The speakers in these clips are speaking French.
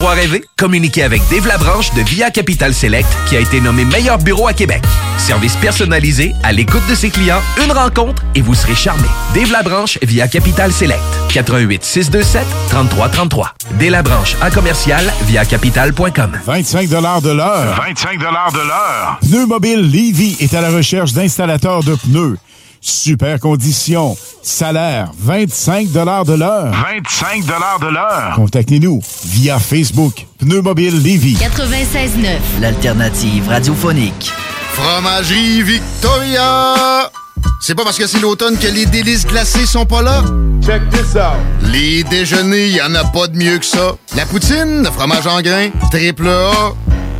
Pour rêver, communiquez avec Dave Labranche de Via Capital Select qui a été nommé meilleur bureau à Québec. Service personnalisé, à l'écoute de ses clients, une rencontre et vous serez charmé. Dave Labranche via Capital Select. 88 627 3333. Dave Labranche à commercial via capital.com. 25 de l'heure. 25 de l'heure. Pneu Mobile Levy est à la recherche d'installateurs de pneus. Super conditions. Salaire 25 de l'heure. 25 de l'heure. Contactez-nous via Facebook. Pneu Mobile Levy. 96.9. L'alternative radiophonique. Fromagerie Victoria! C'est pas parce que c'est l'automne que les délices glacées sont pas là? Check this out! Les déjeuners, y en a pas de mieux que ça. La poutine, le fromage en grains, triple A.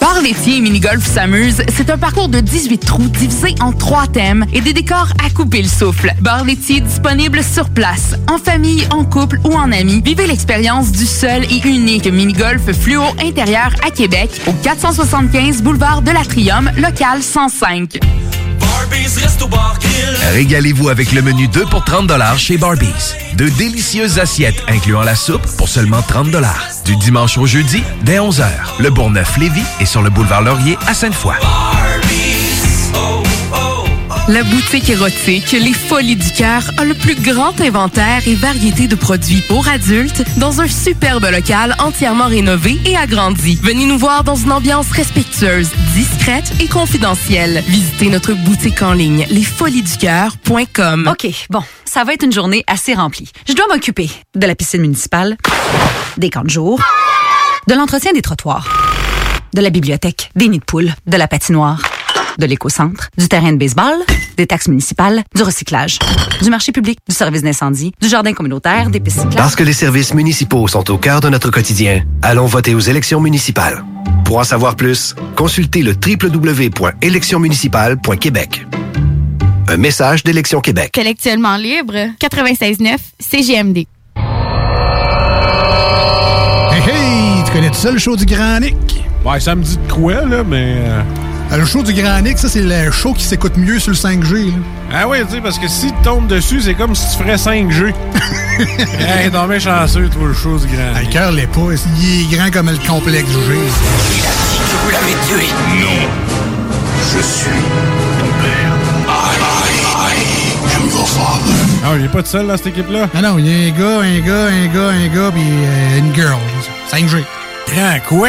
Bar laitier et mini-golf s'amuse, c'est un parcours de 18 trous divisé en trois thèmes et des décors à couper le souffle. Bar laitier disponible sur place, en famille, en couple ou en amis. Vivez l'expérience du seul et unique mini-golf fluo intérieur à Québec au 475 boulevard de l'Atrium, local 105. Régalez-vous avec le menu 2 pour 30 chez Barbies. De délicieuses assiettes incluant la soupe pour seulement 30 Du dimanche au jeudi, dès 11h. Le Bourgneuf-Lévis est sur le boulevard Laurier à Sainte-Foy. La boutique érotique Les Folies du Cœur a le plus grand inventaire et variété de produits pour adultes dans un superbe local entièrement rénové et agrandi. Venez nous voir dans une ambiance respectueuse, discrète et confidentielle. Visitez notre boutique en ligne lesfoliesducoeur.com. OK, bon, ça va être une journée assez remplie. Je dois m'occuper de la piscine municipale, des camps de jour, de l'entretien des trottoirs, de la bibliothèque, des nids de poules, de la patinoire de l'éco-centre, du terrain de baseball, des taxes municipales, du recyclage, du marché public, du service d'incendie, du jardin communautaire, des pistes cyclables. Parce que les services municipaux sont au cœur de notre quotidien, allons voter aux élections municipales. Pour en savoir plus, consultez le www.électionsmunicipales.québec. Un message d'Élection Québec. Actuellement libre, 96.9 CGMD. Hey, hey! Tu connais tout ça, le show du Grand Nick? Ouais, ça me dit de quoi, là, mais... euh, Euh, Le show du Grand Nick, ça, c'est le show qui s'écoute mieux sur le 5G. là. Ah oui, tu sais, parce que si tu tombes dessus, c'est comme si tu ferais 5G. hey, t'en mets chanceux, toi, le show du grand. Ah, Le cœur l'est pas. Il est grand comme le complexe du G. Vous l'avez tué Non. Je suis ton père. I, I, I am your father. Ah, il est pas tout seul dans cette équipe-là? Ah non, il y a un gars, un gars, un gars, un gars, puis euh, une girl. 5G. Grand quoi?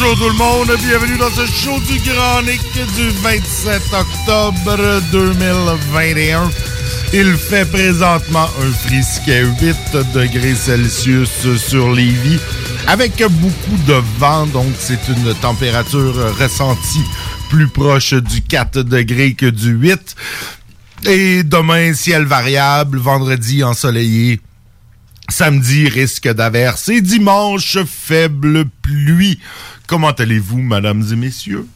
Bonjour tout le monde, bienvenue dans ce show du Grand du 27 octobre 2021. Il fait présentement un frisquet 8 degrés Celsius sur Lévis avec beaucoup de vent, donc c'est une température ressentie plus proche du 4 degrés que du 8. Et demain, ciel variable, vendredi ensoleillé, samedi risque d'averse et dimanche faible pluie. Comment allez-vous, mesdames et messieurs?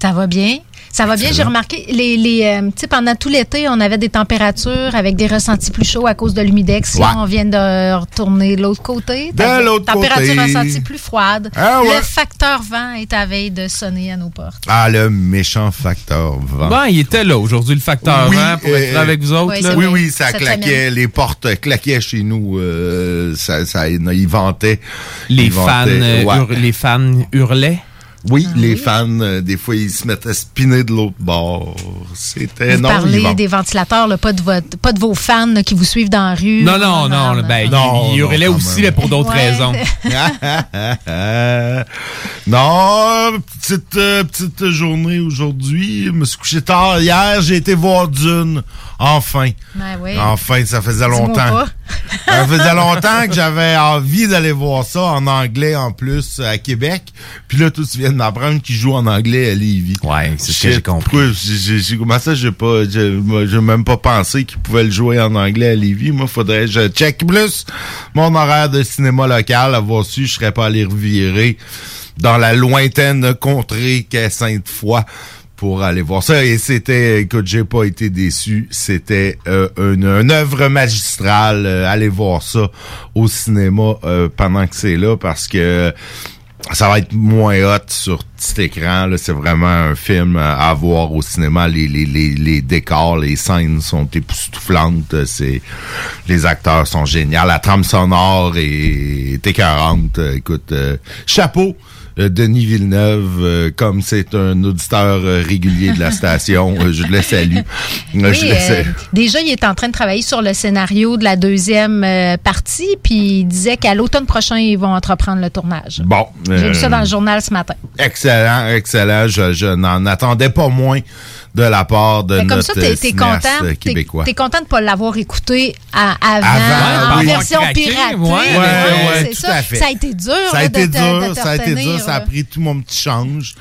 Ça va bien? Ça va bien. J'ai remarqué, les, les, euh, tu sais, pendant tout l'été, on avait des températures avec des ressentis plus chauds à cause de l'humidex. Ouais. Là, on vient de retourner de l'autre côté. De l'autre Température côté. ressentie plus froide. Ah ouais. Le facteur vent est à veille de sonner à nos portes. Ah, le méchant facteur vent. Bon, il était là aujourd'hui, le facteur Oui, vent, pour être euh, avec vous autres. Oui, là. Oui, ça Cette claquait, semaine. les portes claquaient chez nous. euh, ça, ça, ils vantaient. Les Ils fans, vantaient, euh, ouais. hur- les fans hurlaient. Oui, Ah les fans, euh, des fois, ils se mettaient à spinner de l'autre bord. C'était Vous non, parlez Yvan. des ventilateurs, là, pas, de votre, pas de vos fans là, qui vous suivent dans la rue. Non, non, non, ben, il- Non, il, non, hurlait quand aussi mais pour d'autres Ouais. raisons. non, petite, euh, petite journée aujourd'hui. Je me suis couché tard. Hier, j'ai été voir Dune. Enfin. Ben oui. Enfin, ça faisait longtemps. Ça faisait longtemps que j'avais envie d'aller voir ça en anglais en plus à Québec. Puis là, tout tu viens d'apprendre qu'il joue en anglais à Lévis. Ouais, c'est ce que j'ai compris. j'ai- j'ai- j'ai- Comment ça, j'ai pas, j'ai même pas pensé qu'il pouvait le jouer en anglais à Lévis. Moi, faudrait que je check plus mon horaire de cinéma local, avoir su, je serais pas allé revirer dans la lointaine contrée qu'est Sainte-Foy pour aller voir ça. Et c'était, écoute, j'ai pas été déçu. C'était euh, une, une œuvre magistrale. Euh, allez voir ça au cinéma euh, pendant que c'est là parce que ça va être moins hot sur petit écran. C'est vraiment un film à voir au cinéma. Les, les, les, les décors, les scènes sont époustouflantes. Les acteurs sont géniaux. La trame sonore est, est écœurante. Écoute, euh, chapeau. Euh, Denis Villeneuve, euh, comme c'est un auditeur euh, régulier de la station, je le salue. Oui, je le salue. déjà, il est en train de travailler sur le scénario de la deuxième partie, puis il disait qu'à l'automne prochain, ils vont entreprendre le tournage. Bon. J'ai vu ça dans le journal ce matin. Excellent, excellent. Je, je n'en attendais pas moins de la part de Mais comme notre ça, t'es, t'es content, t'es, québécois. t'es content de pas l'avoir écouté à- avant, Avant, en oui. version piratée. ouais, Ouais, ouais, c'est tout ça. à fait. Ça a été dur. Ça a été de dur, de ça a été dur, ça a pris tout mon petit change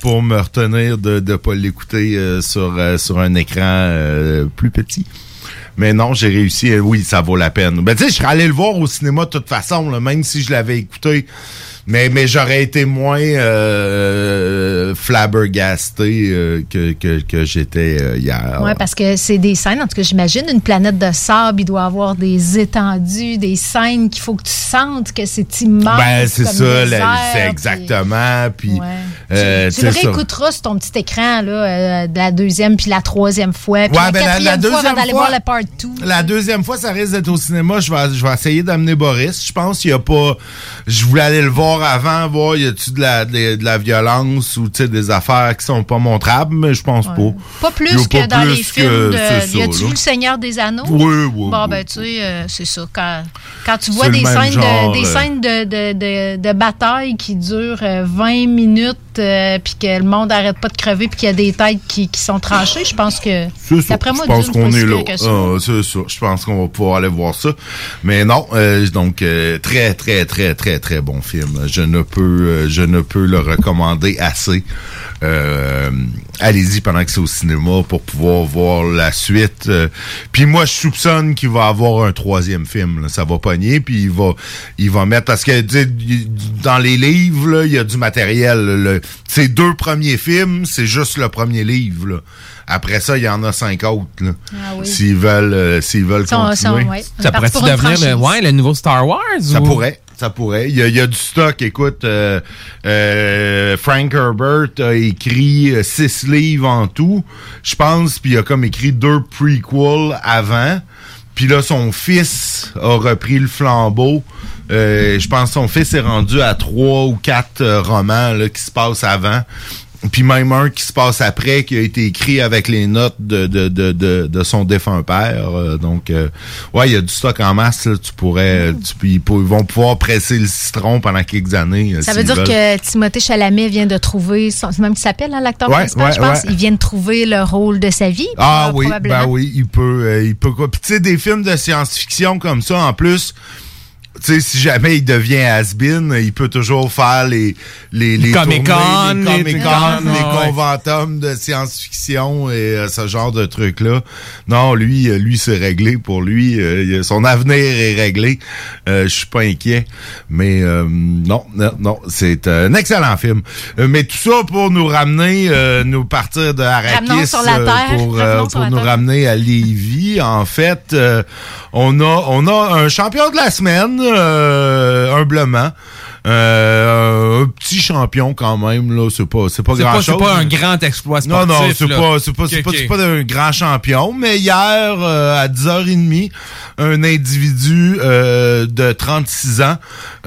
pour me retenir de ne pas l'écouter euh, sur, euh, sur un écran euh, plus petit. Mais non, j'ai réussi. oui, ça vaut la peine. Ben, tu sais, je serais allé le voir au cinéma de toute façon, là, même si je l'avais écouté. Mais, mais j'aurais été moins euh, flabbergasté euh, que, que, que j'étais euh, hier. Ouais, parce que c'est des scènes, en tout cas, j'imagine, une planète de sable, il doit avoir des étendues, des scènes qu'il faut que tu sentes que c'est immense. Ben, c'est ça, c'est exactement. Puis, Ouais. tu le ça. réécouteras sur ton petit écran, là, de la deuxième puis la troisième fois. Puis Ouais, la ben, la- la quatrième fois, d'aller fois- voir le part 2. La deuxième fois, ça risque d'être au cinéma. Je vais, je vais essayer d'amener Boris. Je pense qu'il y a pas. Je voulais aller le voir avant, voir y a-tu de la, de, de la violence ou des affaires qui sont pas montrables, mais je pense pas. Pas plus que dans plus les que- films de. c'est ça, y a-tu Le Seigneur des Anneaux? Oui, oui, Bon, oui. ben, tu sais, euh, c'est ça. Quand, quand tu vois des scènes, genre, de, des euh. scènes de, de, de, de bataille qui durent euh, 20 minutes, euh, puis que le monde arrête pas de crever, puis qu'il y a des têtes qui, qui sont tranchées, je pense que. D'après moi, je pense qu'on est là. Ah, c'est. Je pense qu'on va pouvoir aller voir ça. Mais non, euh, donc euh, très très très très très bon film. Je ne peux je ne peux le recommander assez. Allez-y pendant que c'est au cinéma pour pouvoir voir la suite. Puis moi, je soupçonne qu'il va avoir un troisième film. là. Ça va pogner. Puis il va il va mettre parce que dans les livres il y a du matériel. Le, ces deux premiers films, c'est juste le premier livre. là. Après ça, il y en a cinq autres. là. Ah oui. S'ils veulent, euh, s'ils veulent continuer. ouais. Ça parti pourrait-tu pour une devenir le, ouais, le nouveau Star Wars? Ça ou- pourrait. Ça pourrait. Il y a, il y a du stock. Écoute, euh, euh, Frank Herbert a écrit euh, six livres en tout, je pense, puis il a comme écrit deux prequels avant. Puis là, son fils a repris le flambeau. Euh, je pense que son fils est rendu à trois ou quatre euh, romans là, qui se passent avant. Puis même un qui se passe après, qui a été écrit avec les notes de, de, de, de, de son défunt père. Euh, donc, euh, ouais, il y a du stock en masse. là. Tu pourrais, tu, peux- ils, vont pouvoir presser le citron pendant quelques années. euh, Ça veut dire veulent. que Timothée Chalamet vient de trouver, son- c'est même qu'il s'appelle hein, l'acteur Ouais, principal, ouais, je pense. ouais. Il vient de trouver le rôle de sa vie. Ah oui, ben oui, il peut, il peut quoi. Puis tu sais, des films de science-fiction comme ça, en plus, tu sais, si jamais il devient has-been, il peut toujours faire les les les Comic-Con, tournées, les trucs. les ouais. conventums de science-fiction et euh, ce genre de trucs là. Non, lui euh, lui c'est réglé pour lui, euh, son avenir est réglé. Euh, je suis pas inquiet, mais euh, non non non, c'est un excellent film. Euh, mais tout ça pour nous ramener euh, nous partir de Arrakis sur la Terre. pour euh, sur pour la nous Terre. ramener à Lévis. En fait, euh, on a on a un champion de la semaine, euh, humblement. Euh, un petit champion quand même là, c'est pas c'est pas grand chose. c'est pas un grand exploit Non, sportif. non, c'est pas, c'est pas, c'est Ok, pas, pas un grand champion. Mais hier, euh, à 10h30, un individu euh, de 36 ans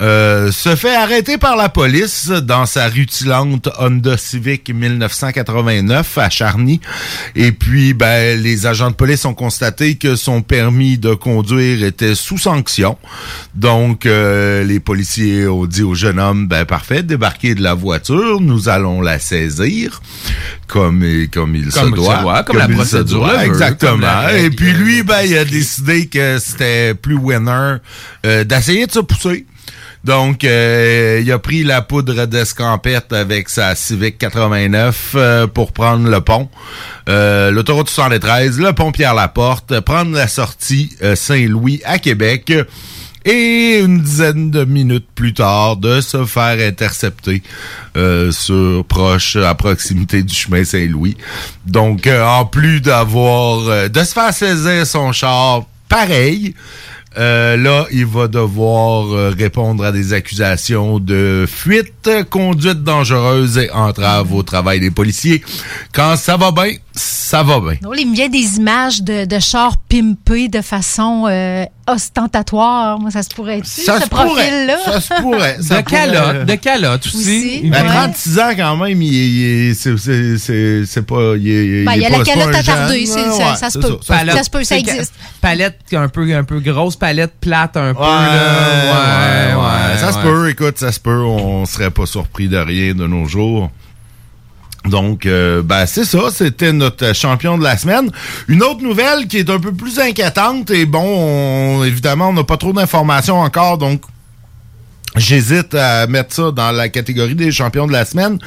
euh, se fait arrêter par la police dans sa rutilante Honda Civic 1989 à Charny. Et puis, ben, les agents de police ont constaté que son permis de conduire était sous sanction. Donc, euh, les policiers ont dit au jeune homme, ben parfait, débarquez de la voiture, nous allons la saisir comme comme il Comme se doit, se doit, comme la procédure doit. le veut, exactement. la Et puis lui, ben il a décidé que c'était plus winner euh, d'essayer de se pousser. Donc, euh, il a pris la poudre d'escampette avec sa Civic 89 euh, pour prendre le pont. Euh, L'autoroute 73, le pont Pierre-Laporte, prendre la sortie euh, Saint-Louis à Québec. Et une dizaine de minutes plus tard, de se faire intercepter euh, sur proche, à proximité du chemin Saint-Louis. Donc, euh, en plus d'avoir, euh, de se faire saisir son char, pareil, euh, là, il va devoir euh, répondre à des accusations de fuite, conduite dangereuse et entrave au travail des policiers. Quand ça va bien, ça va bien. Il me vient des images de, de chars pimpés de façon euh, ostentatoire. Moi, ça se pourrait être Ça ce se pourrait. profil-là? Ça se pourrait. Ça De pourrait. calotte, de calotte aussi. Aussi. Ben, va- 36 ans quand même, il, il- c'est- c'est c'est- c'est pas. Il, il- Ben, il y a la calotte attardée, ça- ça se peut. ça, se peut, ça existe. Palette un peu, un peu grosse, palette plate un peu. Ouais, là. ouais, ouais, Ça se ouais. peut, écoute, ça se peut. On serait pas surpris de rien de nos jours. Donc, euh, ben c'est ça, c'était notre champion de la semaine. Une autre nouvelle qui est un peu plus inquiétante, et bon, on- évidemment, on n'a pas trop d'informations encore, donc J'hésite à mettre ça dans la catégorie des champions de la semaine,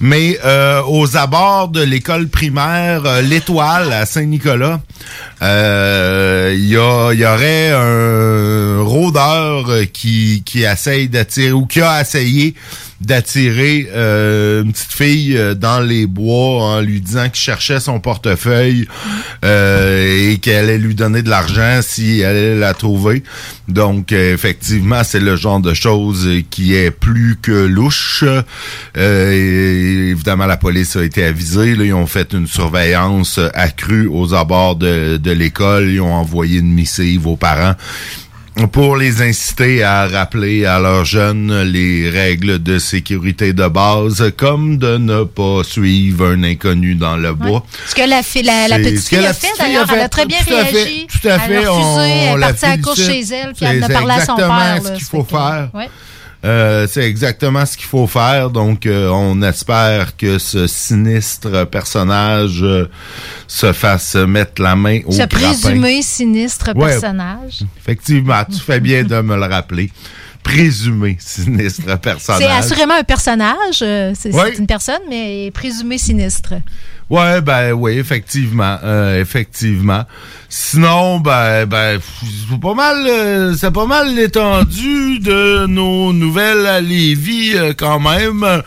mais euh, aux abords de l'école primaire euh, L'Étoile à Saint-Nicolas, euh, il y, y aurait un rôdeur qui, qui essaye d'attirer ou qui a essayé d'attirer euh, une petite fille euh, dans les bois en lui disant qu'il cherchait son portefeuille euh, et qu'elle allait lui donner de l'argent si elle allait la trouver. Donc, effectivement, c'est le genre de choses qui est plus que louche. Évidemment, la police a été avisée. Là, ils ont fait une surveillance accrue aux abords de, de l'école. Ils ont envoyé une missive aux parents pour les inciter à rappeler à leurs jeunes les règles de sécurité de base, comme de ne pas suivre un inconnu dans le bois. Ce que la, fi- la, la C'est petite ce fille a fait, d'ailleurs, elle a très bien Tout à fait, réagi. tout à fait, Elle a refusé, on- elle est partie à la course chez elle, puis elle a C'est parlé à son exactement père. ce là, qu'il ça faut que- faire. ouais. Euh, c'est exactement ce qu'il faut faire. Donc, euh, on espère que ce sinistre personnage euh, se fasse mettre la main au Ce présumé sinistre Ouais. personnage. Effectivement, tu fais bien de me le rappeler. Présumé sinistre personnage. C'est assurément un personnage. euh, C'est une personne, mais présumé sinistre. Ouais, ben oui, effectivement, euh, effectivement. Sinon, ben, ben, c'est pas mal, euh, c'est pas mal l'étendue de nos nouvelles à Lévis euh, quand même.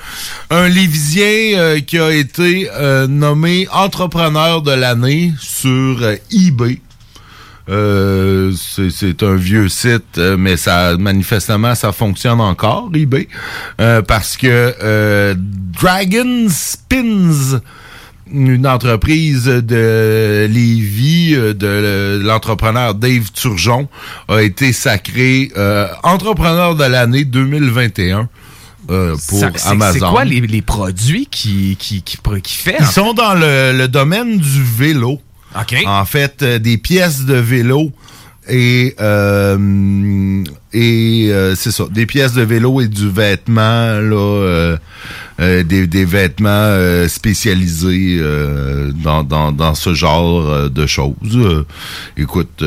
Un Lévisien qui a été nommé entrepreneur de l'année sur eBay. Euh, c'est- un vieux site, euh, mais ça manifestement ça fonctionne encore eBay Euh, parce que euh, Dragon Spins une entreprise de Lévis euh, de l'entrepreneur Dave Turgeon a été sacré euh, entrepreneur de l'année 2021 euh, pour Ça- Amazon. C'est quoi les, les produits qui, qui, qui, qui fait? Ils sont dans le, le domaine du vélo. En fait, euh, des pièces de vélo et euh, et euh, c'est ça, des pièces de vélo et du vêtement là. euh, des, des vêtements spécialisés dans, dans, dans ce genre de choses. Écoute,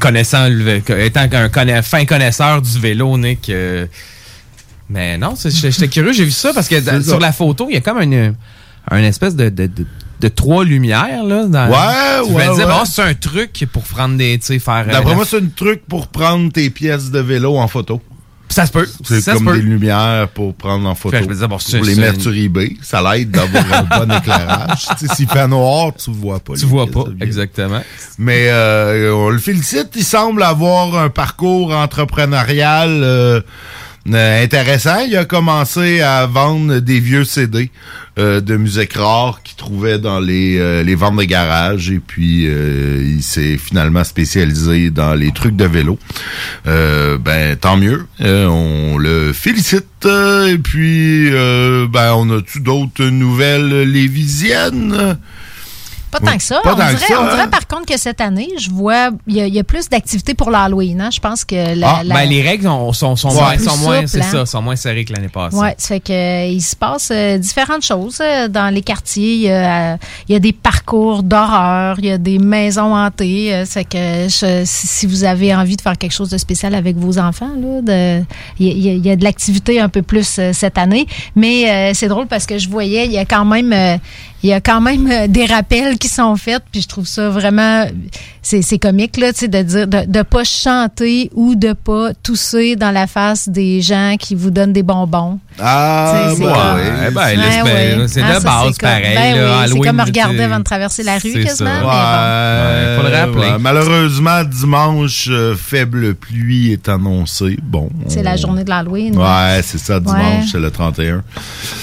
connaissant, le- étant un conna- fin connaisseur du vélo, Nick. mais non, j'étais curieux, j'ai vu ça parce que ça. sur la photo, il y a comme une, une espèce de, de, de, de trois lumières. Là, dans, Ouais, me ouais, disais, ouais. bon, c'est un truc pour prendre des. Tu sais, faire. euh, d'après la- moi, c'est un truc pour prendre tes pièces de vélo en photo. Ça se peut. C'est comme peut. des lumières pour prendre en photo. Fait je me disais, bon, pour les mettre sur eBay. Ça l'aide d'avoir un bon éclairage. Tu S'il fait noir, tu vois pas. Tu vois pas, exactement. Mais euh, on le félicite. Il semble avoir un parcours entrepreneurial euh, euh, intéressant. Il a commencé à vendre des vieux CD euh, de musique rare qu'il trouvait dans les, euh, les ventes de garage. Et puis, euh, il s'est finalement spécialisé dans les trucs de vélo. Euh, ben, tant mieux. On le félicite. Et puis, ben, on a-tu d'autres nouvelles lévisiennes? Pas tant que ça. Pas on, tant que dirait, ça, on hein? dirait par contre que cette année, je vois, il y, a- il y a plus d'activités pour l'Halloween. hein. Je pense que la, Ah, la- ben, les règles sont, sont, moins, sont moins, c'est hein. ça, sont moins serrées que l'année passée. Ouais, ça fait que euh, il se passe euh, différentes choses euh, dans les quartiers. Il y a, il y a des parcours d'horreur, il y a des maisons hantées. euh, c'est que je- si vous avez envie de faire quelque chose de spécial avec vos enfants, là, de, il, y a, il y de l'activité un peu plus euh, cette année. Mais c'est drôle parce que je voyais, il y a quand même, il y a quand même euh, des rappels qui sont faits. Puis je trouve ça vraiment, c'est comique là, de dire de, de pas chanter ou de pas tousser dans la face des gens qui vous donnent des bonbons. Ah, bah. Eh ben, Ouais, c'est ben, ouais. c'est Ah, de ça, base pareil. ben oui, c'est comme regarder avant de traverser la rue c'est quasiment. ça. mais bon. Ouais, faut le rappeler. ouais. Malheureusement, dimanche, euh, faible pluie est annoncée. Bon. C'est on- la journée de l'Halloween. Ouais, c'est ça, dimanche, Ouais. c'est le 31.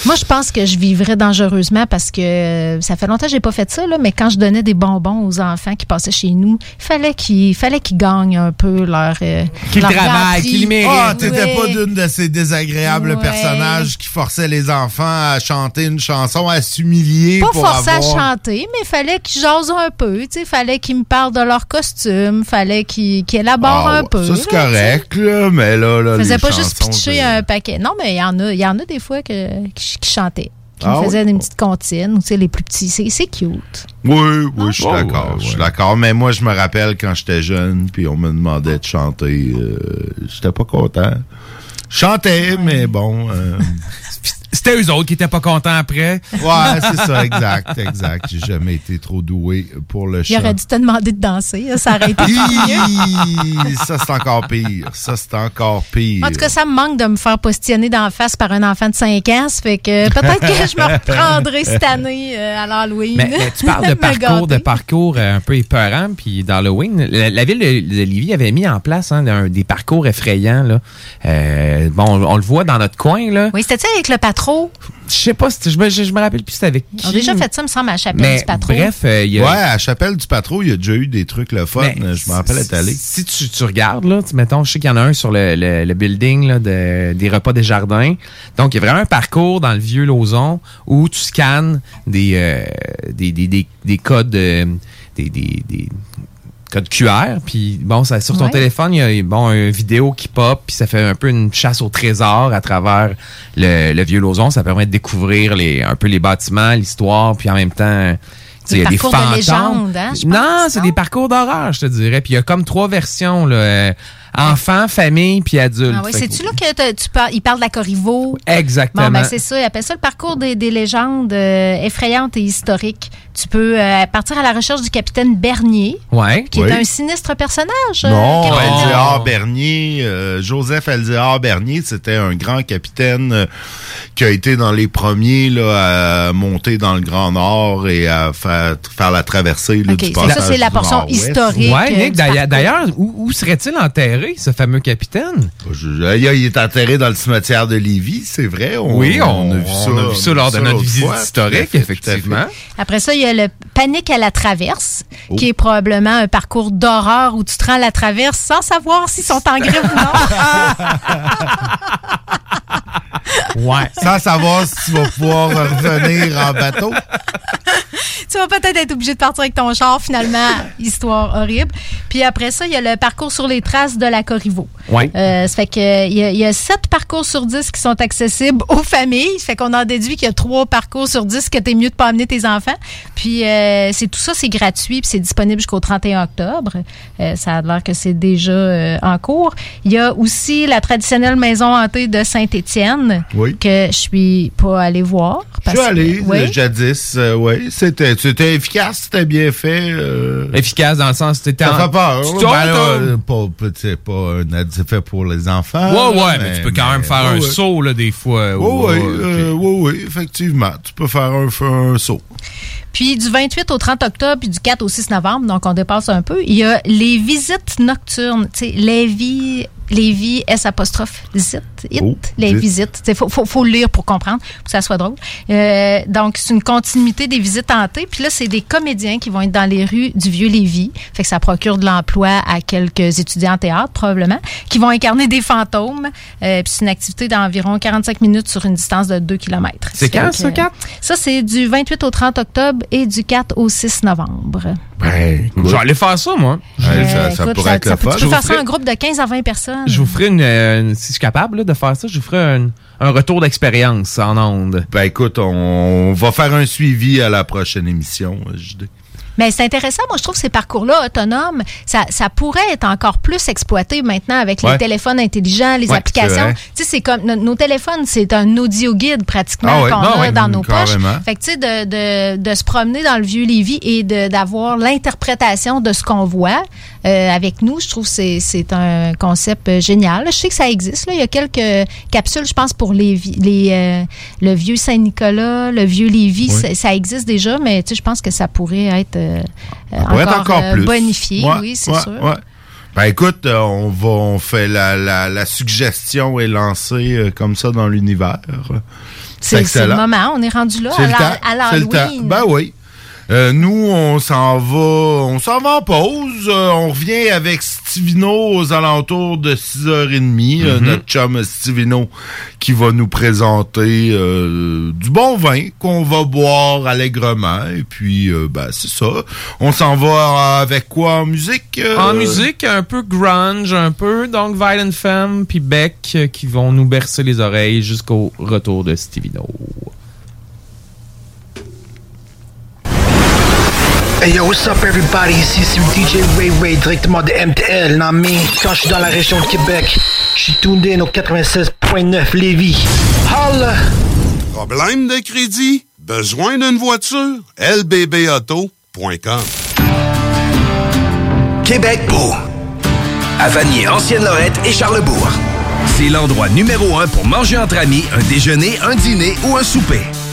Moi, je pense que je vivrais dangereusement parce que euh, ça fait longtemps que j'ai pas fait ça, là, mais quand je donnais des bonbons aux enfants qui passaient chez nous, il fallait qu'ils fallait qu'ils gagnent un peu leur. euh, Qu'ils leur travaillent, qu'ils méritent. Ah, t'étais Ouais. pas d'une de ces désagréables Ouais. Personnages qui forçaient les enfants à chanter une chanson, à s'humilier Pas pour forcé avoir... à chanter, mais il fallait qu'ils jasent un peu. Il fallait qu'ils me parlent de leur costume. fallait qu'ils élaborent Ah, un ouais, peu. Ça, c'est correct, là, mais là, là, faisait les pas juste pitcher un paquet. Non, mais il y en a, il y en a des fois que, qui, qui chantaient, qui Ah me faisaient oui? des petites comptines, ou tu sais, les plus petits. C'est c'est cute. Oui, oui, je suis Oh, d'accord. ouais, Je suis d'accord. Mais moi, je me rappelle quand j'étais jeune, puis on me demandait de chanter. euh, j'étais pas content. Je chantais, mais bon. euh, C'était eux autres qui étaient pas contents après. ouais, c'est ça, exact, exact. J'ai jamais été trop doué pour le Il chant. aurait dû te demander de danser. là, Ça aurait été mieux. Ça, c'est encore pire. Ça, c'est encore pire. En tout cas, ça me manque de me faire postillonner d'en face par un enfant de 5 ans. Ça fait que peut-être que je me reprendrai cette année euh, à l'Halloween. Mais, mais tu parles de parcours, de parcours euh, un peu épeurant, puis d'Halloween, la, la ville de, Lévis avait mis en place hein, un- des parcours effrayants. Là. Euh, bon, on, on le voit dans notre coin. Là. Oui, c'était-tu avec le patron? Je sais pas, si- je me, je, je me rappelle plus c'était avec qui. On a déjà fait ça, me semble, à la chapelle Mais du patron. bref, euh, il y a... Ouais, à Chapelle du Patro, il y a déjà eu des trucs le fun. Mais je me rappelle être allé. Si tu, tu regardes, là, tu- mettons, je sais qu'il y en a un sur le, le- le building là, de- des repas des jardins. Donc, il y a vraiment un parcours dans le vieux Lauson où tu scannes des, euh, des, des, des, des codes, euh, des, des, des codes QR. Puis, bon, ça, sur ton Ouais. téléphone, il y a bon, une vidéo qui pop, puis ça fait un peu une chasse au trésor à travers le, le vieux Lauson. Ça permet de découvrir les, un peu les bâtiments, l'histoire, puis en même temps... tu sais, Des Il y a des de fantômes. légende, hein, non, c'est des parcours d'horreur, je te dirais. Puis il y a comme trois versions, là. Euh, enfant, famille, puis adulte. Ah oui, c'est-tu là que tu parles, il parle de la Corriveau? Exactement. Bon, ben c'est ça. Ils appellent ça le parcours des, des légendes euh, effrayantes et historiques. Tu peux euh, partir à la recherche du capitaine Bernier, ouais. qui Oui. est un sinistre personnage. euh, Non, capitaine Bernier. Euh, Joseph Elzéar Bernier, c'était un grand capitaine euh, qui a été dans les premiers là, à monter dans le Grand Nord et à faire, faire la traversée là, Ok, du c'est passage ça, c'est la portion historique. Euh, Nick, d'ailleurs, parcours. d'ailleurs, où, où serait-il enterré, ce fameux capitaine? Je- il est enterré dans le cimetière de Lévis, c'est vrai. On, oui, on, a vu ça, on a vu ça lors de notre visite fois, historique, fait. effectivement. Après ça, il y a le panique à la traverse, Oh. qui est probablement un parcours d'horreur où tu te rends à la traverse sans savoir s'ils sont en grève ou non. Ouais. Sans savoir si tu vas pouvoir revenir en bateau. tu vas peut-être être obligé de partir avec ton char, finalement. Histoire horrible. Puis après ça, il y a le parcours sur les traces de la Corriveau. Ouais. Euh, ça fait que il y, a- il y a sept parcours sur 10 qui sont accessibles aux familles. Ça fait qu'on en déduit qu'il y a trois parcours sur 10 que t'es mieux de pas amener tes enfants. Puis euh, c'est tout ça, c'est gratuit, puis c'est disponible jusqu'au 31 octobre. Euh, ça a l'air que c'est déjà euh, en cours. Il y a aussi la traditionnelle maison hantée de Saint-Étienne Oui. que je suis pas allée voir. Je parce suis que- allé Oui. euh, jadis, euh, oui. C'était, c'était efficace, c'était bien fait. euh. Efficace dans le sens, c'était Ça en- fait peur. Tu- Ben, pas, pas- c'est pas un fait pour les enfants. Ouais, là, ouais, mais, tu peux quand même faire un ouais, saut, là, des fois. Oui, ou- oui, ou- euh, oui, oui, effectivement. Tu peux faire un, un saut. Puis du 28 au 30 octobre, puis du 4 au 6 novembre, donc on dépasse un peu, il y a les visites nocturnes. Tu sais, Lévis, Lévis, S apostrophe, visite, it, Oh, les visites. Il faut, faut, faut le lire pour comprendre, pour que ça soit drôle. Euh, donc, c'est une continuité des visites hantées. Puis là, c'est des comédiens qui vont être dans les rues du Vieux-Lévis. Fait que ça procure de l'emploi à quelques étudiants en théâtre, probablement, qui vont incarner des fantômes. Euh, puis c'est une activité d'environ 45 minutes sur une distance de 2 km. C'est quand, ça, Kat? Ça, c'est du 28 au 30 octobre et du 4 au 6 novembre. Ben, Je vais aller faire ça, moi. Ouais, ça, ça Écoute, pourrait être le peut- fun. Tu peux faire Je ça vous en groupe de 15 à 20 personnes? Je vous ferai une, euh, si je suis capable là, de faire ça, je vous ferai un, un retour d'expérience en ondes. Ben écoute, on va faire un suivi à la prochaine émission, JD. Mais c'est intéressant, moi je trouve ces parcours-là autonomes, ça, ça pourrait être encore plus exploité maintenant avec les Ouais. téléphones intelligents, les Ouais, applications. Tu sais, c'est comme no- nos téléphones, c'est un audio guide pratiquement Ah ouais. qu'on Ah a ouais, dans nos poches. Fait que tu sais, de, de, de se promener dans le vieux Lévis et de- d'avoir l'interprétation de ce qu'on voit euh, avec nous, je trouve que c'est un concept euh, génial. Je sais que ça existe. Là. Il y a quelques capsules, je pense, pour les, les euh, le vieux Saint-Nicolas, le vieux Lévis, Oui. ça, ça existe déjà, mais tu sais, je pense que ça pourrait être, euh, Ça pourrait être encore plus. bonifié. Ouais, oui, c'est ouais, sûr. ouais. Ben écoute, on va, on fait la, la, la suggestion est lancée comme ça dans l'univers. C'est le moment. On est rendu là à l'Halloween. Ben oui. Euh, nous, on s'en va, on s'en va en pause. Euh, on revient avec Stivino aux alentours de 6h30. Euh, Mhm. notre chum Stivino qui va nous présenter du bon vin qu'on va boire allègrement. Et puis, ben, c'est ça. On s'en va avec quoi en musique? En musique, un peu grunge, un peu, donc Violent Femme puis Beck qui vont nous bercer les oreilles jusqu'au retour de Stevino. Hey yo, what's up everybody? Ici c'est DJ Ray Ray directement de MTL, non mais quand je suis dans la région de Québec, je suis in au 96.9 Lévis. Holla! Problème de crédit? Besoin d'une voiture? lbbauto.com Québec beau. À Vanier, Ancienne-Lorette et Charlebourg. C'est l'endroit numéro un pour manger entre amis, un déjeuner, un dîner ou un souper.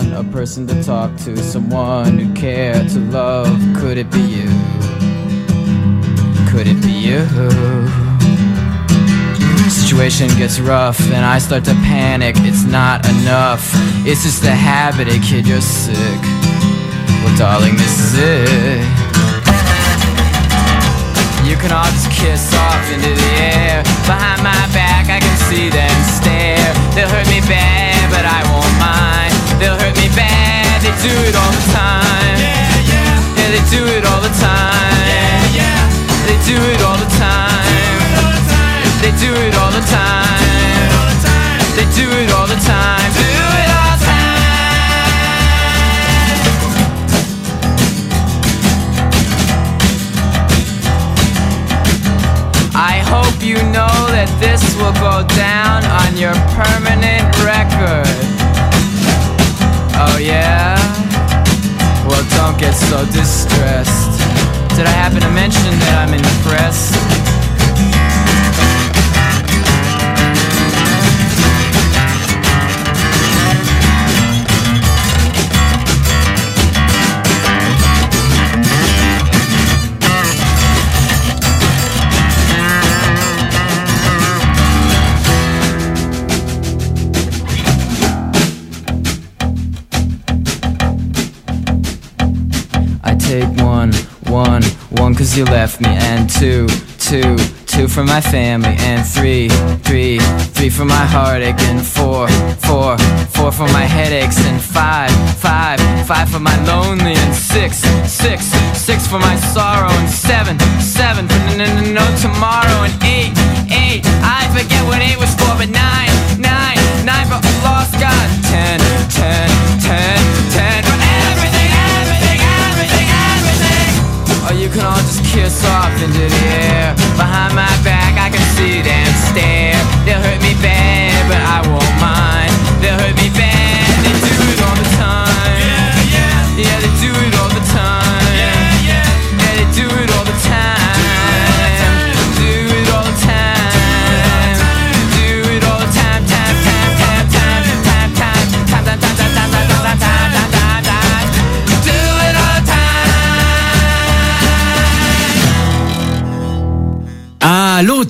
Someone, a person to talk to, someone who care to love. Could it be you? Could it be you? Situation gets rough and I start to panic. It's not enough. It's just a habit, a kid, you're sick. Well, darling, this is it. You can all just kiss off into the air. Behind my back, I can see them stare. They'll hurt me bad, but I won't mind. They'll hurt me bad, they do it all the time. Yeah, yeah. Yeah, they do it all the time. Yeah, yeah. They do it all the time. They do it all the time. They do it all the time. Do it all the time. I hope you know that this will go down on your permanent record. Oh yeah? Well, don't get so distressed. Did I happen to mention that I'm impressed? Take one, one, one, cause you left me, and two, two, two for my family, and three, three, three for my heartache, and four, four, four for my headaches, and five, five, five for my lonely, and six, six, six for my sorrow, and seven, seven for no, no, no, tomorrow, and eight, eight, I forget what eight was for, but nine, nine, nine for lost God, ten, ten, ten you can all just kiss off into the air. Behind my back, I can see them stare. They'll hurt me bad, but I won't mind. They'll hurt me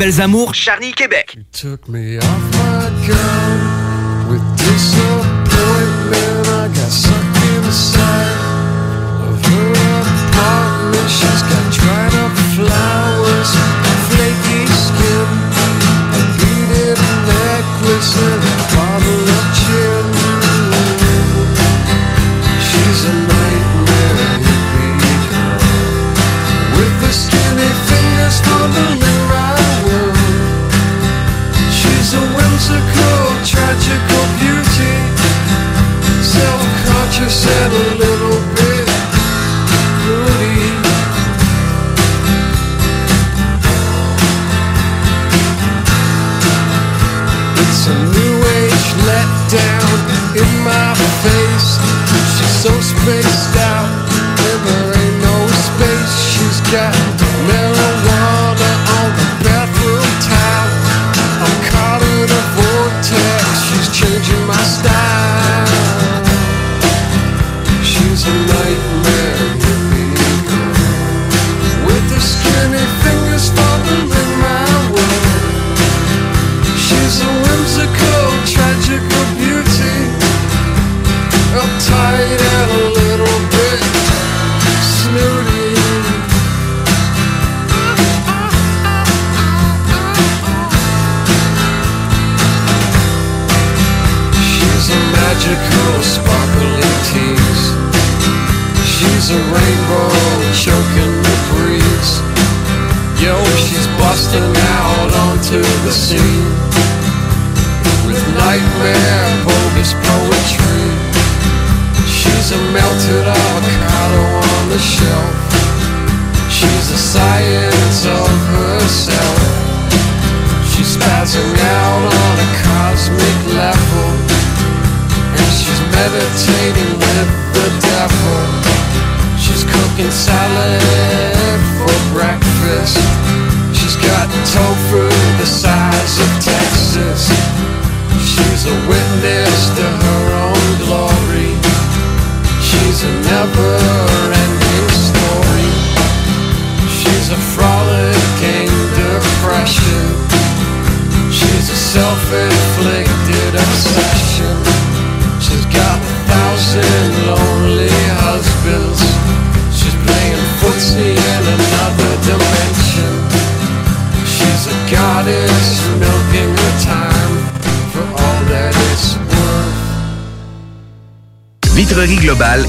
Belles Amours, Charny, Québec.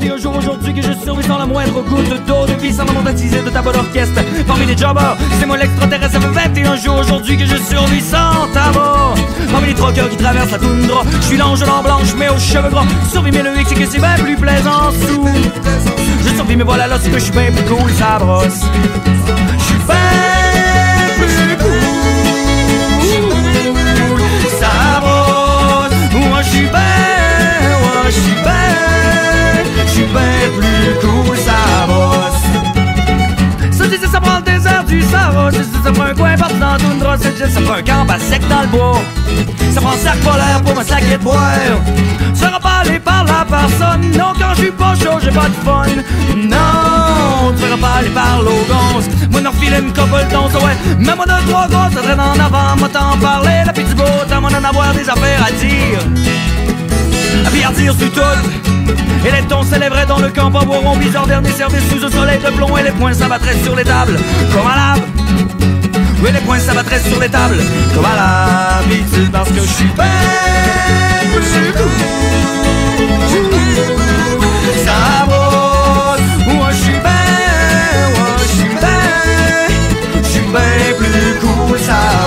fait 21 jours aujourd'hui que je survis sans la moindre goutte d'eau de vie, sans la de ta bonne orchestre. Parmi les jobbers, c'est moi l'extraterrestre. Fait 21 jours aujourd'hui que je survis sans tabac. Parmi les troqueurs qui traversent la toundra, je suis l'ange l'an blanche, mais aux cheveux gras. Survis, mais le hic, c'est que c'est bien plus plaisant sous. Je survis, mais voilà là, que je suis bien plus cool, ça brosse. Je suis Ça prend le désert du Sahara, ça, ça prend un coin partout dans tout drap, ça ça prend un camp à sec dans le bois. Ça prend un sac polaire pour me sac de boire. Ça allé par la personne, non, quand je suis pas chaud, j'ai pas de fun. Non, tu feras pas aller par l'ogance. Moi, filer une couple d'once, ouais. Même moi, deux, trois gosses, ça traîne en avant, moi, t'en parler, la petite beau, t'as moi d'en avoir des affaires à dire. À dire sur tout. Et les tons s'élèveraient dans le camp, boiront bizarre, dernier service sous un soleil de plomb, et les poings s'abattraient sur les tables, comme à lave. Oui, les poings s'abattraient sur les tables, comme à l'habitude, parce que je suis bien plus cool. Ça brosse, moi je suis bien, moi je suis bien, je suis bien plus cool, ça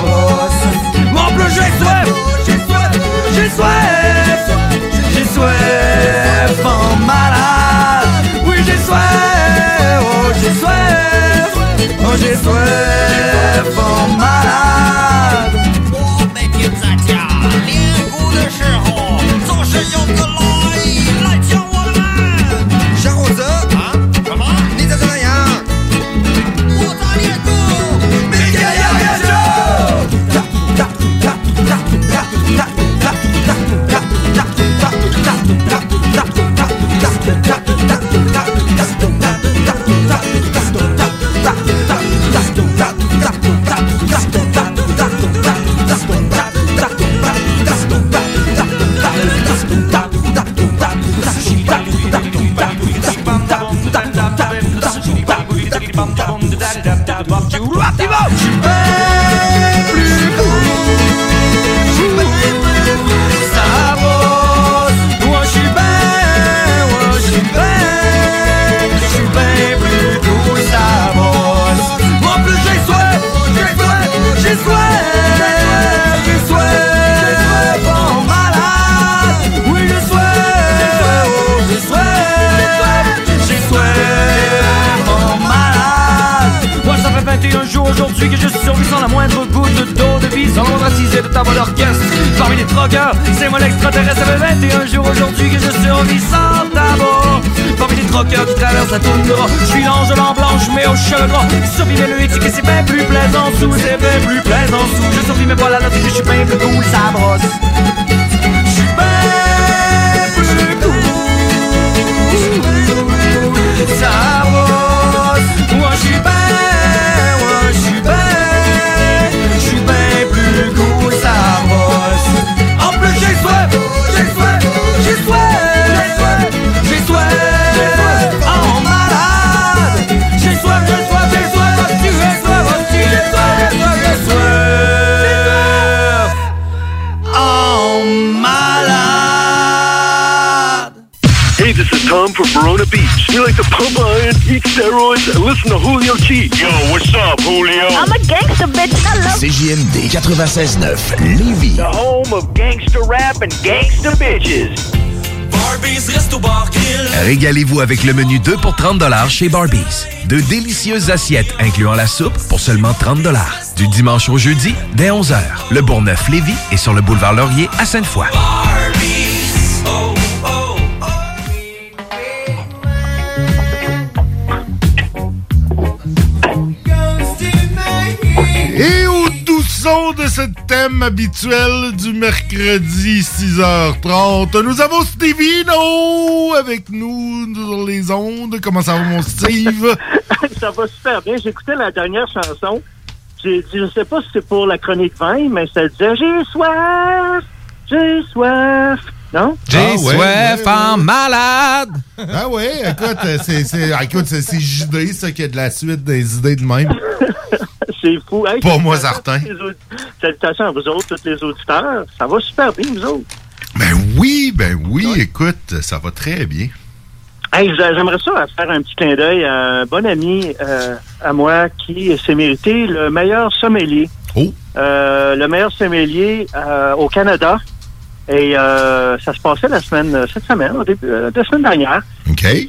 soif, oh j'ai soif je suis l'ange de l'an blanche, mais au cheveux gras. Survivre le hic, que c'est bien plus plaisant sous, c'est bien plus plaisant sous. Je survis, mais voilà, là, je suis bien plus cool, ça brosse. Tom from Verona Beach. We like to pump iron, eat steroids, and listen to Julio G. Yo, what's up, Julio? I'm a gangster bitch. I love CJMD 96.9 Lévis. The home of gangster rap and gangster bitches. Régalez-vous avec le menu 2 pour 30 chez Barbies. De délicieuses assiettes incluant la soupe pour seulement 30 Du dimanche au jeudi, dès 11h. Le Bourgneuf-Lévis est sur le boulevard Laurier à Sainte-Foy. Ce thème habituel du mercredi 6h30, nous avons Stevino avec nous sur les ondes. Comment ça va, mon Steve? ça va super bien. J'écoutais la dernière chanson. J'ai dit, je sais pas si c'est pour la chronique 20, mais ça disait J'ai soif, j'ai soif. Non? J'ai Ah ouais, soif ouais, en malade. Ah ouais, écoute, euh, c'est, c'est, écoute, c'est, c'est JD, ça, qui a de la suite des idées de même. C'est fou. Hey, Pas moi, aud- Salutations à vous autres, tous les auditeurs. Ça va super bien, vous autres? Ben oui, ben oui, écoute, ça va très bien. Hey, j'a- j'aimerais ça faire un petit clin d'œil à un bon ami euh, à moi qui s'est mérité le meilleur sommelier. Oh. Euh, le meilleur sommelier euh, au Canada. Et euh, ça se passait la semaine, cette semaine, au début, euh, la semaine dernière.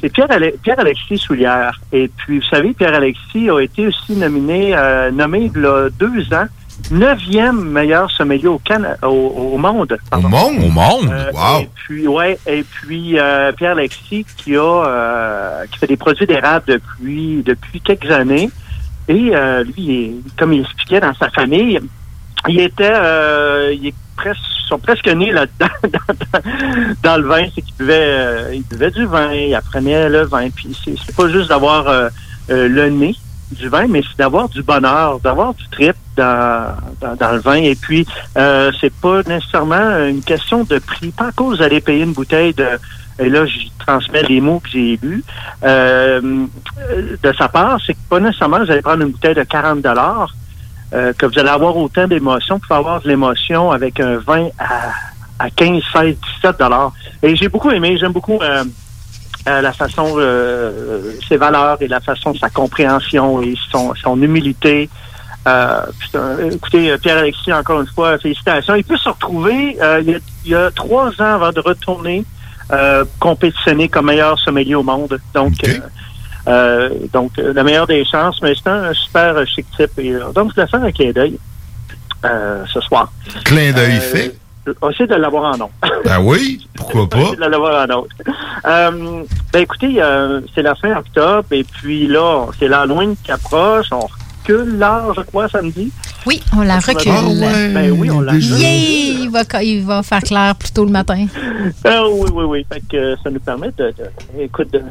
C'est Pierre, Ale- Pierre-Alexis Soulière. Et puis, vous savez, Pierre-Alexis a été aussi nominé, euh, nommé il y a deux ans, neuvième meilleur sommelier au, Cana- au, au monde. Au monde? Au monde? Euh, wow. Et puis, ouais, et puis euh, Pierre Lexi qui a euh, qui fait des produits d'érable depuis depuis quelques années. Et euh, lui, il est- comme il expliquait dans sa famille, il était euh, ils sont presque nés là-dedans dans, le vin, c'est qu'il buvait euh, il buvait du vin, il apprenait le vin. Puis c'est pas juste d'avoir euh, euh, le nez du vin, mais c'est d'avoir du bonheur, d'avoir du trip dans, dans, dans le vin. Et puis, euh, c'est pas nécessairement une question de prix. Pas à cause d'aller payer une bouteille de... Et là, je transmets les mots que j'ai lus. Euh, de sa part, c'est que pas nécessairement vous allez prendre une bouteille de 40 dollars, euh, que vous allez avoir autant d'émotions. Vous pouvez avoir de l'émotion avec un vin à, à 15, 16, 17 dollars. Et j'ai beaucoup aimé, j'aime beaucoup... euh, euh, la façon, euh, ses valeurs et la façon de sa compréhension et son, son humilité. Euh, écoutez, euh, Pierre-Alexis, encore une fois, félicitations. Il peut se retrouver, euh, il, y a, il y a trois ans avant de retourner euh, compétitionner comme meilleur sommelier au monde. Donc, euh, euh, donc euh, la meilleure des chances, mais c'est un super chic type. Et, euh, donc, je vais faire un clin d'œil euh, ce soir. Clin d'œil fait? Essayer de l'avoir en nom. Ben oui, pourquoi pas? de l'avoir en. Euh, ben écoutez, c'est la fin octobre et puis là, c'est l'Halloween qui approche. On recule l'heure, je crois, samedi. Oui, on la recule. Ah ouais, Ben oui, on la Yay! Il va, il va faire clair plus tôt le matin. Ah oui, oui, oui. Fait que euh, ça nous permet de, de- écoute, de-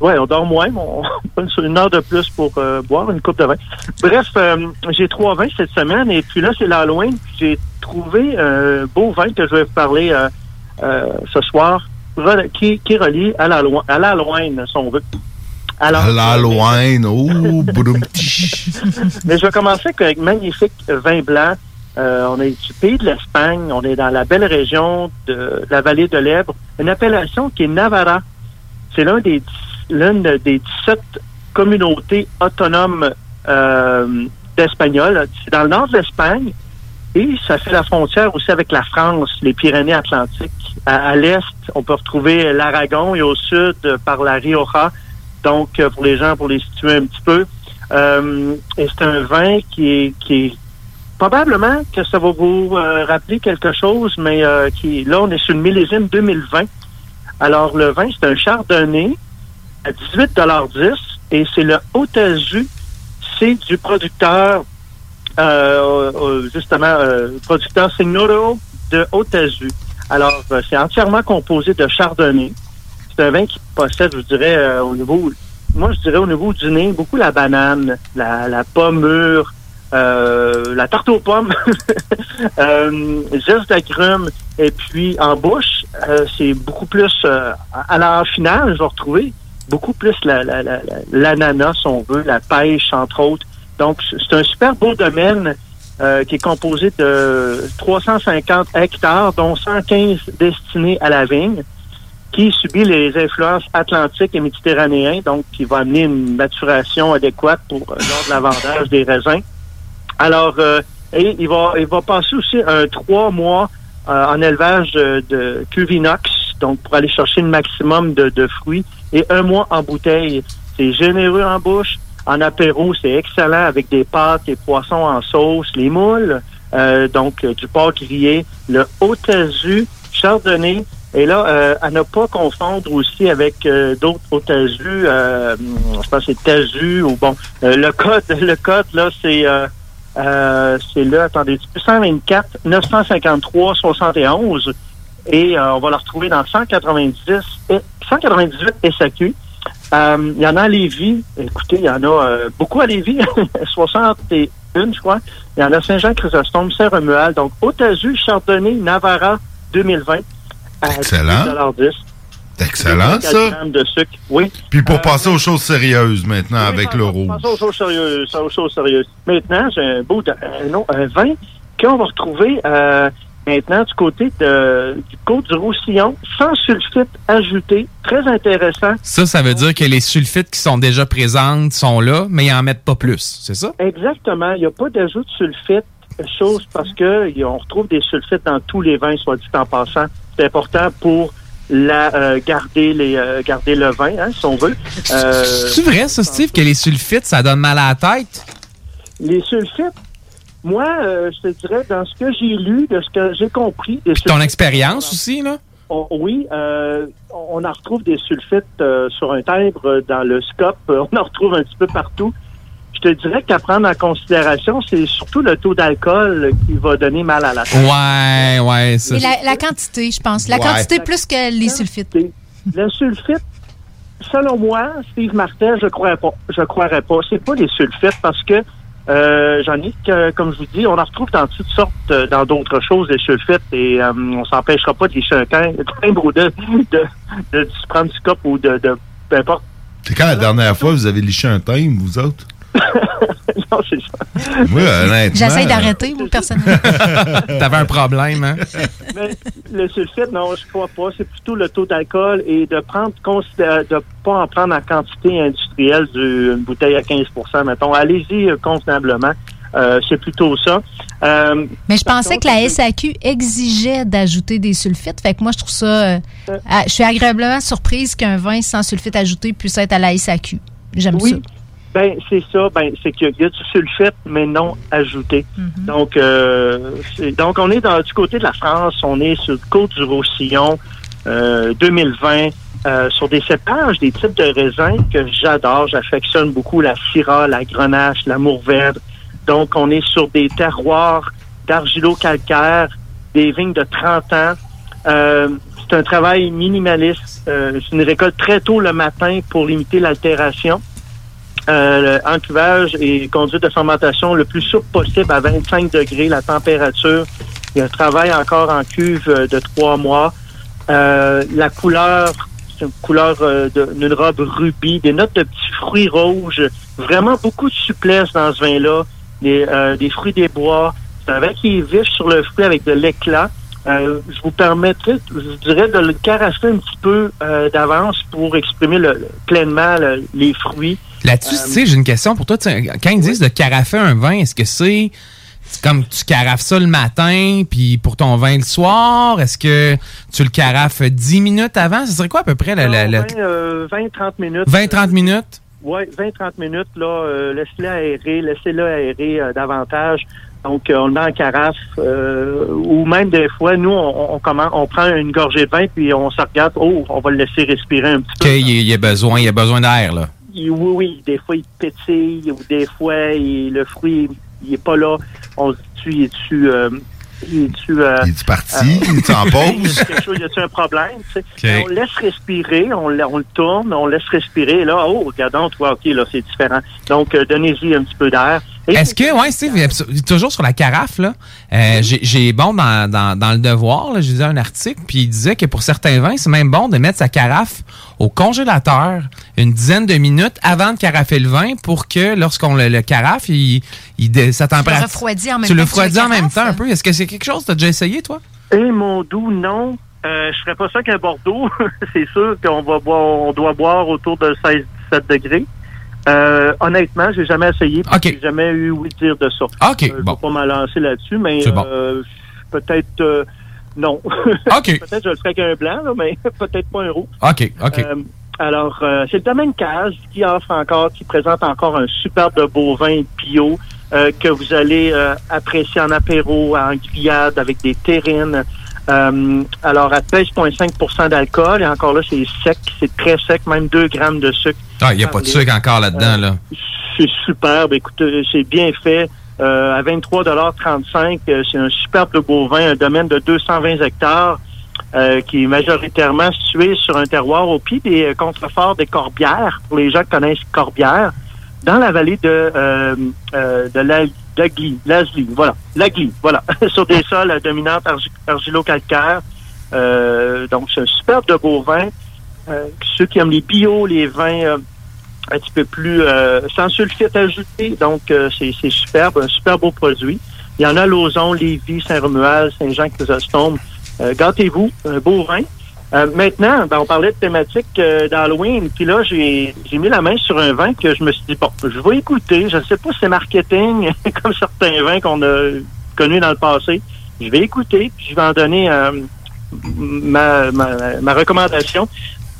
ouais, on dort moins, mais on prend une heure de plus pour euh, boire une coupe de vin. Bref, euh, j'ai trois vins cette semaine et puis là, c'est l'Halloween. J'ai trouvé un beau vin que je vais vous parler euh, euh, ce soir qui, qui est relié à l'Halloween, à l'Halloween, si on veut. Alors, l'Halloween, oh, boum. mais je vais commencer avec magnifique vin blanc. Euh, on est du pays de l'Espagne, on est dans la belle région de la vallée de l'Èbre, une appellation qui est Navarra. C'est l'un des l'une des 17 communautés autonomes euh, d'Espagnols. C'est dans le nord de l'Espagne et ça fait la frontière aussi avec la France, les Pyrénées-Atlantiques. À, à l'est, on peut retrouver l'Aragon et au sud, euh, par la Rioja. Donc, euh, pour les gens, pour les situer un petit peu. Euh, et c'est un vin qui est, qui probablement que ça va vous euh, rappeler quelque chose, mais qui là, on est sur une millésime 2020. Alors, le vin, c'est un chardonnay à 18,10 et c'est le Haut-Azu. C'est du producteur, justement, producteur Signoro de Haut-Azu. Alors, c'est entièrement composé de chardonnay. C'est un vin qui possède, je dirais, euh, au niveau, moi, je dirais au niveau du nez, beaucoup la banane, la, pomme mûre, euh, la tarte aux pommes, euh, d'agrumes, et puis en bouche, euh, c'est beaucoup plus, à la finale, je vais retrouver beaucoup plus la- la- l'ananas, si on veut, la pêche, entre autres. Donc, c'est un super beau domaine qui est composé de 350 hectares, dont 115 destinés à la vigne, qui subit les influences atlantiques et méditerranéennes, donc qui va amener une maturation adéquate pour euh, lors de l'avandage des raisins. Alors, euh, il va, il va passer aussi un trois mois euh, en élevage de, de cuvinox, donc pour aller chercher le maximum de, de fruits, et un mois en bouteille. C'est généreux en bouche. En apéro, c'est excellent avec des pâtes et poissons en sauce, les moules, euh, donc euh, du porc grillé, le Haut-Azu, chardonnay, et là, euh, à ne pas confondre aussi avec euh, d'autres Haut-Azu, euh, je pense que c'est Tazu, ou bon, euh, le code, le code, là, c'est... Euh, euh, c'est là, attendez, 124 953 71 et on va le retrouver dans 190 et 198 SAQ. Il y en a à Lévis. Écoutez, il y en a beaucoup à Lévis. 61, je crois. Il y en a Saint-Jean-Chrysostome, Saint-Romuald. Donc, Haute-Azu, Chardonnay, Navarra 2020. Excellent. 10 Excellent, ça. de sucre, oui. Puis pour passer aux choses sérieuses maintenant avec le rouge. Passons aux choses sérieuses. aux choses sérieuses. Maintenant, j'ai un beau un, autre- un vin qu'on va retrouver euh, Maintenant, du côté de, du côte du Roussillon, sans sulfite ajouté, très intéressant. Ça, ça veut dire que les sulfites qui sont déjà présentes sont là, mais ils en mettent pas plus, c'est ça? Exactement. Il n'y a pas d'ajout de sulfite, chose parce que on retrouve des sulfites dans tous les vins, soit dit en passant. C'est important pour la euh, garder les euh, garder le vin, hein, si on veut. Euh, C'est vrai, ça, Steve, que les sulfites, ça donne mal à la tête? les sulfites, moi, euh, je te dirais, dans ce que j'ai lu, de ce que j'ai compris, des Puis ton expérience aussi, là? On- oui, euh, on en retrouve des sulfites sur un timbre, dans le scope, on en retrouve un petit peu partout. Je te dirais qu'à prendre en considération, c'est surtout le taux d'alcool qui va donner mal à la tête. Ouais, ouais, ça. Et la, la quantité, je pense. La Ouais. quantité plus que les sulfites. Le sulfite, selon moi, Steve Martel, je croirais pas. Je croirais pas. C'est pas des sulfites parce que euh, j'en ai que, comme je vous dis, on en retrouve dans toutes sortes, euh, dans d'autres choses, des sulfites, et euh, on s'empêchera pas de lécher un tim- timbre ou de, de, de, se prendre du cop ou de, de peu importe. C'est quand la dernière fois vous avez liché un thème, vous autres? non, c'est ça. Moi, honnêtement. J'essaie euh, d'arrêter, moi, personnellement. T'avais un problème, hein? Mais le sulfite, non, je crois pas. C'est plutôt le taux d'alcool et de prendre considé- de pas en prendre en quantité industrielle d'une bouteille à 15% mettons. Allez-y euh, convenablement. Euh, c'est plutôt ça. Euh, Mais je pensais que la SAQ exigeait d'ajouter des sulfites. Fait que moi, je trouve ça. euh, ah, je suis agréablement surprise qu'un vin sans sulfite ajouté puisse être à la SAQ. J'aime Oui. ça. Ben, c'est ça. Ben, c'est qu'il y a- il y a du sulfite, mais non ajouté. Donc, euh, donc, on est dans, du côté de la France. On est sur le côte du Roussillon, euh, 2020, euh, sur des cépages, des types de raisins que j'adore. J'affectionne beaucoup la Syrah, la Grenache, la Mourvèdre. Donc, on est sur des terroirs d'argilo-calcaire, des vignes de 30 ans. Euh, c'est un travail minimaliste. Euh, c'est une récolte très tôt le matin pour limiter l'altération. Euh, encuvage et conduite de fermentation le plus souple possible à 25 degrés, la température. Il y a un travail encore en cuve euh, de trois mois. Euh, la couleur, c'est une couleur euh, d'une robe rubis, des notes de petits fruits rouges. Vraiment beaucoup de souplesse dans ce vin-là. Des, euh, des fruits des bois. C'est un vin qui est vif sur le fruit avec de l'éclat. Euh, je vous permettrai, je dirais, de le caresser un petit peu euh, d'avance pour exprimer le- le- pleinement le- les fruits. Là-dessus, tu sais, j'ai une question pour toi. Quand ils disent de carafer un vin, est-ce que c'est comme tu carafes ça le matin, puis pour ton vin le soir? Est-ce que tu le carafes 10 minutes avant? Ce serait quoi à peu près? la- la- la- 20-30 minutes. 20-30 minutes? Oui, 20-30 minutes, là, euh, laissez-le aérer, laissez-le aérer euh, davantage. Donc, euh, on le met en carafe, euh, ou même des fois, nous, on, on, comment, on prend une gorgée de vin, puis on se regarde, oh, on va le laisser respirer un petit peu. y, ait- il y a besoin, il y a besoin d'air, là. Il- oui, oui, des fois, il pétille, ou des fois, il- le fruit, il est pas là. On se dit, il est-tu... Euh, il est-tu... Euh, Il est parti? Il est en pause? y a quelque chose, y a-tu un problème? tu sais? Ok. On laisse respirer, on, le- on le tourne, on laisse respirer. Et là, oh, regardons, toi, OK, là, c'est différent. Donc, euh, donnez-y un petit peu d'air. Est-ce que, ouais, Steve, toujours sur la carafe, là, euh, j'ai- j'ai bon dans, dans, dans le devoir, là, j'ai lu un article, puis il disait que pour certains vins, c'est même bon de mettre sa carafe au congélateur une dizaine de minutes avant de carafer le vin pour que lorsqu'on le, le carafe, il, il dé- sa température. refroidis en même tu temps le tu le refroidis en même temps un peu. Est-ce que c'est quelque chose que tu as déjà essayé, toi? Et mon doux, non. Euh, je ferais pas ça qu'à Bordeaux. c'est sûr qu'on va boire, on doit boire autour de 16-17 degrés. Euh, honnêtement, j'ai jamais essayé. puis J'ai jamais eu oui dire de ça. OK, Euh, je bon. vais pas m'en lancer là-dessus, mais bon. euh, peut-être euh, non. OK. peut-être je le ferais qu'un blanc, là, mais peut-être pas un rouge. OK, OK. Euh, alors, euh, c'est le domaine Cage qui offre encore, qui présente encore un superbe beau vin bio euh, que vous allez euh, apprécier en apéro, en grillade avec des terrines. Euh, alors, à 13,5% d'alcool, et encore là, c'est sec, c'est très sec, même 2 grammes de sucre. Ah, il n'y a pas de sucre encore là-dedans, là. C'est superbe. Écoutez, c'est bien fait. Euh, à 23,35 euh, c'est un superbe beau vin, un domaine de 220 hectares euh, qui est majoritairement situé sur un terroir au pied des euh, contreforts des Corbières, pour les gens qui connaissent Corbières, dans la vallée de, euh, euh, de la, l'Agly, l'Asly, voilà, l'Agly, voilà, sur des sols à dominante argi- argilo-calcaire. Euh, donc, c'est un superbe de beau vin. Euh, ceux qui aiment les bio, les vins euh, un petit peu plus euh, sans sulfite ajouté, donc euh, c'est superbe, un super beau produit. Il y en a à Lauson, Lévis, Saint-Romuald, Saint-Jean-Chrysostome. Gâtez-vous, un beau vin. Euh, maintenant, ben, on parlait de thématique euh, d'Halloween, puis là, j'ai mis la main sur un vin que je me suis dit, bon, je vais écouter, je ne sais pas si c'est marketing, comme certains vins qu'on a connus dans le passé. Je vais écouter, puis je vais en donner euh, ma, ma, ma recommandation.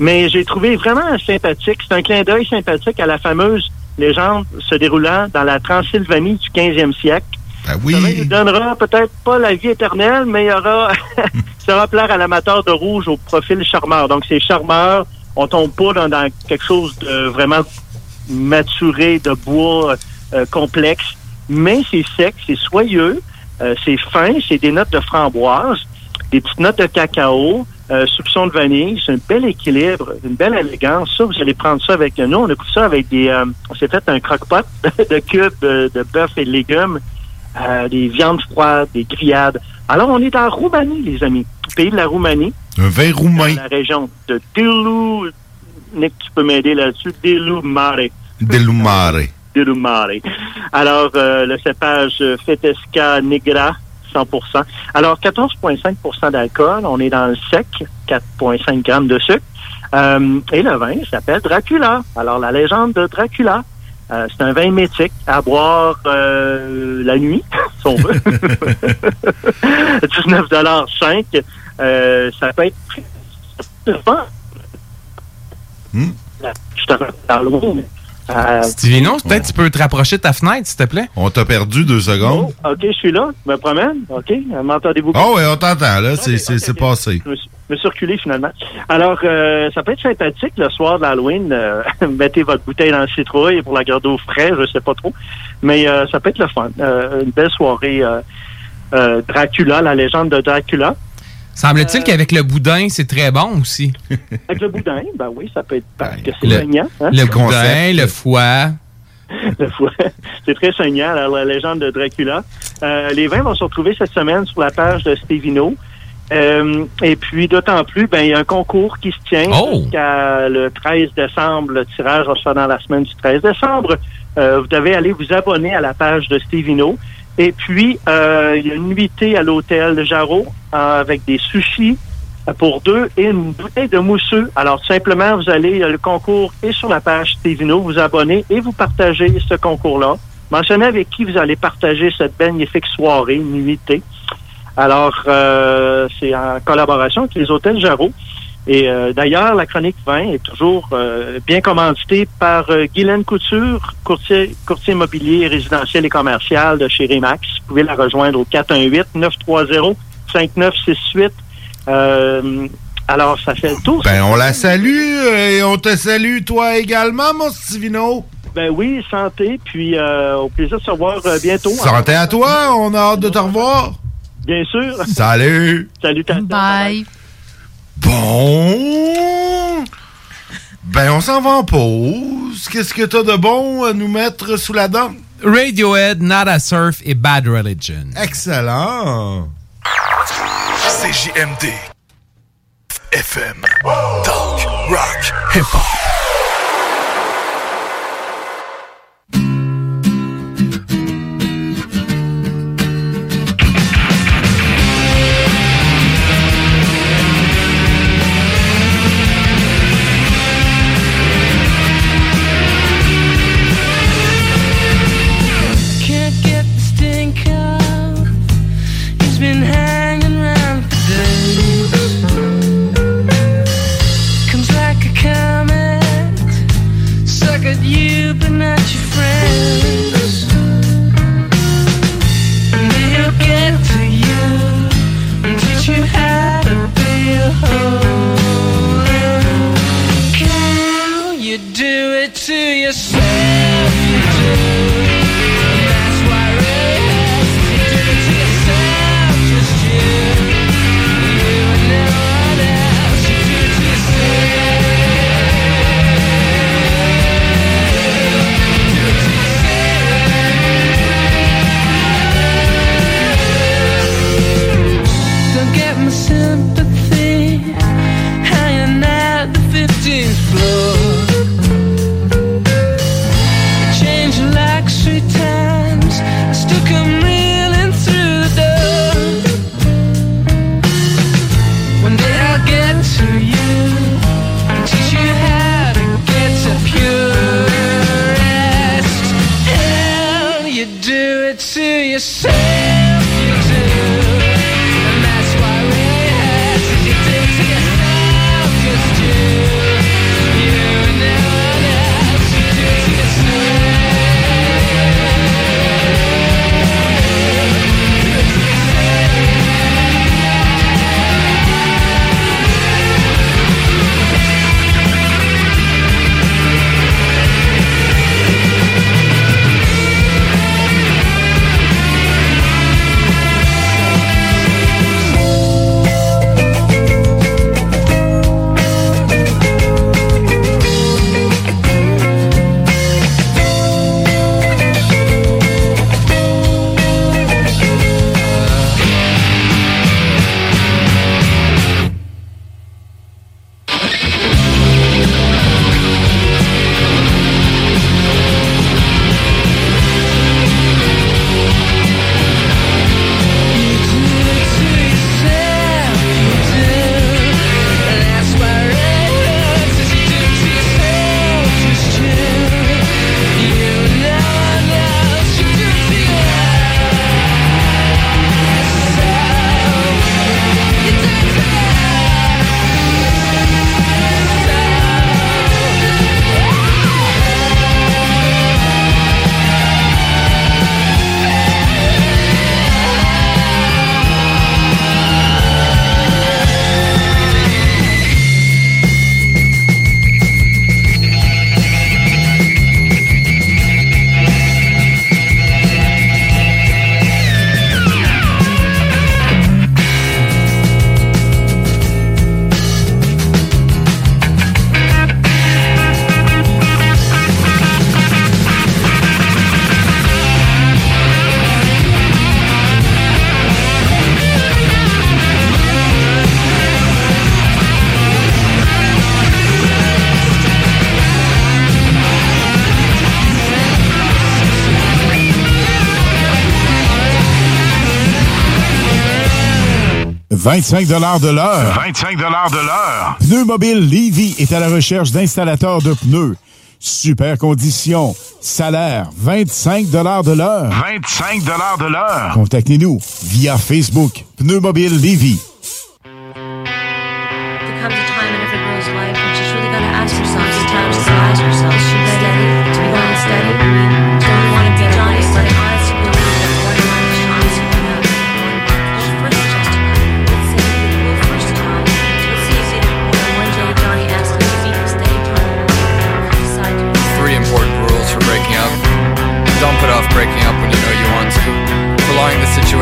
Mais j'ai trouvé vraiment sympathique, c'est un clin d'œil sympathique à la fameuse légende se déroulant dans la Transylvanie du 15e siècle. Ben Ça nous donnera peut-être pas la vie éternelle, mais il y aura, ça va plaire à l'amateur de rouge au profil charmeur. Donc, c'est charmeur. On tombe pas dans, quelque chose de vraiment maturé, de bois euh, complexe, mais c'est sec, c'est soyeux, euh, c'est fin, c'est des notes de framboise, des petites notes de cacao, euh, soupçon de vanille, c'est un bel équilibre, une belle élégance. Ça, vous allez prendre ça avec nous. On a coupé ça avec des, euh, on s'est fait un croque-pot de cubes de bœuf et de légumes euh, des viandes froides, des grillades. Alors, on est en Roumanie, les amis, pays de la Roumanie, Un vin roumain. dans la région de Delu. Nick, tu peux m'aider là-dessus? Delu Mare. Delu Mare. Alors, euh, le cépage Fetesca Negra, 100% Alors, 14,5% d'alcool. On est dans le sec, 4,5 grammes de sucre. Euh, et le vin s'appelle Dracula. Alors, la légende de Dracula. Euh, c'est un vin mythique à boire euh, la nuit, si on veut. 19,5 euh, Ça peut être. Hmm. Je mais, euh, Stivino, peut-être tu peux te rapprocher de ta fenêtre, s'il te plaît? On t'a perdu deux secondes. OK, je suis là, je me promène. OK, m'entendez-vous? Oh, ouais, on t'entend, là. C'est c'est- c'est passé. Je me suis- me suis reculé finalement. Alors, euh, ça peut être sympathique le soir de l'Halloween. euh, mettez votre bouteille dans le citrouille pour la garder au frais, je sais pas trop. Mais euh, ça peut être le fun. Euh, une belle soirée euh, euh, Dracula, la légende de Dracula. Semble-t-il qu'avec le boudin, c'est très bon aussi. Avec le boudin, ben oui, ça peut être parce que c'est Le, saignant. hein? le boudin, le foie. Le foie. C'est très saignant, la, la légende de Dracula. Euh, les vins vont se retrouver cette semaine sur la page de Stevino. Euh, et puis, d'autant plus, ben, il y a un concours qui se tient Oh! jusqu'à le 13 décembre. Le tirage va se faire dans la semaine du 13 décembre. Euh, vous devez aller vous abonner à la page de Stevino. Et puis, euh, il y a une nuitée à l'hôtel Jarreau euh, avec des sushis euh, pour deux et une bouteille de mousseux. Alors, simplement, vous allez, euh, le concours est sur la page Stevino, vous abonnez et vous partagez ce concours-là. Mentionnez avec qui vous allez partager cette magnifique soirée, nuitée. Alors, euh, c'est en collaboration avec les hôtels Jarreau. Et euh, d'ailleurs, la chronique 20 est toujours euh, bien commanditée par euh, Guylaine Couture, courtier, courtier immobilier résidentiel et commercial de chez Remax. Vous pouvez la rejoindre au 418-930-5968. Euh, alors, ça fait le tour. Ben, on la salue euh, et on te salue, toi également, mon Stivino. Ben oui, santé, puis euh, au plaisir de se revoir euh, bientôt. Santé à toi, on a hâte de te revoir. Bien sûr. Salut. Salut, Bye. Bon. Ben, on s'en va en pause. Qu'est-ce que t'as de bon à nous mettre sous la dent? Radiohead, Nada Surf et Bad Religion. Excellent. CJMD. FM. Talk, rock, hip-hop. to you. 25 de l'heure. 25 de l'heure. Pneus Mobile Levy est à la recherche d'installateurs de pneus. Super condition. Salaire, 25 de l'heure. 25 de l'heure. Contactez-nous via Facebook. Pneus Mobile Levy.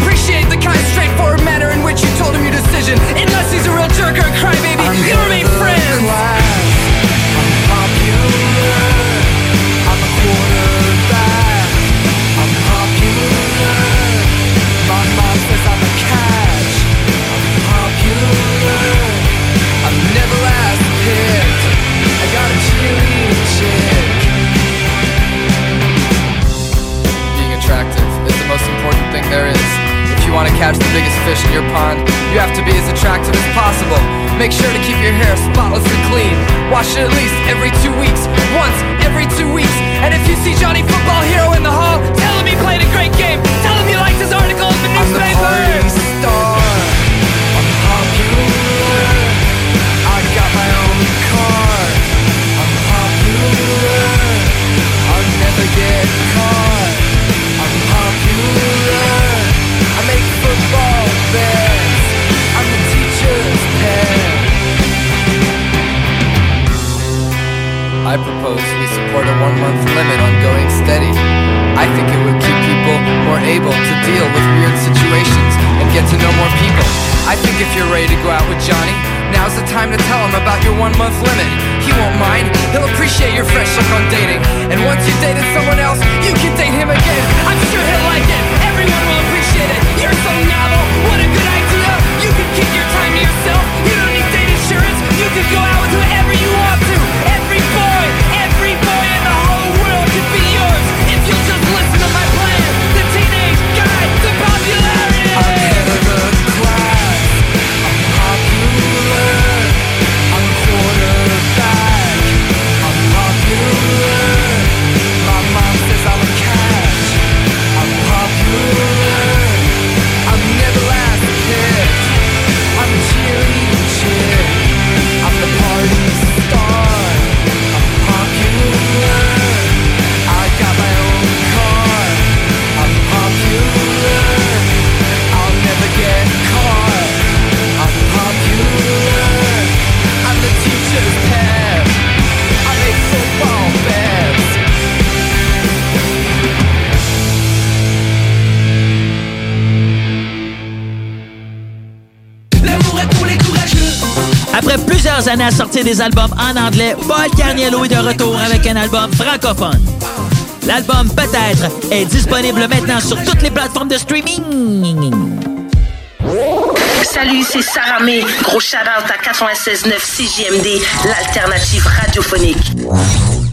appreciate the kind, straightforward manner in which you told him your decision. Unless he's a real jerk or a crybaby, you remain friends. Class. des albums en anglais, Paul Carniello est de retour avec un album francophone. L'album Peut-être est disponible maintenant sur toutes les plateformes de streaming. Salut, c'est Sarah May. Gros shout-out à 96.9 CJMD, l'alternative radiophonique.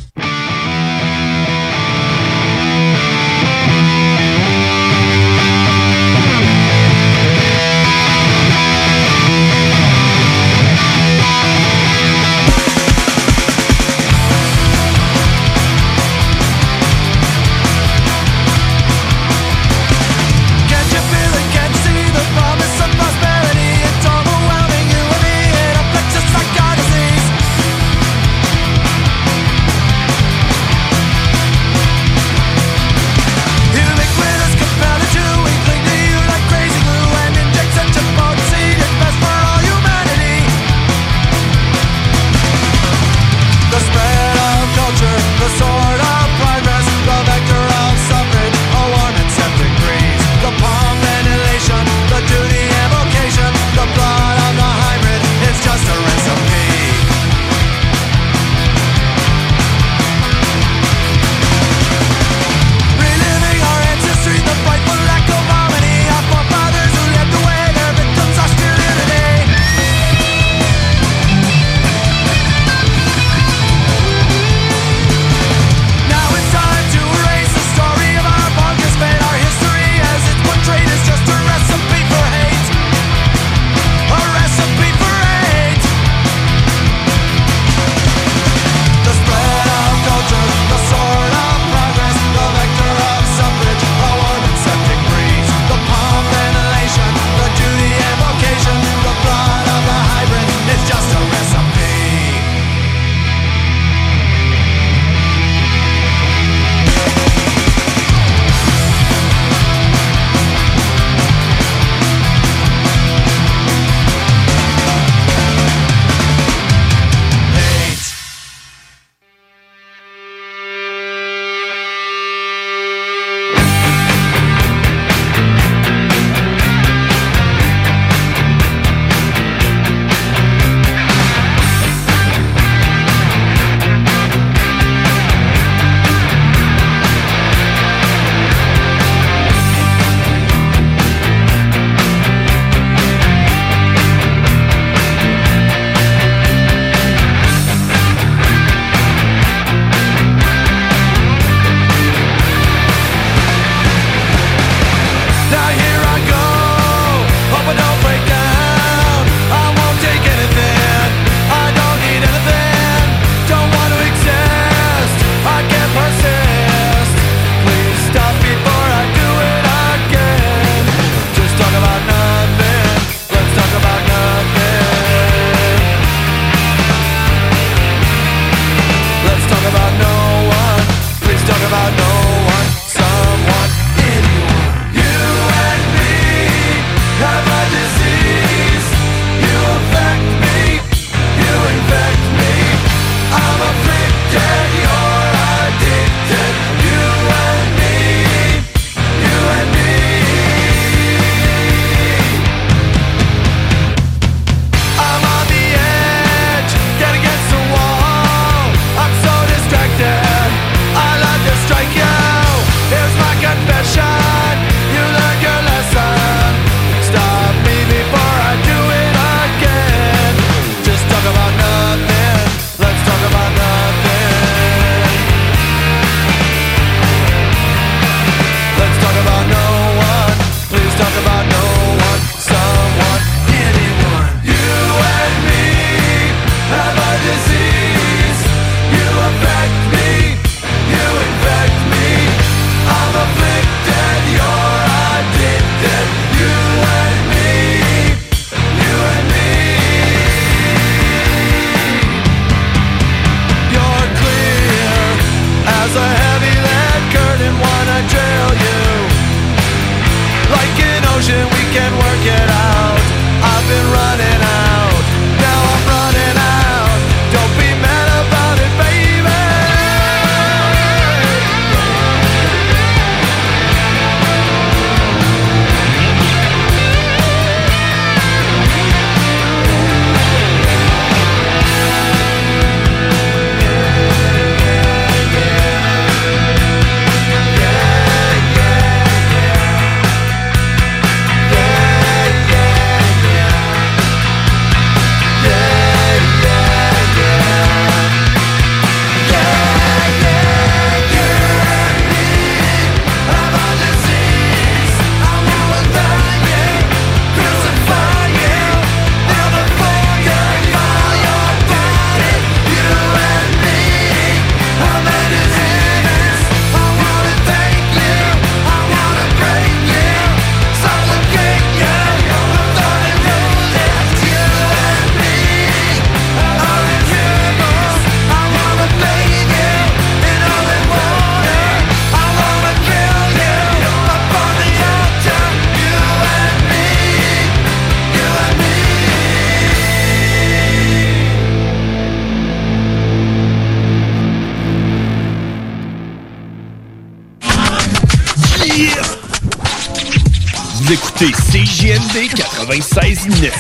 96.9.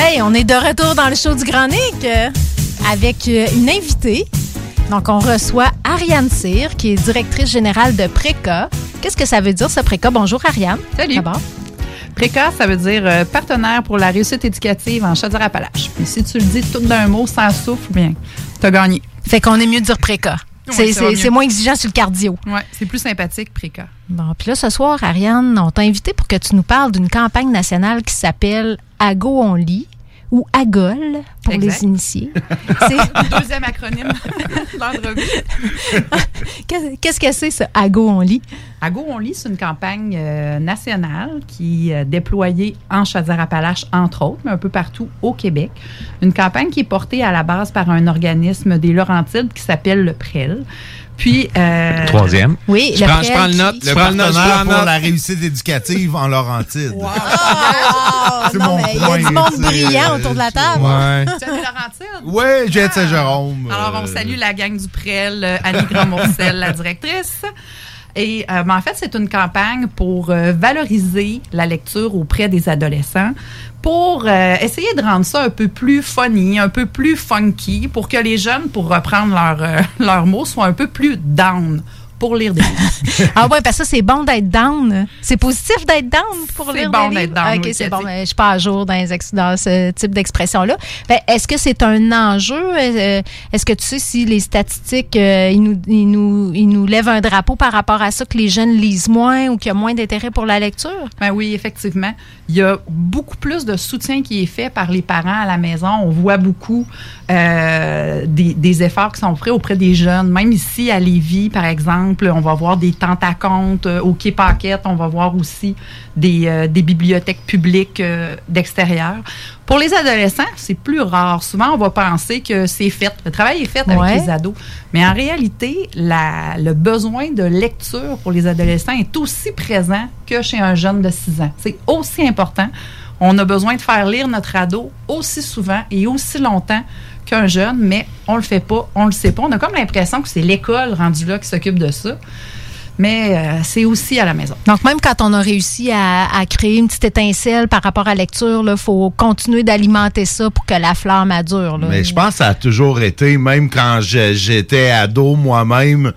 Hey, on est de retour dans le show du Grand Nick euh, avec euh, une invitée. Donc, on reçoit Ariane Cyr, qui est directrice générale de Préca. Qu'est-ce que ça veut dire, ce Préca? Bonjour, Ariane. Salut. Préca, ça veut dire euh, partenaire pour la réussite éducative en Chaudière-Appalaches. Puis si tu le dis tout d'un mot, sans souffle, bien, t'as gagné. Fait qu'on est mieux de dire Préca. C'est- moins exigeant sur le cardio. Ouais, c'est plus sympathique, Préca. Bon, puis là, ce soir, Ariane, on t'a invité pour que tu nous parles d'une campagne nationale qui s'appelle Ago on lit ou AGOL pour Exact. les initiés. Deuxième acronyme Qu'est-ce que c'est, ce Ago on lit? Ago on lit, c'est une campagne euh, nationale qui est déployée en Chaudière-Appalaches, entre autres, mais un peu partout au Québec. Une campagne qui est portée à la base par un organisme des Laurentides qui s'appelle le PREL. Puis... euh, Troisième. Oui, Je prends- je prends le note. Prends le partenaire prends pour note. la réussite éducative en Laurentide. Ah, C'est non, mon mais il y a du monde brillant euh, autour de la table. Ouais. Tu as des Laurentides? Ouais, j'ai de Saint-Jérôme. Alors, on euh, salue la gang du Prel, euh, Annie Gromorcel, la directrice. Et euh, en fait, c'est une campagne pour euh, valoriser la lecture auprès des adolescents, pour euh, essayer de rendre ça un peu plus funny, un peu plus funky, pour que les jeunes, pour reprendre leur, euh, leurs mots, soient un peu plus down pour lire des livres. Ah ouais, parce que ça, c'est bon d'être down. C'est positif d'être down pour C'est lire bon des d'être livres? down, OK, oui, c'est bon. mais Je suis pas à jour dans, les ex- dans ce type d'expression-là. Ben, Est-ce que c'est un enjeu? Euh, Est-ce que tu sais si les statistiques, euh, ils, nous, ils, nous, ils nous lèvent un drapeau par rapport à ça, que les jeunes lisent moins ou qu'il y a moins d'intérêt pour la lecture? Ben oui, effectivement. Il y a beaucoup plus de soutien qui est fait par les parents à la maison. On voit beaucoup euh, des, des efforts qui sont faits auprès des jeunes. Même ici à Lévis, par exemple, on va voir des compte. Euh, Au Quai Paquette, on va voir aussi des, euh, des bibliothèques publiques euh, d'extérieur. Pour les adolescents, c'est plus rare. Souvent, on va penser que c'est fait. Le travail est fait avec Ouais. les ados. Mais en réalité, la- le besoin de lecture pour les adolescents est aussi présent que chez un jeune de 6 ans. C'est aussi important. On a besoin de faire lire notre ado aussi souvent et aussi longtemps qu'un jeune, mais on le fait pas, on le sait pas. On a comme l'impression que c'est l'école rendue là qui s'occupe de ça. Mais euh, c'est aussi à la maison. Donc, même quand on a réussi à, à créer une petite étincelle par rapport à la lecture, il faut continuer d'alimenter ça pour que la flamme madure. là. Mais je pense que ça a toujours été, même quand j'étais ado moi-même,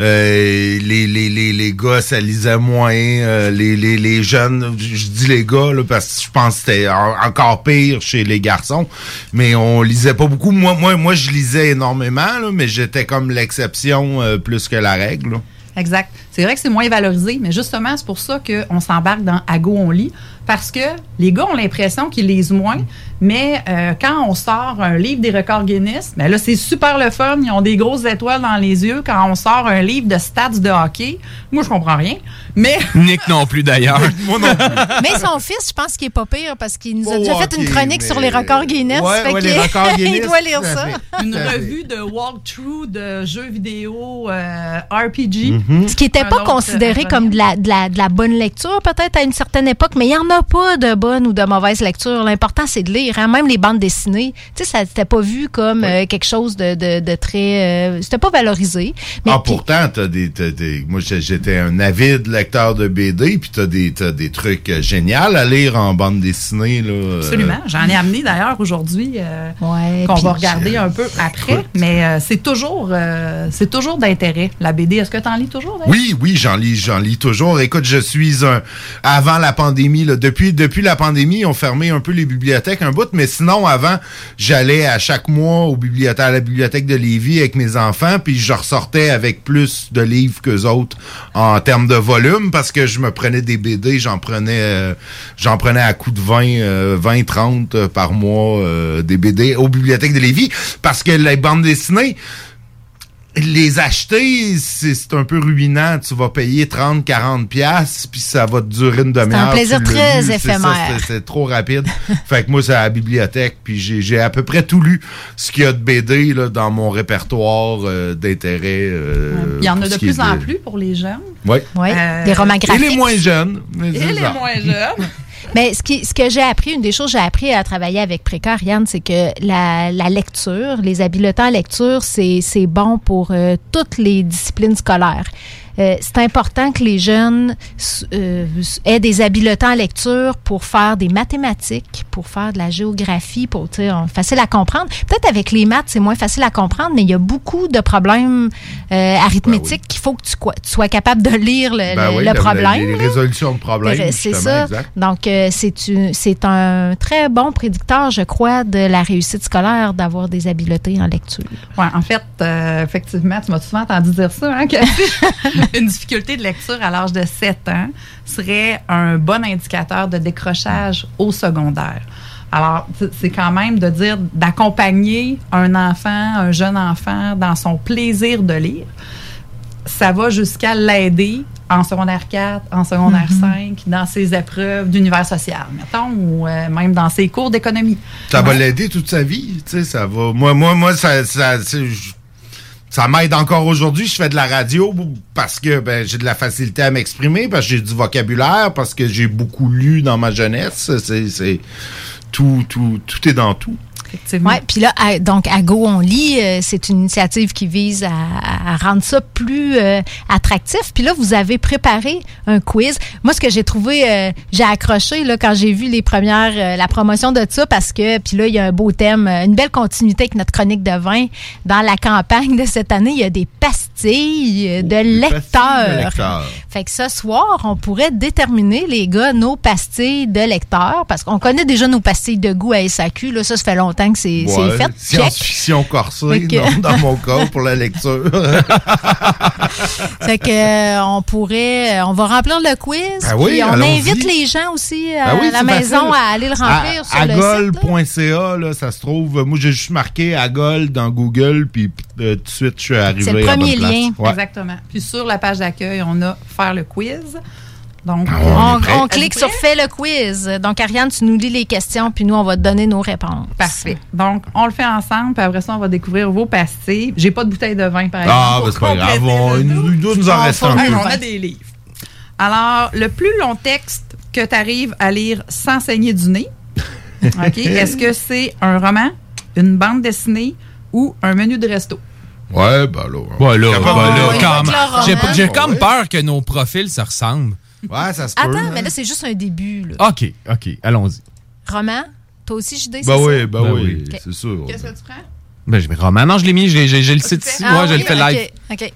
euh, les, les, les, les gars, ça lisait moins. euh, les, les, les jeunes, je dis les gars, là, parce que je pense que c'était en- encore pire chez les garçons, mais on lisait pas beaucoup. Moi, moi, moi je lisais énormément, là, mais j'étais comme l'exception euh, plus que la règle. là. Exact. C'est vrai que c'est moins valorisé, mais justement, c'est pour ça qu'on s'embarque dans Ago on lit, parce que les gars ont l'impression qu'ils lisent moins, mais euh, quand on sort un livre des records Guinness, ben là, c'est super le fun. Ils ont des grosses étoiles dans les yeux. Quand on sort un livre de stats de hockey, moi, je comprends rien. Mais Nick non plus d'ailleurs. Moi non plus. Mais son fils, je pense qu'il est pas pire parce qu'il nous a Oh, déjà fait une chronique mais- sur les records Guinness. Ouais, fait ouais, qu'il- les records Guinness, il doit lire ça. une revue de walkthrough de jeux vidéo euh, RPG. Mhm. Ce qui n'était pas considéré comme de la, de, la, de la bonne lecture, peut-être à une certaine époque, mais il n'y en a pas de bonne ou de mauvaise lecture. L'important, c'est de lire. hein. Même les bandes dessinées, tu sais, ça n'était pas vu comme euh, quelque chose de, de, de très. euh, c'était pas valorisé. Mais ah, pourtant, t'as des, t'as des, moi, j'étais un avide lecteur de BD, puis t'as des, t'as des trucs euh, géniaux à lire en bande dessinée, là. euh, Absolument. J'en ai amené d'ailleurs aujourd'hui euh, Ouais, qu'on va regarder un peu après, mais euh, c'est toujours, euh, c'est toujours d'intérêt. La BD, est-ce que tu en lis toujours? Oui, oui, j'en lis, j'en lis toujours. Écoute, je suis un avant la pandémie. Là, depuis, depuis la pandémie, ils ont fermé un peu les bibliothèques un bout, mais sinon avant, j'allais à chaque mois au bibliothèque, à la bibliothèque de Lévis avec mes enfants, puis je ressortais avec plus de livres qu'eux autres en termes de volume parce que je me prenais des BD, j'en prenais, euh, j'en prenais à coups de 20, euh, 20, 30 euh, par mois euh, des BD aux bibliothèques de Lévis parce que les bandes dessinées les acheter, c'est c'est un peu ruinant. Tu vas payer 30, 40 pièces puis ça va te durer une demi-heure. plaisir tu l'as très lu. C'est éphémère. c'est- C'est trop rapide. fait que moi, c'est à la bibliothèque, puis j'ai à peu près tout lu ce qu'il y a de BD là, dans mon répertoire euh, d'intérêt. euh, Il y en a de plus en plus pour les jeunes. Oui. Ouais, Euh, des romans Et graphiques. les moins jeunes. mais Et c'est les ça. moins jeunes. Mais ce, qui, ce que j'ai appris, une des choses que j'ai appris à travailler avec Préca, Ariane, c'est que la, la lecture, les habiletants à lecture, c'est c'est bon pour euh, toutes les disciplines scolaires. Euh, c'est important que les jeunes s- euh, aient des habiletants à lecture pour faire des mathématiques, pour faire de la géographie, pour tu sais, facile à comprendre. Peut-être avec les maths, c'est moins facile à comprendre, mais il y a beaucoup de problèmes euh, arithmétiques qu'il faut que tu, quoi- tu sois capable de lire le, Ben le- oui, le la- problème. Les résolutions de problèmes. C'est ça. exact. Donc, euh, c'est une- c'est un très bon prédicteur, je crois, de la réussite scolaire d'avoir des habiletés en lecture. Ouais, en fait, euh, effectivement, tu m'as souvent entendu dire ça, hein, que une difficulté de lecture à l'âge de 7 ans serait un bon indicateur de décrochage au secondaire. Alors, c'est quand même de dire d'accompagner un enfant, un jeune enfant dans son plaisir de lire. Ça va jusqu'à l'aider en secondaire 4, en secondaire 5, dans ses épreuves d'univers social, mettons, ou euh, même dans ses cours d'économie. Ça va l'aider toute sa vie, tu sais, ça va. Moi, moi, moi, ça, je- ça m'aide encore aujourd'hui. Je fais de la radio parce que ben, j'ai de la facilité à m'exprimer, parce que j'ai du vocabulaire, parce que j'ai beaucoup lu dans ma jeunesse. C'est, tout, tout, tout est dans tout. Oui, puis là, à- donc, à Go, on lit, euh, c'est une initiative qui vise à, à rendre ça plus euh, attractif. Puis là, vous avez préparé un quiz. Moi, ce que j'ai trouvé, euh, j'ai accroché là, quand j'ai vu les premières, euh, la promotion de ça, parce que, puis là, il y a un beau thème, euh, une belle continuité avec notre chronique de vin. Dans la campagne de cette année, il y a des pastilles de lecteurs. lecteurs. Fait que ce soir, on pourrait déterminer, les gars, nos pastilles de lecteurs, parce qu'on connaît déjà nos pastilles de goût à SAQ. Là, ça, ça fait longtemps que c'est c'est Ouais, fait. Science-fiction corsée, que- dans, dans mon cas, pour la lecture. Fait que euh, on pourrait, euh, on va remplir le quiz. Ben oui, puis on invite les gens aussi à Ben oui, la c'est maison facile. à aller le remplir sur le site. Agol.ca, là, ça se trouve. Moi, j'ai juste marqué Agol dans Google, puis euh, tout de suite, je suis arrivé C'est le à premier lien. Ouais. Exactement. Puis sur la page d'accueil, on a faire le quiz. Donc, Ah, On, clique sur Fais le quiz. Donc, Ariane, tu nous lis les questions, puis nous, on va te donner nos réponses. Parfait. Donc, on le fait ensemble, puis après ça, on va découvrir vos pastilles. J'ai pas de bouteille de vin, par exemple. Ah, ben, c'est pas grave. On, nous, nous en un peu. On a des livres. Alors, le plus long texte que tu arrives à lire sans saigner du nez, OK? Est-ce que c'est un roman, une bande dessinée ou un menu de resto? Ouais, ben là. Ouais, là, ben là, quand J'ai comme peur que nos profils se ressemblent. Ouais, ça se peut. Attends, hein. mais là, c'est juste un début. Là. OK, OK, allons-y. Roman, toi aussi, JD, c'est Ben ça? oui, ben Ben oui, oui. Ok. c'est sûr. Qu'est-ce que tu prends? Ben, je vais roman. Non, je l'ai mis, j'ai j'ai- j'ai le site ici. Ah ouais, je oui, le fais ok, live. OK.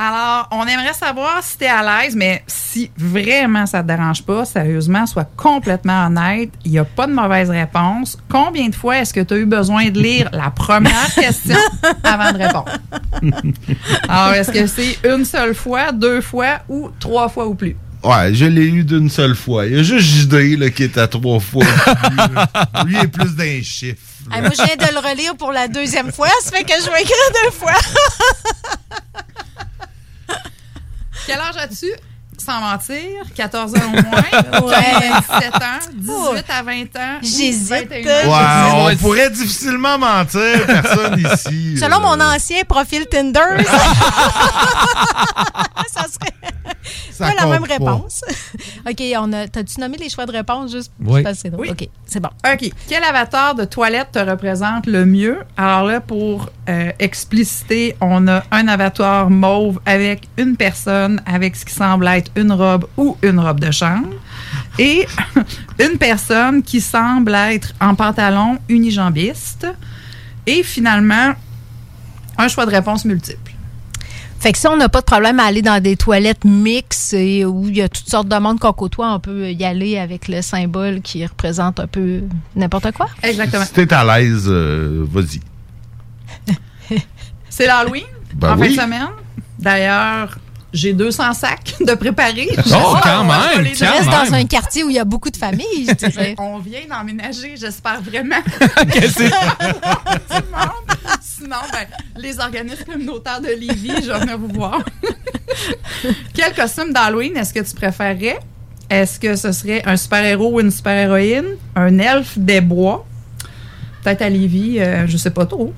Alors, on aimerait savoir si tu es à l'aise, mais si vraiment ça te dérange pas, sérieusement, sois complètement honnête. Il n'y a pas de mauvaise réponse. Combien de fois est-ce que tu as eu besoin de lire la première question avant de répondre? Alors, est-ce que c'est une seule fois, deux fois ou trois fois ou plus? Ouais, je l'ai eu d'une seule fois. Il y a juste JD là, qui est à trois fois. Lui, il est plus d'un chiffre. Moi, je viens de le relire pour la deuxième fois. Ça fait que je vais écrire deux fois. Quel âge as-tu? Sans mentir, 14 ans au moins, Ouais. 27 ans, 18 à 20 ans. J'hésite. 21 ans. Ouais, on pourrait difficilement mentir, personne ici. Selon euh, mon ancien profil Tinder, ça, serait Ça pas la même pas. réponse. OK, on a. T'as-tu nommé les choix de réponse juste Oui. parce que c'est drôle? Oui. OK, c'est bon. OK. Quel avatar de toilette te représente le mieux? Alors là, pour euh, expliciter, on a un avatar mauve avec une personne avec ce qui semble être une robe ou une robe de chambre et une personne qui semble être en pantalon unijambiste et finalement un choix de réponse multiple. Fait que si on n'a pas de problème à aller dans des toilettes mixtes et où il y a toutes sortes de monde qu'on côtoie, on peut y aller avec le symbole qui représente un peu n'importe quoi. Exactement. Si t'es à l'aise, euh, vas-y. C'est l'Halloween Ben en oui. fin de semaine. D'ailleurs, j'ai 200 sacs de préparer. Oh, quand même, Je donner. restes dans un quartier où il y a beaucoup de familles, je dirais. On vient d'emménager, j'espère vraiment. Qu'est-ce que c'est? Tout le monde. Sinon, ben, les organismes communautaires de Lévis, je vais venir vous voir. Quel costume d'Halloween est-ce que tu préférerais? Est-ce que ce serait un super-héros ou une super-héroïne? Un elfe des bois? Peut-être à Lévis, euh, je sais pas trop.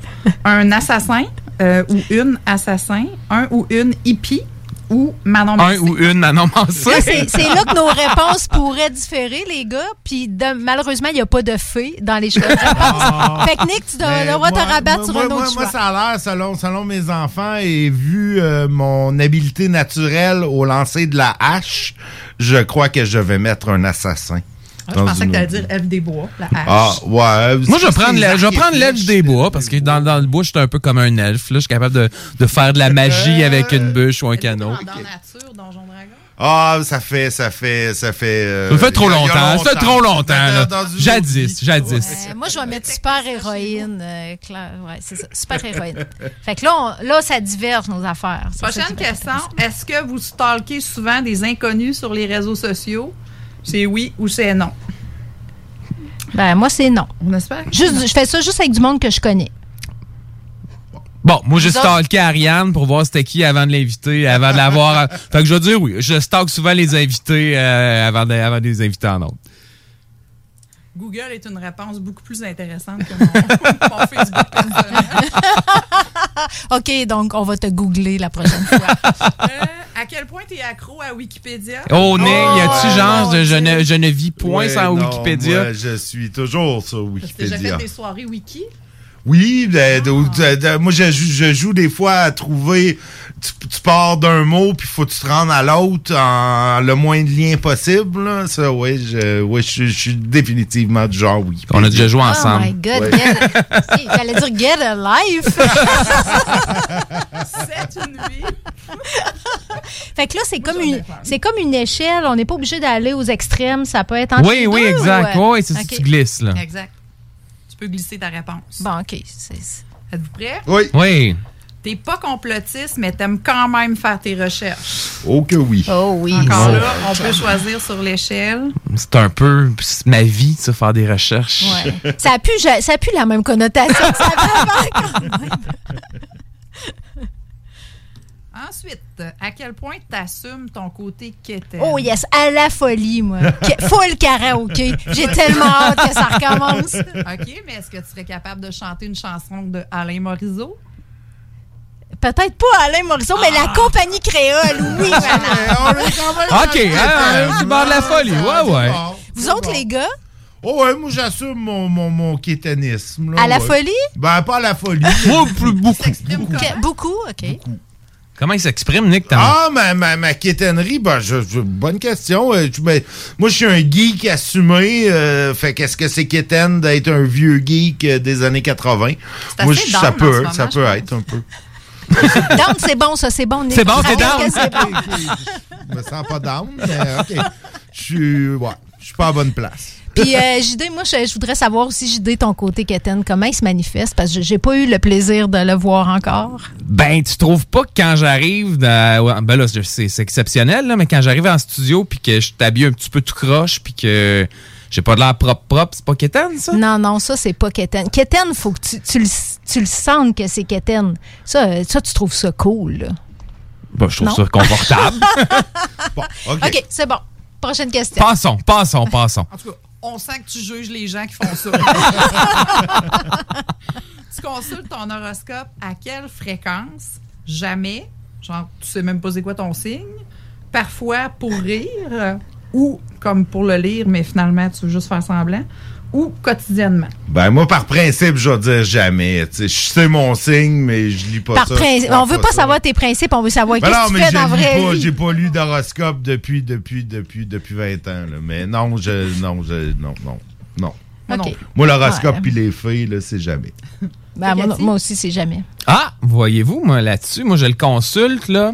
Un assassin euh, ou une assassin? Un ou une hippie? Ou Manon Un Massé? ou une Manon. Là, c'est là que nos réponses pourraient différer, les gars. Puis de- malheureusement, il n'y a pas de fée dans les choix de réponse. Fait que Nick, tu dois Mais le droit de te rabattre moi- sur moi- un autre moi- choix. Moi, ça a l'air, selon, selon mes enfants, et vu euh, mon habileté naturelle au lancer de la hache, je crois que je vais mettre un assassin. Ah, je pensais que tu allais dire elfe des bois, la hache. Ah, ouais. Moi, je vais prendre l'elfe- des bois parce que dans, dans le bois, je suis un peu comme un elfe. Là. Je suis capable de, de faire de la magie avec une bûche ou un canot. Dans nature, Donjon Dragon? Ah, ça fait, ça fait, ça fait. euh, Ça fait trop longtemps. Ça fait trop longtemps. là. Jadis, jadis. Euh, moi, je vais mettre super-héroïne. euh, Claire. Ouais, c'est ça. Super-héroïne. fait que là, on- là, ça diverge nos affaires. Prochaine question. Est-ce que vous stalkez souvent des inconnus sur les réseaux sociaux? C'est oui ou c'est non? Ben, moi, c'est non. On espère. que Juste, non. je fais ça juste avec du monde que je connais. Bon, moi, autres? stalké Ariane pour voir c'était qui avant de l'inviter, avant de l'avoir. fait que je veux dire oui. Je stalk souvent les invités euh, avant, de, avant de les inviter en autre. Google est une réponse beaucoup plus intéressante que mon, mon Facebook. OK, donc, on va te googler la prochaine fois. À quel point tu es accro à Wikipédia? Oh, Nick, y a-tu Oh, genre de je ne, je ne vis point Ouais, sans non, Wikipédia? moi, je suis toujours sur T'as déjà Wikipédia. fait des soirées wiki? Oui, de- de- de- de- moi je, je joue des fois à trouver. Tu, tu pars d'un mot puis faut que tu te rendes à l'autre en le moins de liens possible. là. Ça, oui, je, ouais, je, je suis définitivement du genre oui. On a déjà joué Oh ensemble. my God, Ouais. get- Si, J'allais dire get a life. C'est une vie. fait que là, c'est comme, une, c'est comme une échelle. On n'est pas obligé d'aller aux extrêmes. Ça peut être entre Oui, oui, deux, exact. ou, Oui, c'est ça, OK. tu glisses, là. Exact. Tu peux glisser ta réponse. Bon, OK. c'est- Êtes-vous prêts? Oui. Oui. T'es pas complotiste, mais t'aimes quand même faire tes recherches. Oh que oui. Oh oui. Encore Oh. là, on peut choisir sur l'échelle. C'est un peu ma vie, ça, faire des recherches. Ouais. ça, a plus, ça a plus la même connotation que ça avait avant, quand même. Ensuite, à quel point t'assumes ton côté quétaine? Oh yes, à la folie, moi. Full karaoké. J'ai tellement hâte que ça recommence. OK, mais est-ce que tu serais capable de chanter une chanson de Alain Morisot? Peut-être pas Alain Morisseau, mais la compagnie créole, oui. voilà. OK, hein, du bord de la folie. Ouais, ouais. Vous autres, les gars, Oh ouais, moi j'assume mon, mon, mon kétanisme. là, à la ouais. folie? Ben pas à la folie. Moi, plus beaucoup. Que- beaucoup, OK. Comment il s'exprime, Nick? Ah, ma, ma, ma quétainerie, ben, je, je- bonne question. Euh, tu- ben, moi, je suis un geek assumé. euh, fait qu'est-ce que c'est quétaine d'être un vieux geek euh, des années 80? C'est Moi, assez je- down ça peut, moment, ça peut être un peu. Down, c'est bon, ça, c'est bon. C'est bon, down? c'est bon. Je me sens pas down, mais OK. Je suis, ouais, je suis pas à bonne place. Puis, euh, JD, moi, je, je voudrais savoir aussi, JD, ton côté quétaine, comment il se manifeste? Parce que j'ai pas eu le plaisir de le voir encore. Ben, tu trouves pas que quand j'arrive dans. ouais, Ben là, c'est exceptionnel, là, mais quand j'arrive en studio puis que je t'habille un petit peu tout croche puis que j'ai pas de l'air propre-propre, c'est pas quétaine, ça? Non, non, ça, c'est pas quétaine. Quétaine, faut que tu, tu le, tu le sentes que c'est quétaine. Ça, euh, ça, tu trouves ça cool, là. Ben, je trouve Non? ça confortable. OK, c'est bon. Prochaine question. passons, passons, passons. En tout cas, on sent que tu juges les gens qui font ça. tu consultes ton horoscope à quelle fréquence? Jamais. Genre, tu sais même pas c'est quoi ton signe. Parfois pour rire ou comme pour le lire, mais finalement tu veux juste faire semblant. Ou quotidiennement. Ben, moi, par principe, je vais dire jamais. Tu sais, je sais mon signe, mais je lis pas Par ça. principe- on veut pas savoir tes principes, on veut savoir Ben qu'est-ce que tu mais fais je dans vie. j'ai pas lu d'horoscope depuis, depuis, depuis, depuis 20 ans, là. Mais non, je, non, je, non, non, non. OK. Moi, l'horoscope puis les filles, là, c'est jamais. Ben, moi, moi aussi, c'est jamais. Ah, voyez-vous, moi, là-dessus, moi, je le consulte, là.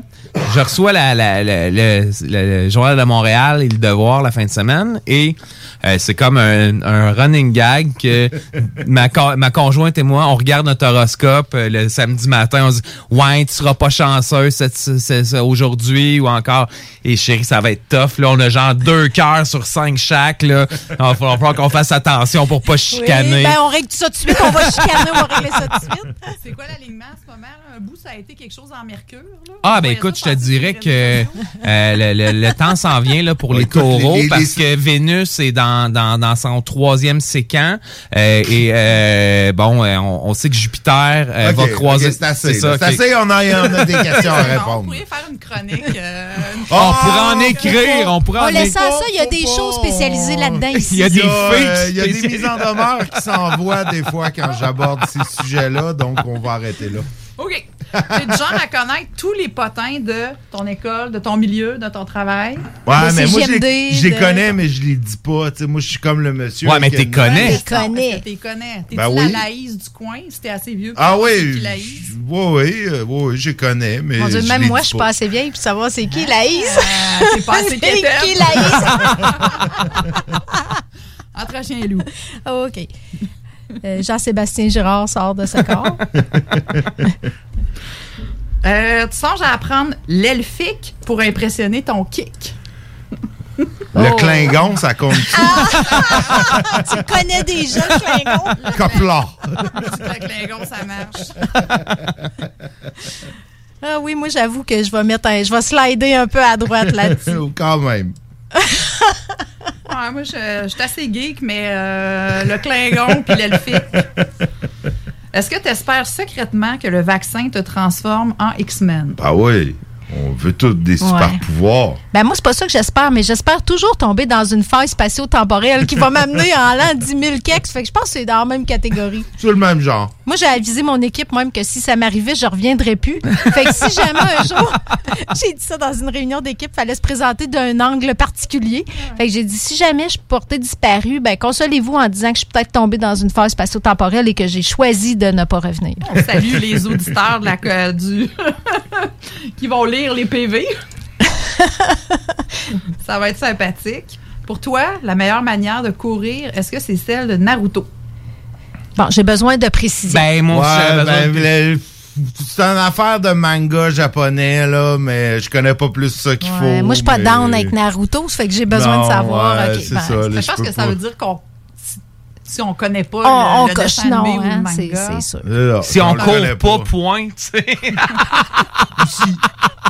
Je reçois la, la- la- le, le- le Journal de Montréal et le Devoir la fin de semaine et euh, c'est comme un, un running gag que ma, co- ma conjointe et moi, on regarde notre horoscope euh, le samedi matin, on se dit « Ouais, tu seras pas chanceux aujourd'hui ou encore « Et chérie, ça va être tough. » Là, on a genre deux cœurs sur cinq chaque, là. Il va falloir qu'on fasse attention pour pas chicaner. Oui, ben, on règle ça tout de suite. On va chicaner, on va régler ça tout de suite. C'est quoi l'alignement en ce moment? là? Un bout, ça a été quelque chose en mercure. Là? Ah, ben écoute, je te dirais que euh, le, le- le temps s'en vient là, pour les taureaux les- les- parce que Vénus est dans, dans, dans son troisième séquent. euh, et euh, bon, euh, on, on sait que Jupiter euh, va croiser. c'est assez, ça. C'est assez, on a, on a des questions à On répondre. pourrait faire une chronique. euh, une- On pourrait en écrire, on pourrait On en laisse écrire. ça, il y a des shows spécialisées là-dedans. Il y a des filles Il y a des mises en demeure qui s'envoient des fois quand j'aborde ces sujets-là, donc on va arrêter là. OK. T'es du genre à connaître tous les potins de ton école, de ton milieu, de ton travail. Ouais, De mais moi, je les- je les de- connais, mais je les dis pas. Moi, je suis comme le monsieur. Ouais, mais t'es une- connais. Est-ce que t'es connais. T'es-tu Ben la oui. Laïs du coin? C'était assez vieux. pour Ah oui, Laïs? oui, oui, euh, oui, oui, je les connais, mais. Mon Dieu, je même les moi, je suis pas assez vieille pour savoir c'est qui Laïs. c'est pas assez qui Laïs? Entre chien et loup. OK. Euh, Jean-Sébastien Girard sort de ce corps. Euh, tu songes à apprendre l'elfique pour impressionner ton kick. Le Oh. Klingon, ça compte. Ah, tu connais des jeunes Klingons? Copla. Le Klingon, ça marche. Ah oui, moi, j'avoue que je vais mettre un- je vais slider un peu à droite là-dessus. Quand même. Moi, je, je suis assez geek, mais euh, le Klingon puis l'elfique. Est-ce que tu espères secrètement que le vaccin te transforme en X-Men? Ah oui, on veut tous des super pouvoirs. Ben moi, c'est pas ça que j'espère, mais j'espère toujours tomber dans une faille spatio-temporelle qui va m'amener en l'an 10 000 keks. Fait que je pense que c'est dans la même catégorie. C'est le même genre. Moi, j'ai avisé mon équipe même que si ça m'arrivait, je reviendrais plus. Fait que si jamais un jour, j'ai dit ça dans une réunion d'équipe, fallait se présenter d'un angle particulier. Fait que j'ai dit si jamais je portais disparu, ben consolez-vous en disant que je suis peut-être tombée dans une phase spatio-temporelle et que j'ai choisi de ne pas revenir. On salue les auditeurs de la, euh, du qui vont lire les PV. Ça va être sympathique. Pour toi, la meilleure manière de courir, est-ce que c'est celle de Naruto? Bon, j'ai besoin de précision. Ben, moi Ouais, ben, de- c'est une affaire de manga japonais, là, mais je connais pas plus ça qu'il Ouais, faut. moi, je suis pas mais- down avec Naruto, ça fait que j'ai besoin Non, de savoir. ouais, ok, c'est ben, ça, là, je je pense que ça pas. veut dire qu'on si, on connaît pas On- on le, le coche dessin non, ou hein, le c'est- manga. c'est sûr. Là, Si on connaît court pas, point, tu sais.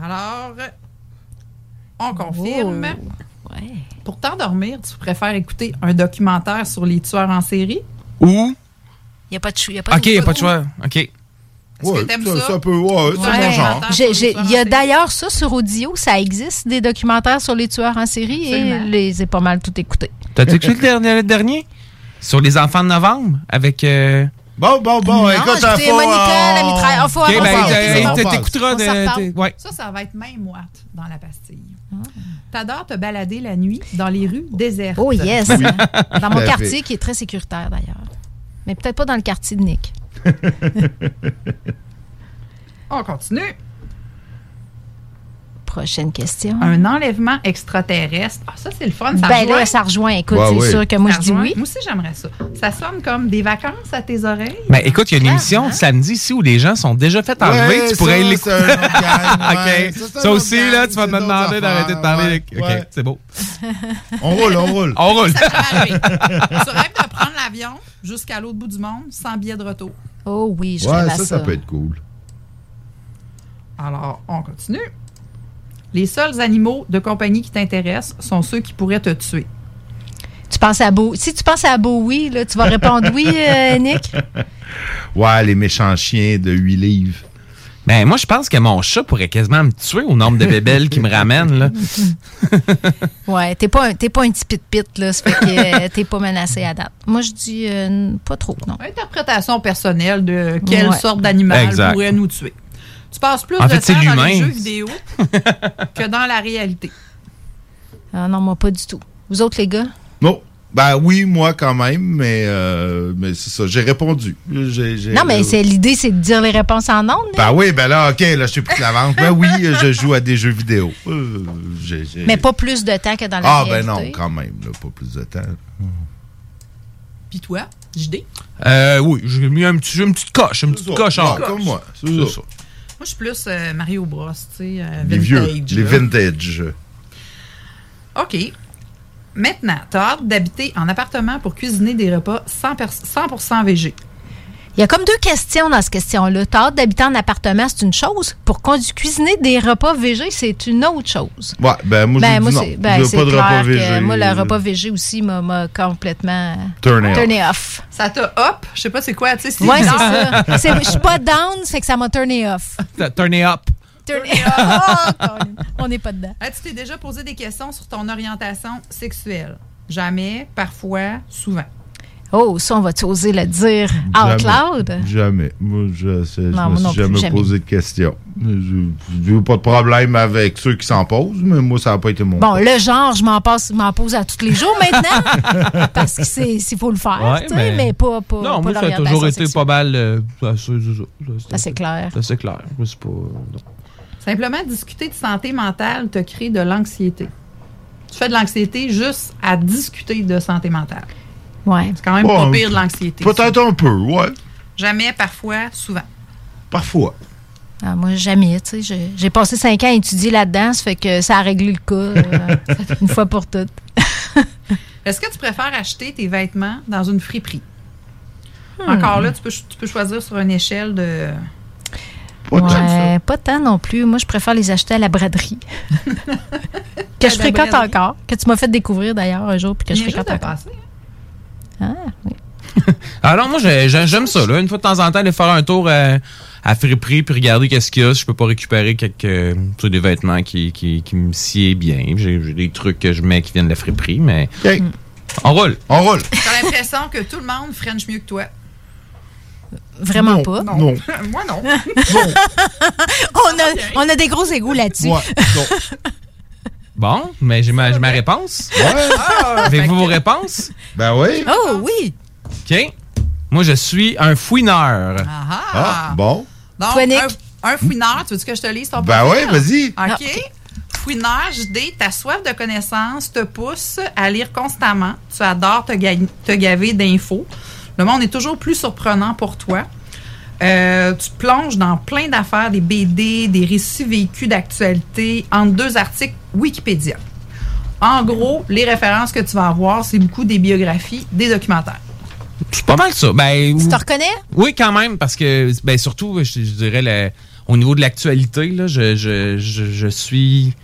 Alors, on confirme. Pour t'endormir, tu préfères écouter un documentaire sur les tueurs en série? Ou? Il n'y a pas de chou. y a pas Ok, il n'y a pas de choix. Ok. Est-ce que t'aimes ça? ça? peut, ouais, c'est Ouais. mon genre. Il y a d'ailleurs ça sur audio, ça existe, des documentaires sur les tueurs en série Absolument. et les ai pas mal tout écoutés. T'as-tu écouté le dernier, le dernier? Sur les enfants de novembre? Avec. euh, Bon, bon, bon, Non, écoute, faut, Monica, la euh, mitraille. Ah, faut ben, t'écouteras de. ouais. Ça, ça va être même moite dans la pastille. T'adores te balader la nuit dans les rues désertes. Oh yes! Oui. Dans mon quartier qui est très sécuritaire d'ailleurs. Mais peut-être pas dans le quartier de Nick. On continue. Prochaine question. Un enlèvement extraterrestre. Ah, ça, c'est le fun. Ça Ben rejoint. là, ça rejoint. Écoute, Ouais, c'est sûr que moi, Ça je dis rejoint. oui. Moi aussi, j'aimerais ça. Ça sonne comme des vacances à tes oreilles. Ben, écoute, il y a une émission samedi ici où les gens sont déjà fait enlever. Ouais, tu pourrais ça, l'écouter. ouais. OK. Ça, aussi, gang, là, tu vas me demander d'arrêter de parler. OK, ouais. c'est beau. On roule, on roule. On roule. Ça peut arriver. tu rêves de prendre l'avion jusqu'à l'autre bout du monde sans billet de retour. Oh oui, je Ouais, rêve à ça, ça. ça peut être cool. Alors, on continue. Les seuls animaux de compagnie qui t'intéressent sont ceux qui pourraient te tuer. Tu penses à Beau. Si tu penses à Bowie, là, tu vas répondre oui, euh, Nick. Ouais, les méchants chiens de 8 livres. Ben, moi, je pense que mon chat pourrait quasiment me tuer au nombre de bébelles qui me ramènent, là. Ouais, t'es pas, un- t'es pas un petit pit-pit, là. Ça fait que euh, t'es pas menacé à date. Moi, je dis euh, pas trop, non. Interprétation personnelle de quelle Ouais. sorte d'animal Exact. pourrait nous tuer. Tu passes plus En de fait, temps dans les jeux vidéo que dans la réalité. Ah non, moi, pas du tout. Vous autres, les gars? Non. Ben oui, moi quand même, mais, euh, mais c'est ça. J'ai répondu. Non, mais c'est l'idée, c'est de dire les réponses en ondes. Ben oui, ben là, OK, là, je suis plus de l'avance. Ben oui, je joue à des jeux vidéo. Euh, Mais pas plus de temps que dans la Ah, ben non, quand même, là, pas plus de temps. Puis toi, JD? Euh, oui, j'ai mis un petit, une petite coche, une petite ça. coche en comme moi, c'est C'est ça. Moi, je suis plus euh, Mario Bros, tu sais, euh, Les vintage. vieux, les là. vintage. OK. Maintenant, tu as hâte d'habiter en appartement pour cuisiner des repas 100%, pers- 100 VG. Il y a comme deux questions dans cette question-là. T'as hâte d'habiter en appartement, c'est une chose. Pour cuisiner des repas végés, c'est une autre chose. Ouais, ben moi, Ben, je moi, dis c'est non. ben, Je veux pas de repas végé. moi, le repas végé aussi m'a complètement Turné off. turné off. Ça t'a hop, je sais pas c'est quoi, tu sais. si- Ouais, c'est ça. Je suis pas down, ça fait que ça m'a turné off. Turn it up. Turné off. On n'est pas dedans. Ah, tu t'es déjà posé des questions sur ton orientation sexuelle? Jamais, parfois, souvent. Oh, ça, on va-tu oser le dire out Jamais. loud? Jamais. Moi, je, je Non, me moi non suis plus, jamais jamais. posé de questions. Je n'ai pas de problème avec ceux qui s'en posent, mais moi, ça n'a pas été mon Bon, cas. le genre, je m'en passe, m'en pose à tous les jours maintenant. parce que c'est s'il faut le faire, Ouais, tu sais, mais- mais pas, pas, Non, pas moi, ça a toujours été sexuelle. pas mal. euh, ça, c'est clair. Ça, c'est clair. C'est pas. non. Simplement, discuter de santé mentale te crée de l'anxiété. Tu fais de l'anxiété juste à discuter de santé mentale. Ouais. C'est quand même Bon, pas pire de l'anxiété. Peut-être un peu, ouais. Jamais, parfois, souvent. Parfois. Ah, moi, jamais, tu sais. j'ai- passé cinq ans à étudier là-dedans, ça fait que ça a réglé le cas euh, une fois pour toutes. Est-ce que tu préfères acheter tes vêtements dans une friperie? Hmm. Encore là, tu peux, tu peux choisir sur une échelle de. Ouais, pas tant non plus. Moi, je préfère les acheter à la braderie. que je fréquente braderie. encore. Que tu m'as fait découvrir d'ailleurs un jour, puis que je Il fréquente juste de encore. Ah, oui. Alors, moi, j'ai- j'ai- j'aime ça. Là. Une fois de temps en temps, aller faire un tour à, à friperie puis regarder qu'est-ce qu'il y a. Si je peux pas récupérer quelques, euh, des vêtements qui, qui, qui me sied bien. J'ai j'ai des trucs que je mets qui viennent de la friperie, mais. On roule. On roule. T'as l'impression que tout le monde French mieux que toi. Vraiment Non, pas. non. Moi, non. on, a, on a des gros égouts là-dessus. Ouais. Bon, mais j'ai ma, j'ai ma réponse. Ouais. Avez-vous vos réponses? Ben oui. Oh oui! OK. Moi, je suis un fouineur. Ah, Ah, bon. Donc, Toi, Nick? un, un fouineur, tu veux que je te lise ton Ben ouais, vas-y. OK. Ah, ok. Fouineur, JD, ta soif de connaissances te pousse à lire constamment. Tu adores te, ga- te gaver d'infos. Le monde est toujours plus surprenant pour toi. Euh, tu plonges dans plein d'affaires, des BD, des récits vécus d'actualité, entre deux articles Wikipédia. En gros, les références que tu vas avoir, c'est beaucoup des biographies, des documentaires. C'est pas mal ça. Ben, Tu te reconnais? Oui, quand même, parce que, ben, surtout, je, je dirais, le- au niveau de l'actualité, là, je, je, je, je suis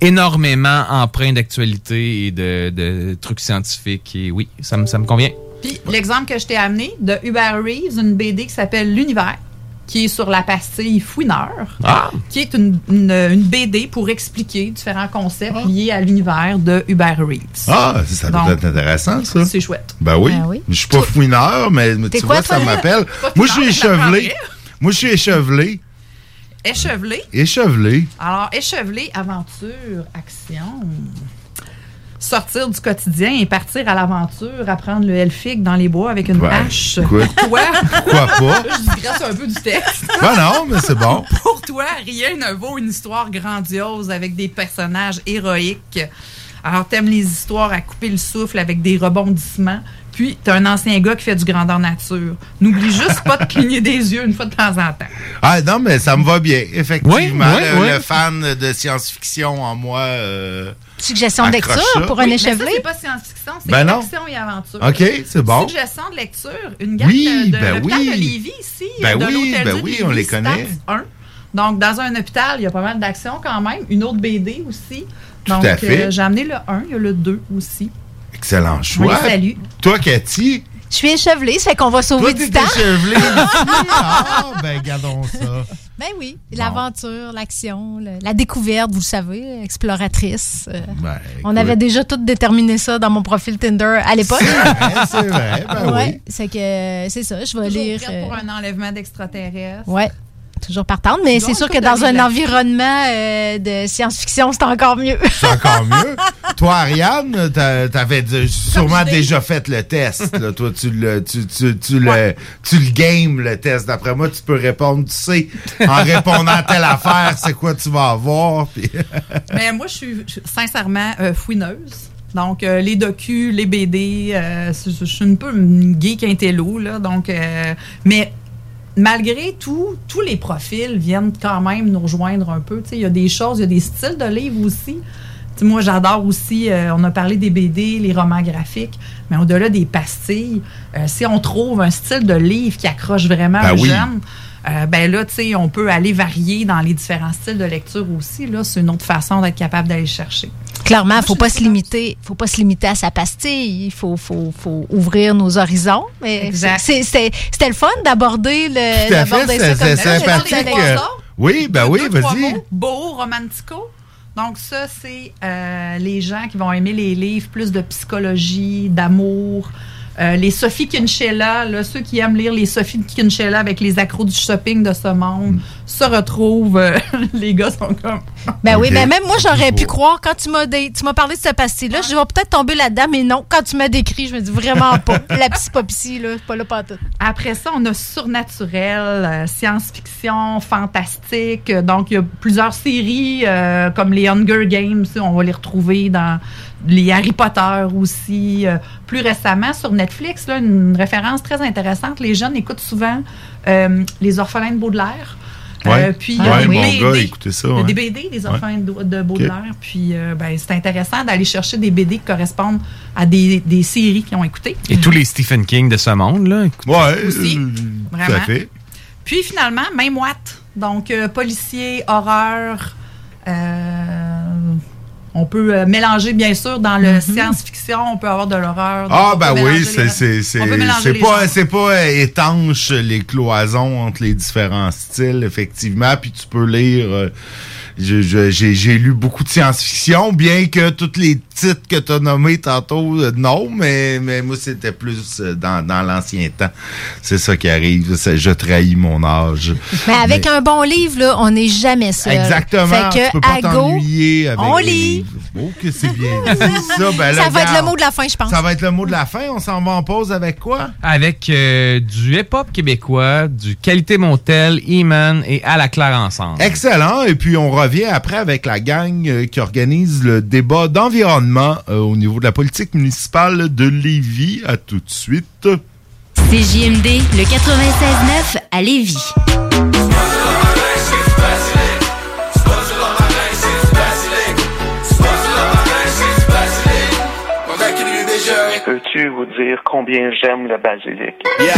énormément empreint d'actualité et de, de trucs scientifiques. Et oui, ça me, ça me convient. Puis l'exemple que je t'ai amené de Hubert Reeves, une BD qui s'appelle L'Univers, qui est sur la pastille Fouineur, Ah! qui est une, une- une BD pour expliquer différents concepts liés à l'univers de Hubert Reeves. Ah, ça peut Donc, être intéressant, ça. C'est chouette. Ben oui. Ben oui. Je suis pas fouineur, mais, tu quoi, vois, ça m'appelle. Moi, je suis échevelé. Moi, je suis échevelé. Échevelé? Échevelé. Alors, échevelé, aventure, action. Sortir du quotidien et partir à l'aventure, apprendre le elfique dans les bois avec une Ben, hache. écoute, Quoi? pourquoi pas? Je digresse un peu du texte. Ben non, mais c'est bon. Pour pour toi, rien ne vaut une histoire grandiose avec des personnages héroïques. Alors, t'aimes les histoires à couper le souffle avec des rebondissements. Puis, t'as un ancien gars qui fait du grandeur nature. N'oublie juste pas de cligner des yeux une fois de temps en temps. Ah non, mais ça me va bien, effectivement. Oui, oui, le, oui. le fan de science-fiction en moi. euh, Suggestion de lecture ça. pour un Oui, échevelé? c'est pas science-fiction, c'est Ben action et aventure. OK, c'est bon. Suggestion de lecture, une gamme Oui, de, de ben l'hôpital oui. de Lévis ici, Ben de oui, ben on les connaît. Stats 1. Donc, dans un hôpital, il y a pas mal d'actions quand même. Une autre BD aussi. Tout Donc, à fait. euh, j'ai amené le 1, il y a le 2 aussi. Excellent choix. les salue. Toi, Cathy, Je suis échevelée, ça fait qu'on va sauver toi, du t'es temps. échevelée aussi. Ah, ben, gardons ça. Ben oui, l'aventure, l'action, la découverte, vous le savez, exploratrice. euh, Ben, on avait déjà tout déterminé ça dans mon profil Tinder à l'époque. C'est vrai, c'est vrai, ben ouais, oui. c'est que c'est ça, je vais lire. prête euh, pour un enlèvement d'extraterrestres. ouais. Toujours partante, mais c'est sûr que dans un environnement euh, de science-fiction, c'est encore mieux. C'est encore mieux. Toi, Ariane, t'a- t'avais sûrement déjà fait le test. là. Toi, tu le, tu, tu, tu le, tu le game, le test. D'après moi, tu peux répondre, tu sais, en répondant à telle affaire, c'est quoi tu vas avoir. puis- Mais moi, je suis sincèrement euh, fouineuse. Donc, euh, les docus, les BD, euh, je je suis un peu une geek intello, là. Donc, euh, mais malgré tout, tous les profils viennent quand même nous rejoindre un peu. Il y a des choses, il y a des styles de livres aussi. Moi, j'adore aussi, euh, on a parlé des BD, les romans graphiques, mais au-delà des pastilles, euh, si on trouve un style de livre qui accroche vraiment Ben un oui. jeune, euh, ben là, tu sais, on peut aller varier dans les différents styles de lecture aussi. Là, c'est une autre façon d'être capable d'aller chercher. Clairement, faut pas se limiter, faut pas se limiter à sa pastille. Il faut, faut, faut ouvrir nos horizons. C'était le fun d'aborder le. D'aborder ça c'est comme ça. euh, Oui, ben oui, vas-y. Beau, romantico. Donc, ça, c'est euh, les gens qui vont aimer les livres plus de psychologie, d'amour. Euh, les Sophie Kinchella, là, ceux qui aiment lire les Sophie Kinchella avec les accros du shopping de ce monde, se retrouvent. euh, les gars sont comme. Ben oui, Ok. ben même moi, j'aurais pu croire, quand tu m'as dé- tu m'as parlé de cette pastille-là, je vais peut-être tomber là-dedans, mais non, quand tu m'as décrit, je me dis vraiment pas. La psychopsie, là, c'est pas là pas tout. Après ça, on a surnaturel, euh, science-fiction, fantastique. Donc, il y a plusieurs séries euh, comme les Hunger Games. On va les retrouver dans les Harry Potter aussi. Euh, plus récemment, sur Netflix, là, une référence très intéressante. Les jeunes écoutent souvent euh, Les Orphelins de Baudelaire. Ouais. Euh, puis, il y a Ouais, des mon BD. gars, écoutez ça, Il y a ouais. des BD, des Ouais. Orphelins de, de Baudelaire. Puis, euh, ben, c'est intéressant d'aller chercher des BD qui correspondent à des, des séries qu'ils ont écoutées. Et tous les Stephen King de ce monde, là. Ouais, Aussi, euh, vraiment. tout à fait. Puis finalement, même Watt. Donc, euh, policier, horreur. euh, on peut euh, mélanger, bien sûr, dans le science-fiction, on peut avoir de l'horreur. Ah, ben oui, c'est les- pas pas euh, étanche les cloisons entre les différents styles effectivement, puis tu peux lire euh, j'ai lu beaucoup de science-fiction, bien que tous les titres que tu as nommés tantôt, euh, non, mais, mais moi, c'était plus euh, dans, dans l'ancien temps. C'est ça qui arrive. Je trahis mon âge. Mais avec un bon livre, là, on n'est jamais seul. Exactement. Fait que, tu peux pas t'ennuyer avec on lit. Oh, que c'est bien dit, ça. Ben là, Ça va être le mot de la fin, je pense. Ça va être le mot de la fin. On s'en va en pause avec quoi? Avec euh, du hip-hop québécois, du Qualité Montel, E-Man et À la Claire ensemble. Excellent. Et puis, on revient après avec la gang euh, qui organise le débat d'environnement euh, au niveau de la politique municipale de Lévis. À tout de suite. CJMD, le 96.9 à Lévis. Peux-tu vous dire combien j'aime le basilic? Yeah.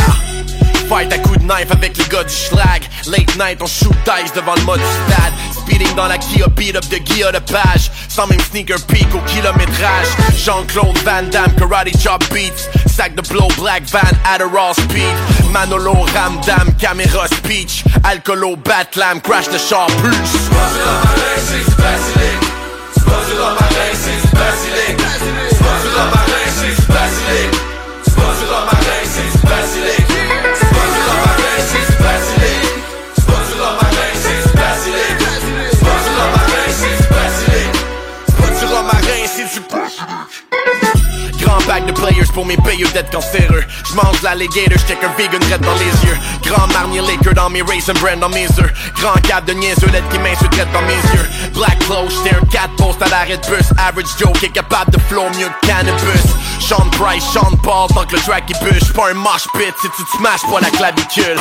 Fight à coups de knife avec les gars du schlag. Late night, on shoot dice devant le mode du stade. Speeding dans la Kia, beat up de Guilla de page. Sans même sneaker peak au kilométrage. Jean-Claude Van Damme, karate chop beats. Sac de blow, black van, Adderall speed. Manolo, Ramdam, caméra speech. Alcoolo, Batlam, crash the char plus. Grand pack de players pour mes payeux d'être cancéreux. J'mange l'alligator, j'check un vegan red dans les yeux. Grand marnier liquor dans mes raisin brand dans mes œufs. Grand cap de niaiseux, lettre qui m'insulte dans mes yeux. Black clothes, j'étais un cat post à l'arrêt de bus. Average Joe qui est capable de flow mieux que cannabis. Sean Price, Sean Paul, tant que le track il bûche. Pas un mosh pit si tu te smashes pas la clavicule.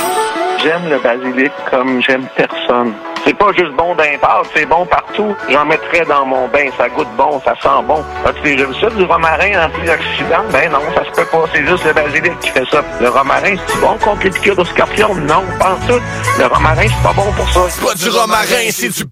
J'aime le basilic comme j'aime personne. C'est pas juste bon d'un c'est bon partout. J'en mettrais dans mon bain, ça goûte bon, ça sent bon. As-tu déjà vu ça, du romarin antioxydant? Ben non, ça se peut pas, c'est juste le basilic qui fait ça. Le romarin, c'est bon contre les piqûres de scorpion? Non, pas tout. Le romarin, c'est pas bon pour ça. Pas du romarin, c'est du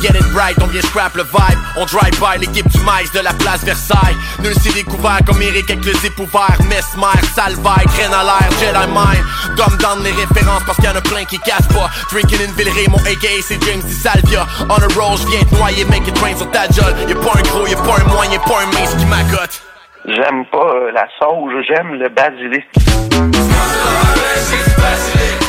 Get it right, on vient scrap le vibe. On drive by l'équipe du maïs de la place Versailles. Nul s'est découvert comme Eric avec le zip ouvert Mesmer, Salvaille, graine à l'air, Jedi Mind Dumb down les références parce qu'il y en a plein qui cassent pas. Drinking in Villeray, mon AKA c'est James Di Salvia. On a roll, j'viens te noyer, make it rain sur ta jolle Y'a pas un gros, y'a pas un moyen, pas un mince qui m'accote. J'aime pas euh, la sauge, j'aime le basilic. J'aime le basilic.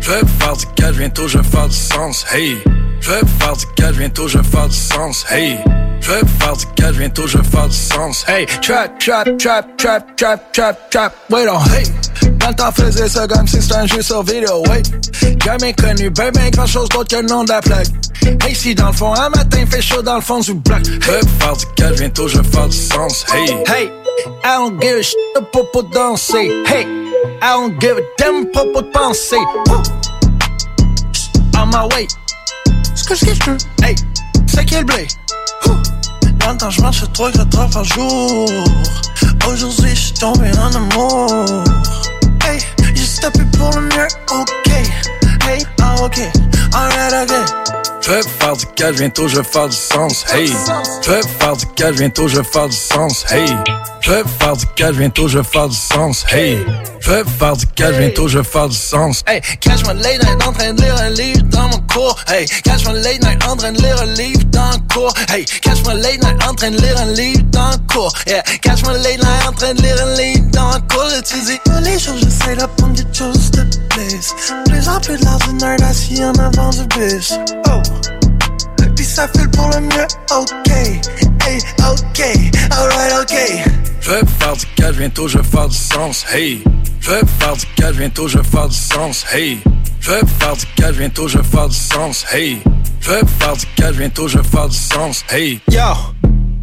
Je vais faire du cash, bientôt je vais faire du sens, hey. Je vais faire du cash, bientôt je vais faire du sens, hey. Je vais faire du cash, bientôt je vais faire du sens, hey. Trap, trap, trap, trap, trap, trap, trap, wait on, hey. Dans le temps faisait ça comme si c'était un jeu sur vidéo, ouais. Jamais connu, ben ben grand chose d'autre que le nom de la plaque. Hey, si dans le fond, un matin fait chaud dans le fond du bloc. Je vais faire du cash, bientôt je vais faire du sens, hey. Hey, I don't give a shit de popo danser, hey. I don't give a damn de pensée. Woo. On my way. Ce que je veux. Hey, c'est quel blé? Temps, je marche 3 4 heures par jour. Aujourd'hui, je suis tombé en amour. Hey, j'ai tapé pour le mieux. Ok. Hey, ah, ok. Alright, ok. Je vais faire du cash, bientôt je vais faire du sens, hey. Je vais faire du cash, bientôt je vais faire du sens, hey. Je vais faire du cash, bientôt je vais faire du sens, hey. Je vais faire du cash, bientôt je vais faire du sens. Hey, catch my late night en train de lire un livre dans mon cours. Hey, catch my late night en train de lire un livre dans le cours. Hey, catch my late night en train de lire un livre dans le cours. Yeah, catch my late night en train de lire un livre dans le cours. Et tu dis, tous les jours j'essaie d'apprendre des choses de plus. Plus en plus de l'ordinaire assis en avant du bus. Oh. Puis ça fait pour le mieux, ok, hey, ok, alright, ok. Je vais faire du cash, bientôt je vais faire du sens, hey. Je vais faire du cash, bientôt je vais faire du sens, hey. Je vais faire du cash, bientôt je vais faire du sens, hey. Je vais faire du cash, bientôt je vais faire du sens, hey. Yo,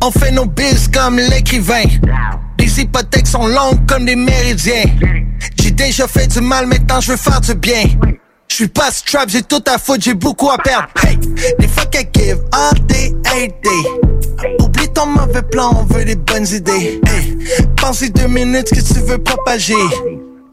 on fait nos bills comme l'écrivain. Les hypothèques sont longues comme des méridiens. J'ai déjà fait du mal, maintenant je veux faire du bien. Je suis pas strap, j'ai tout à foutre, j'ai beaucoup à perdre. Hey, des fuck I give all day, every day. Oublie ton mauvais plan, on veut des bonnes idées. Hey, pensez deux minutes que tu veux propager.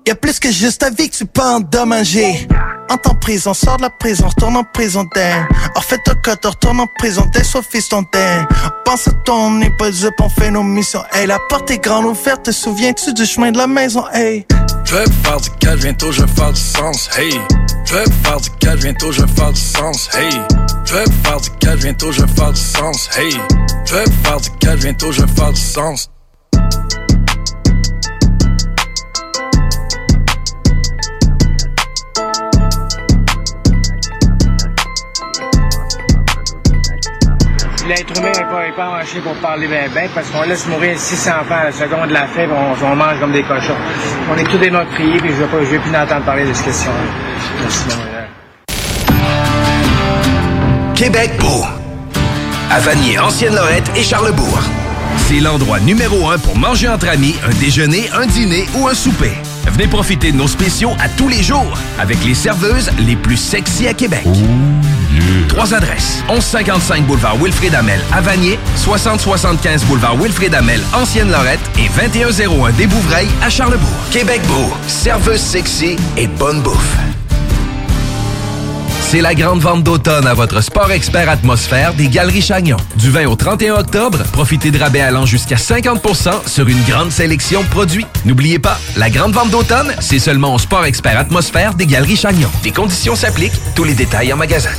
Y'a plus que juste ta vie que tu peux endommager. Entre en prison, sors de la prison, retourne en prison d'air. En fait, ton code, retourne en prison, t'es soit fiston d'air. Pense à toi, on n'est pas up, on fait nos missions. Hey, la porte est grande ouverte, te souviens-tu du chemin de la maison? Hey. Je vais faire du cash, bientôt je vais faire du sens, hey. Je vais faire du cash, bientôt je vais faire du sens, hey. Je vais faire du cash, bientôt je vais faire du sens, hey. Je vais faire du cash, bientôt je vais faire du sens. L'être humain n'est pas, pas pour parler bien, bien, parce qu'on laisse mourir 600 enfants à la seconde de la faim, on, on mange comme des cochons. On est tous des meurtriers, puis je ne veux, plus entendre parler de cette question-là. Québec beau. À Vanier, Ancienne-Lorette et Charlebourg. C'est l'endroit numéro un pour manger entre amis, un déjeuner, un dîner ou un souper. Venez profiter de nos spéciaux à tous les jours avec les serveuses les plus sexy à Québec. Trois adresses. 1155 boulevard Wilfrid Amel à Vanier, 6075 boulevard Wilfrid Amel, Ancienne-Lorette et 2101 des Bouvrailles à Charlebourg. Québec beau, serveuse sexy et bonne bouffe. C'est la grande vente d'automne à votre Sport Expert Atmosphère des Galeries Chagnon. Du 20 au 31 octobre, profitez de rabais allant jusqu'à 50% sur une grande sélection de produits. N'oubliez pas, la grande vente d'automne, c'est seulement au Sport Expert Atmosphère des Galeries Chagnon. Des conditions s'appliquent, tous les détails en magasin.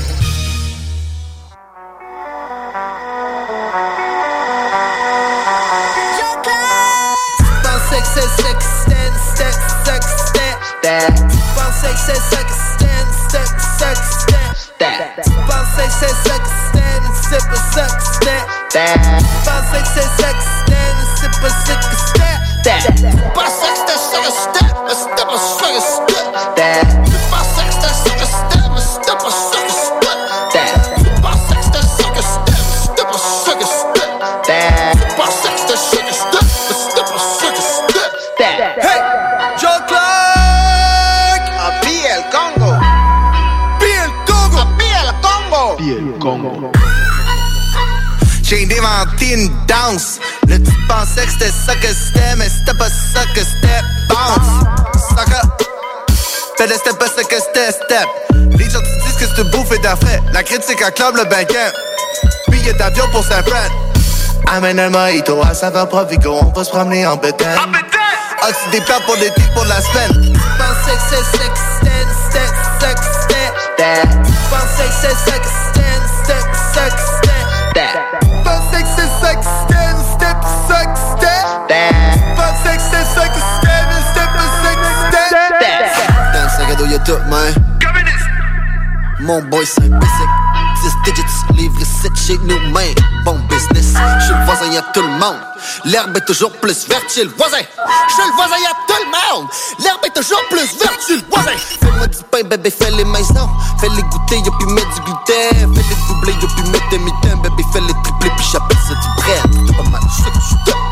yeah. La critique acclame le banquet. Billet d'avion pour Saint-Fran. Amène un mojito à saveur Provigo, on va se promener en bétail. Ah, tu des plans pour l'été, pour la semaine. Que c'est sex, sex, sex. Pensais que c'est sex, stand, sex, sex, stand. Pensais que c'est sex, stand, step, sex. Pensais que c'est sex, step, sex. Dans le sac à dos, y'a tout, man. Mon boy, c'est basic. 10 digits, livre ici chez nous, man. Bon business. Chez le voisin, y'a tout le monde. L'herbe est toujours plus verte chez le voisin. Chez le voisin, y'a tout le monde. L'herbe est toujours plus verte chez le voisin. Fais-moi du pain, bébé, fais-les maisons. Fais-les goûter, y'a puis mettre du gluten. Fais-les doubler, y'a puis mettre des mitaines. Bébé, fais-les tripler, puis j'appelle ça du bread. C'était pas mal ça que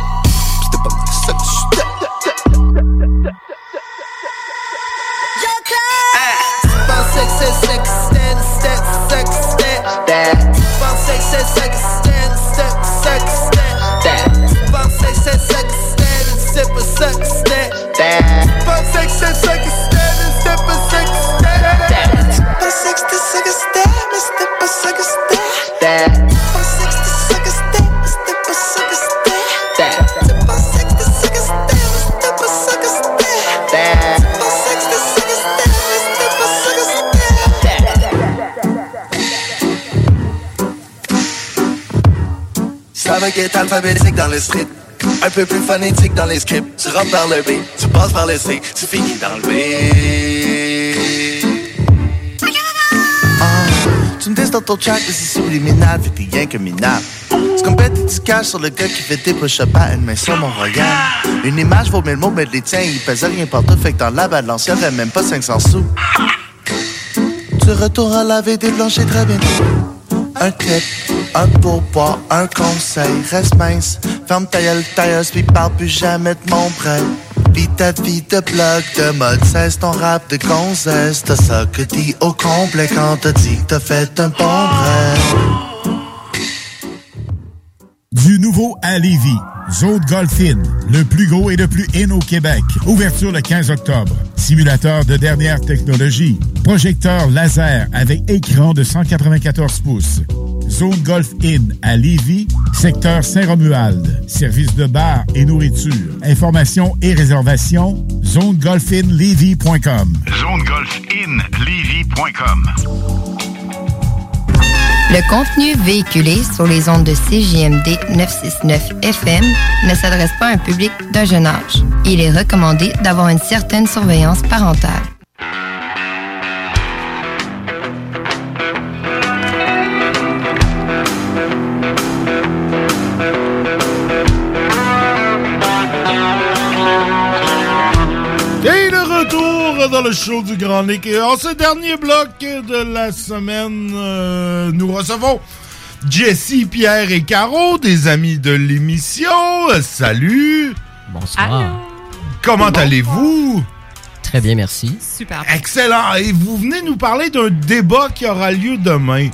Va être alphabétique dans le street. Un peu plus phonétique dans les scripts. Tu rentres par le B, tu passes par le C, tu finis dans le B. Ah, tu me dis dans ton track que c'est subliminal, fait t'es rien que minable. Tu compètes et tu caches sur le gars qui fait des push-ups à une main sur mon royal. Une image vaut mille mots, mais les tiens, ils pèsent rien partout, fait que dans la balance, y'aurait même pas 500 sous. Tu retournes à laver des planchers très bientôt. Un clip, un pourboire, un conseil, reste mince. Ferme ta gueule, tailleuse, puis parle plus jamais de mon prêt. Vis ta vie de blog, de mode, cesse ton rap de gonzesse. T'as ça que dit au complet quand t'as dit que t'as fait un bon bref. Du nouveau à Lévis. Zone Golf In, le plus gros et le plus in au Québec. Ouverture le 15 octobre. Simulateur de dernière technologie. Projecteur laser avec écran de 194 pouces. Zone Golf In à Lévis, secteur Saint-Romuald. Service de bar et nourriture. Informations et réservations, zonegolfinlevy.com. ZoneGolfInLevy.com. Le contenu véhiculé sur les ondes de CJMD 969 FM ne s'adresse pas à un public d'un jeune âge. Il est recommandé d'avoir une certaine surveillance parentale. Dans le show du Grand Nick. Et en ce dernier bloc de la semaine, euh, nous recevons Jessie, Pierre et Caro, des amis de l'émission. Euh, Salut! Bonsoir. Comment allez-vous? Très bien, merci. Super. Excellent. Et vous venez nous parler d'un débat qui aura lieu demain.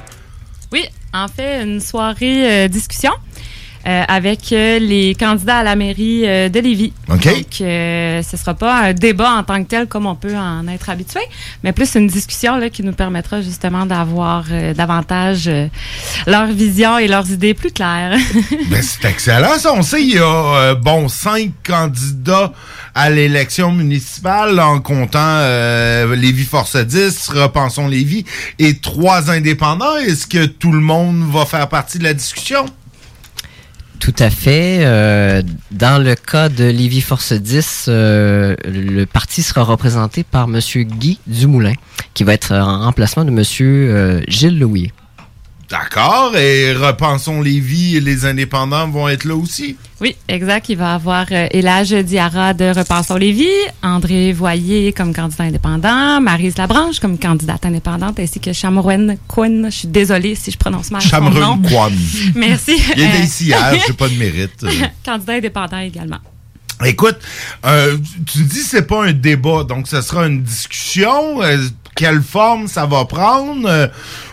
Oui, en fait, une soirée euh, discussion avec euh, les candidats à la mairie euh, de Lévis. OK. Donc, euh, ce sera pas un débat en tant que tel comme on peut en être habitué, mais plus une discussion là, qui nous permettra justement d'avoir euh, davantage euh, leur vision et leurs idées plus claires. Ben, c'est excellent, ça. On sait, il y a, euh, bon, cinq candidats à l'élection municipale en comptant euh, Lévis Force 10, Repensons Lévis et trois indépendants. Est-ce que tout le monde va faire partie de la discussion? Tout à fait. Euh, dans le cas de Lévis Force 10, euh, le parti sera représenté par M. Guy Dumoulin, qui va être en remplacement de M. euh, Gilles Louis. D'accord. Et Repensons Lévis et les indépendants vont être là aussi? Oui, exact. Il va avoir euh, Elage Diarra de Repensons Lévis, André Voyer comme candidat indépendant, Marise Labranche comme candidate indépendante, ainsi que Chamrouen Quinn. Je suis désolée si je prononce mal son nom. Kwan. Merci. Il était Euh, ici hier, j'ai pas de mérite. Candidat indépendant également. Écoute, euh, tu dis c'est pas un débat, donc ce sera une discussion. Euh, quelle forme ça va prendre? Euh,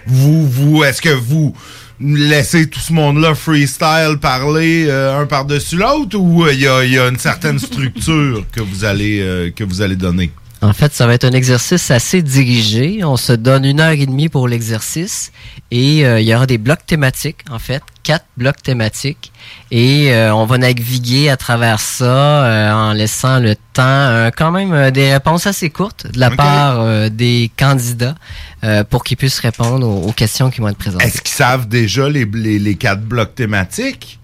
vous, vous, est-ce que vous laissez tout ce monde-là freestyle parler euh, un par-dessus l'autre ou il y, a, y a une certaine structure que vous allez euh, que vous allez donner? En fait, ça va être un exercice assez dirigé. On se donne une heure et demie pour l'exercice et euh, il y aura des blocs thématiques, en fait, quatre blocs thématiques. Et euh, on va naviguer à travers ça euh, en laissant le temps, quand même, des réponses assez courtes de la part des candidats euh, pour qu'ils puissent répondre aux, aux questions qui vont être présentées. Est-ce qu'ils savent déjà les, les, les quatre blocs thématiques?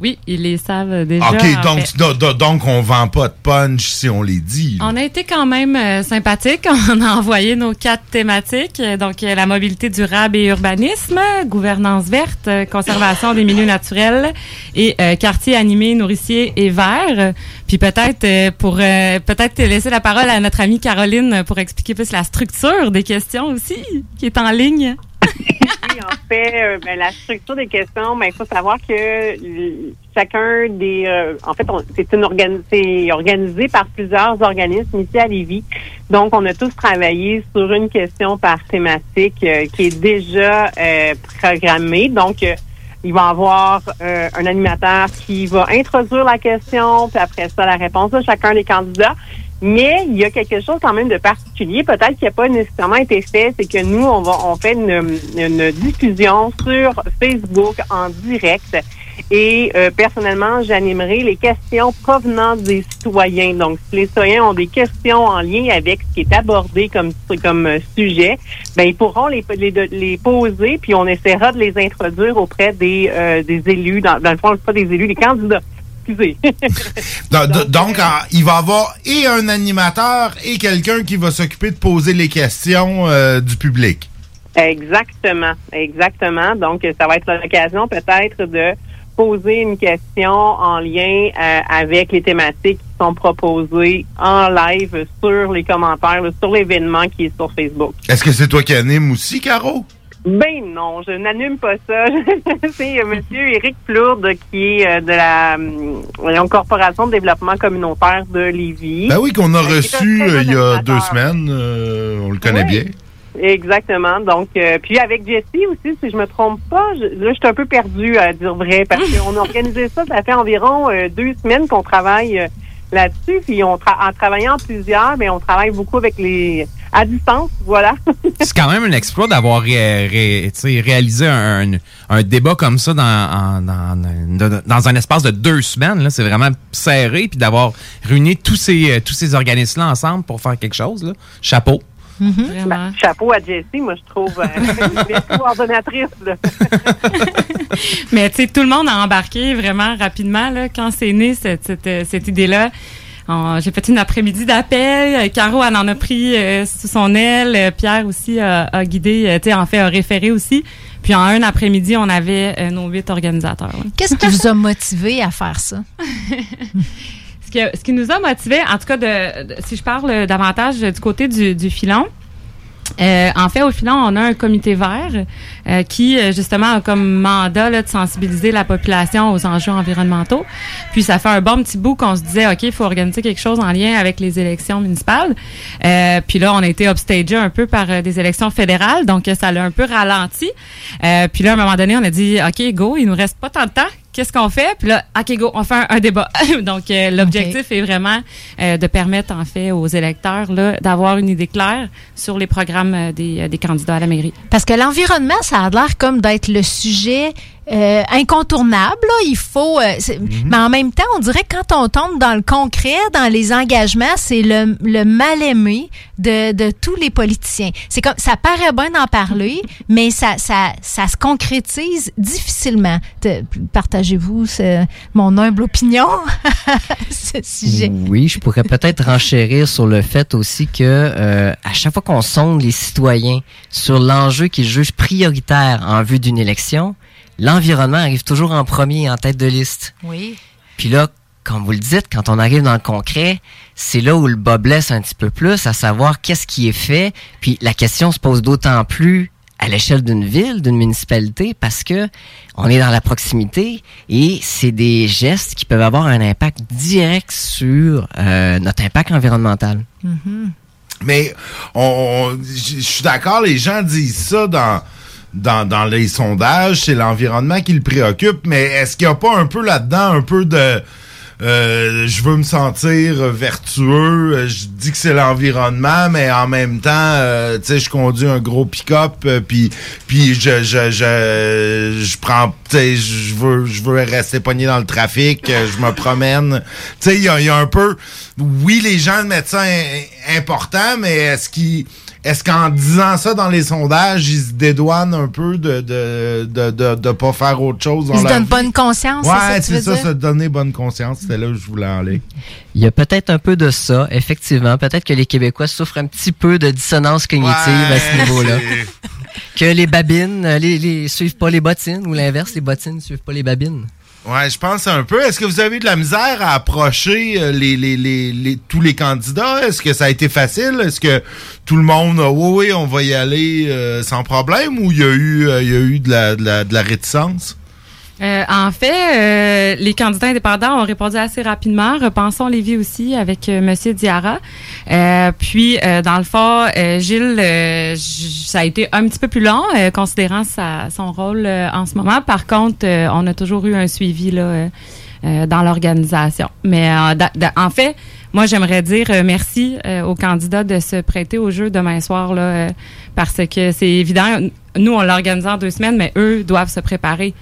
Oui, ils les savent déjà. OK, donc, do- do- donc on vend pas de punch si on les dit. On a été quand même euh, sympathique. On a envoyé nos quatre thématiques. Euh, Donc, euh, la mobilité durable et urbanisme, gouvernance verte, euh, conservation des milieux naturels et euh, quartier animé, nourricier et vert. Puis peut-être euh, pour peut-être laisser la parole à notre amie Caroline pour expliquer plus la structure des questions aussi, qui est en ligne. Oui, en fait, euh, ben, la structure des questions, ben, il faut savoir que euh, chacun des... euh, en fait, c'est organi- organisé par plusieurs organismes ici à Lévis. Donc, on a tous travaillé sur une question par thématique euh, qui est déjà euh, programmée. Donc, euh, il va avoir euh, un animateur qui va introduire la question, puis après ça, la réponse de chacun des candidats. Mais il y a quelque chose quand même de particulier, peut-être qui n'a pas nécessairement été fait, c'est que nous, on va on fait une, une diffusion sur Facebook en direct. Et euh, personnellement, j'animerai les questions provenant des citoyens. Donc, si les citoyens ont des questions en lien avec ce qui est abordé comme comme euh, sujet, ben ils pourront les, les, les poser, puis on essaiera de les introduire auprès des, euh, des élus, dans, dans le fond, pas des élus, des candidats. Excusez. Donc, il va y avoir et un animateur et quelqu'un qui va s'occuper de poser les questions euh, du public. Exactement, exactement. Donc, ça va être l'occasion peut-être de poser une question en lien euh, avec les thématiques qui sont proposées en live sur les commentaires, sur l'événement qui est sur Facebook. Est-ce que c'est toi qui anime aussi, Caro? Ben non, je n'anime pas ça. c'est euh, Monsieur Éric Plourde qui est euh, de la euh, Corporation de développement communautaire de Lévis. Ben oui, qu'on a reçu euh, il y a deux semaines. euh, on le connaît Oui. bien. Exactement. Donc, euh, puis avec Jessie aussi, si je me trompe pas, je, là, je suis un peu perdue à dire vrai parce qu'on a organisé ça, ça fait environ euh, deux semaines qu'on travaille là-dessus. Puis on tra- en travaillant plusieurs, mais on travaille beaucoup avec les à distance, voilà. C'est quand même un exploit d'avoir ré- ré- réalisé un, un débat comme ça dans, dans, dans- un espace de deux semaines. C'est vraiment serré. Puis d'avoir réuni tous ces, tous ces organismes-là ensemble pour faire quelque chose. là. Chapeau. Ben, chapeau à Jessie, moi je trouve euh, coordonnatrice. là. Mais tu sais, tout le monde a embarqué vraiment rapidement là, quand c'est né cette, cette, euh, cette idée-là. J'ai fait une après-midi d'appel. Euh, Caro, elle en a pris euh, sous son aile. Pierre aussi a, a guidé, tu sais, en fait, a référé aussi. Puis en un après-midi, on avait euh, nos huit organisateurs. Qu'est-ce qui vous a motivé à faire ça? ce, qui nous a motivés, en tout cas, de, si je parle davantage du côté du, filon, euh, en fait, au filon, on a un comité vert euh, qui, euh, justement, a comme mandat de sensibiliser la population aux enjeux environnementaux. Puis, ça fait un bon petit bout qu'on se disait, OK, il faut organiser quelque chose en lien avec les élections municipales. Puis là, on a été upstagé un peu par des élections fédérales, donc ça l'a un peu ralenti. Puis là, à un moment donné, on a dit, OK, go, il nous reste pas tant de temps. Qu'est-ce qu'on fait? Puis là, OK, go, on fait un, un débat. donc, euh, l'objectif est vraiment euh, de permettre, en fait, aux électeurs là, d'avoir une idée claire sur les programmes euh, des, des candidats à la mairie. Parce que l'environnement, ça a l'air comme d'être le sujet euh, incontournable. là. Il faut. euh, c'est- Mais en même temps, on dirait que quand on tombe dans le concret, dans les engagements, c'est le, le mal-aimé de, de tous les politiciens. C'est comme ça paraît bien d'en parler, mais ça, ça, ça se concrétise difficilement. Partagez-vous mon humble opinion à ce sujet? Oui, je pourrais peut-être renchérir sur le fait aussi que euh, à chaque fois qu'on sonde les citoyens sur l'enjeu qu'ils jugent prioritaire en vue d'une élection, l'environnement arrive toujours en premier en tête de liste. Oui. Puis là, comme vous le dites, quand on arrive dans le concret, c'est là où le bas blesse un petit peu plus, à savoir qu'est-ce qui est fait. Puis la question se pose d'autant plus à l'échelle d'une ville, d'une municipalité, parce que on est dans la proximité et c'est des gestes qui peuvent avoir un impact direct sur euh, notre impact environnemental. Mais on, on- je je suis d'accord, les gens disent ça dans, dans, dans les sondages, c'est l'environnement qui le préoccupe, mais est-ce qu'il n'y a pas un peu là-dedans, un peu de... euh, je veux me sentir vertueux, je dis que c'est l'environnement, mais en même temps, euh, tu sais, je conduis un gros pick-up, euh, puis puis je je je je prends, tu sais, je veux je veux rester pogné dans le trafic, euh, je me promène, tu sais, il y a, y a un peu, oui, les gens mettent ça in- important, mais est-ce qu'ils est-ce qu'en disant ça dans les sondages, ils se dédouanent un peu de de de de, de pas faire autre chose dans Ils se donnent vie? bonne conscience, c'est ça Ouais, que tu c'est veux ça, dire? se donner bonne conscience. C'était là où je voulais aller. Il y a peut-être un peu de ça, effectivement. Peut-être que les Québécois souffrent un petit peu de dissonance cognitive à ce niveau-là. Que les babines, euh, les, les suivent pas les bottines, ou l'inverse, les bottines suivent pas les babines. Ouais, je pense un peu. Est-ce que vous avez eu de la misère à approcher euh, les, les, les, les- tous les candidats? Est-ce que ça a été facile? Est-ce que tout le monde a oui, oui, on va y aller euh, sans problème? Ou il y a eu, euh, il y a eu de la, de la, de la réticence? Euh, en fait, euh, les candidats indépendants ont répondu assez rapidement. Repensons Lévis aussi avec euh, Monsieur Diarra. Euh, puis, dans le fond, Gilles, ça a été un petit peu plus long, considérant sa, son rôle en ce moment. Par contre, on a toujours eu un suivi là, dans l'organisation. Mais en fait, moi, j'aimerais dire merci aux candidats de se prêter au jeu demain soir, parce que c'est évident. Nous, on l'organise en deux semaines, mais eux doivent se préparer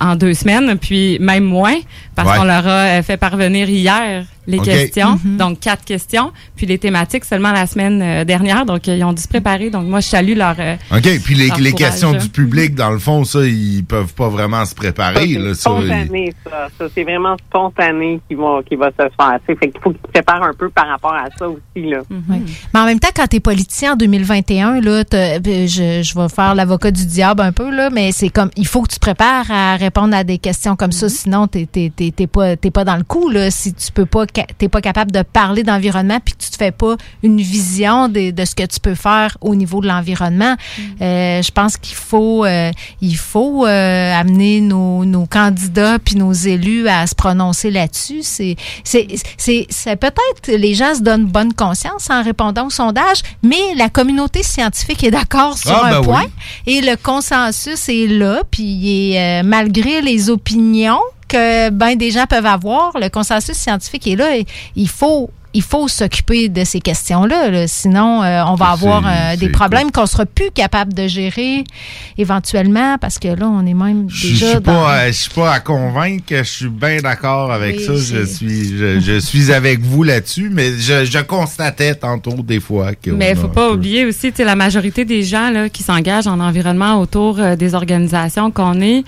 en deux semaines, puis même moins, parce Ouais. qu'on leur a euh, fait parvenir hier les questions, Mhm. donc quatre questions, puis les thématiques seulement la semaine euh, dernière, donc euh, ils ont dû se préparer. Donc moi, je salue leur. euh, OK, puis les, les questions du public, dans le fond, ça, ils peuvent pas vraiment se préparer. Là, C'est ça, ils- spontané, ça. Ça, c'est vraiment spontané qui va, qui va se faire. Fait qu'il faut qu'ils se préparent un peu par rapport à ça aussi, là. Ouais. Mais en même temps, quand tu es politicien en 2021, là, t'as- je, je vais faire l'avocat du diable un peu, là, mais c'est comme il faut que tu te prépares à répondre à des questions comme ça, sinon tu n'es pas, t'es pas dans le coup. Là, si tu peux pas t'es pas capable de parler d'environnement puis que tu te fais pas une vision de, de ce que tu peux faire au niveau de l'environnement, euh, je pense qu'il faut, euh, il faut euh, amener nos, nos candidats puis nos élus à se prononcer là-dessus. C'est, c'est, c'est, c'est peut-être les gens se donnent bonne conscience en répondant au sondage, mais la communauté scientifique est d'accord sur Ah, un ben point oui. et le consensus est là. Puis il est, euh, malgré les opinions que ben des gens peuvent avoir, le consensus scientifique est là. Et il faut il faut s'occuper de ces questions-là. là. Sinon, euh, on va avoir euh, des problèmes qu'on sera plus capable de gérer éventuellement parce que là, on est même Je déjà suis dans... pas, euh, je suis pas à convaincre. Je suis bien d'accord avec Oui, ça. Je suis, je, je suis avec vous là-dessus, mais je, je constatais tantôt des fois que. Mais faut pas peu- oublier aussi, tu sais, la majorité des gens là, qui s'engagent en environnement autour euh, des organisations qu'on est,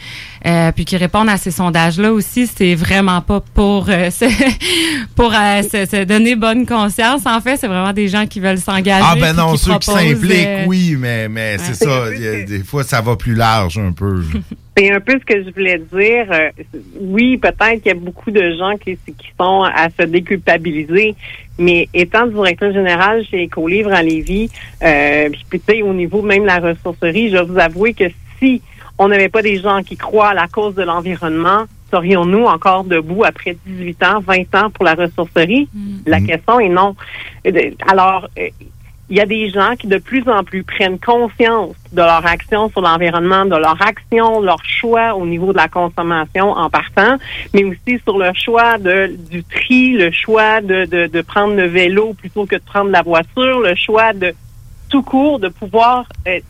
euh, puis qui répondent à ces sondages-là aussi, c'est vraiment pas pour euh, se, pour euh, se, se donner bonnes consciences. En fait, c'est vraiment des gens qui veulent s'engager. Ah ben non, qui ceux qui proposent, s'impliquent, euh, oui, mais, mais c'est ça. des fois, ça va plus large un peu. C'est un peu ce que je voulais dire. Euh, oui, peut-être qu'il y a beaucoup de gens qui, qui sont à se déculpabiliser, mais étant directeur général chez Écolivre à Lévis, euh, puis puis, tu sais, au niveau même de la ressourcerie, je vais vous avouer que si on n'avait pas des gens qui croient à la cause de l'environnement, serions-nous encore debout après 18 ans, 20 ans pour la ressourcerie? La question est non. Alors, il y a des gens qui de plus en plus prennent conscience de leur action sur l'environnement, de leur action, leur choix au niveau de la consommation en partant, mais aussi sur le choix de, du tri, le choix de, de, de prendre le vélo plutôt que de prendre la voiture, le choix de tout court de pouvoir, euh,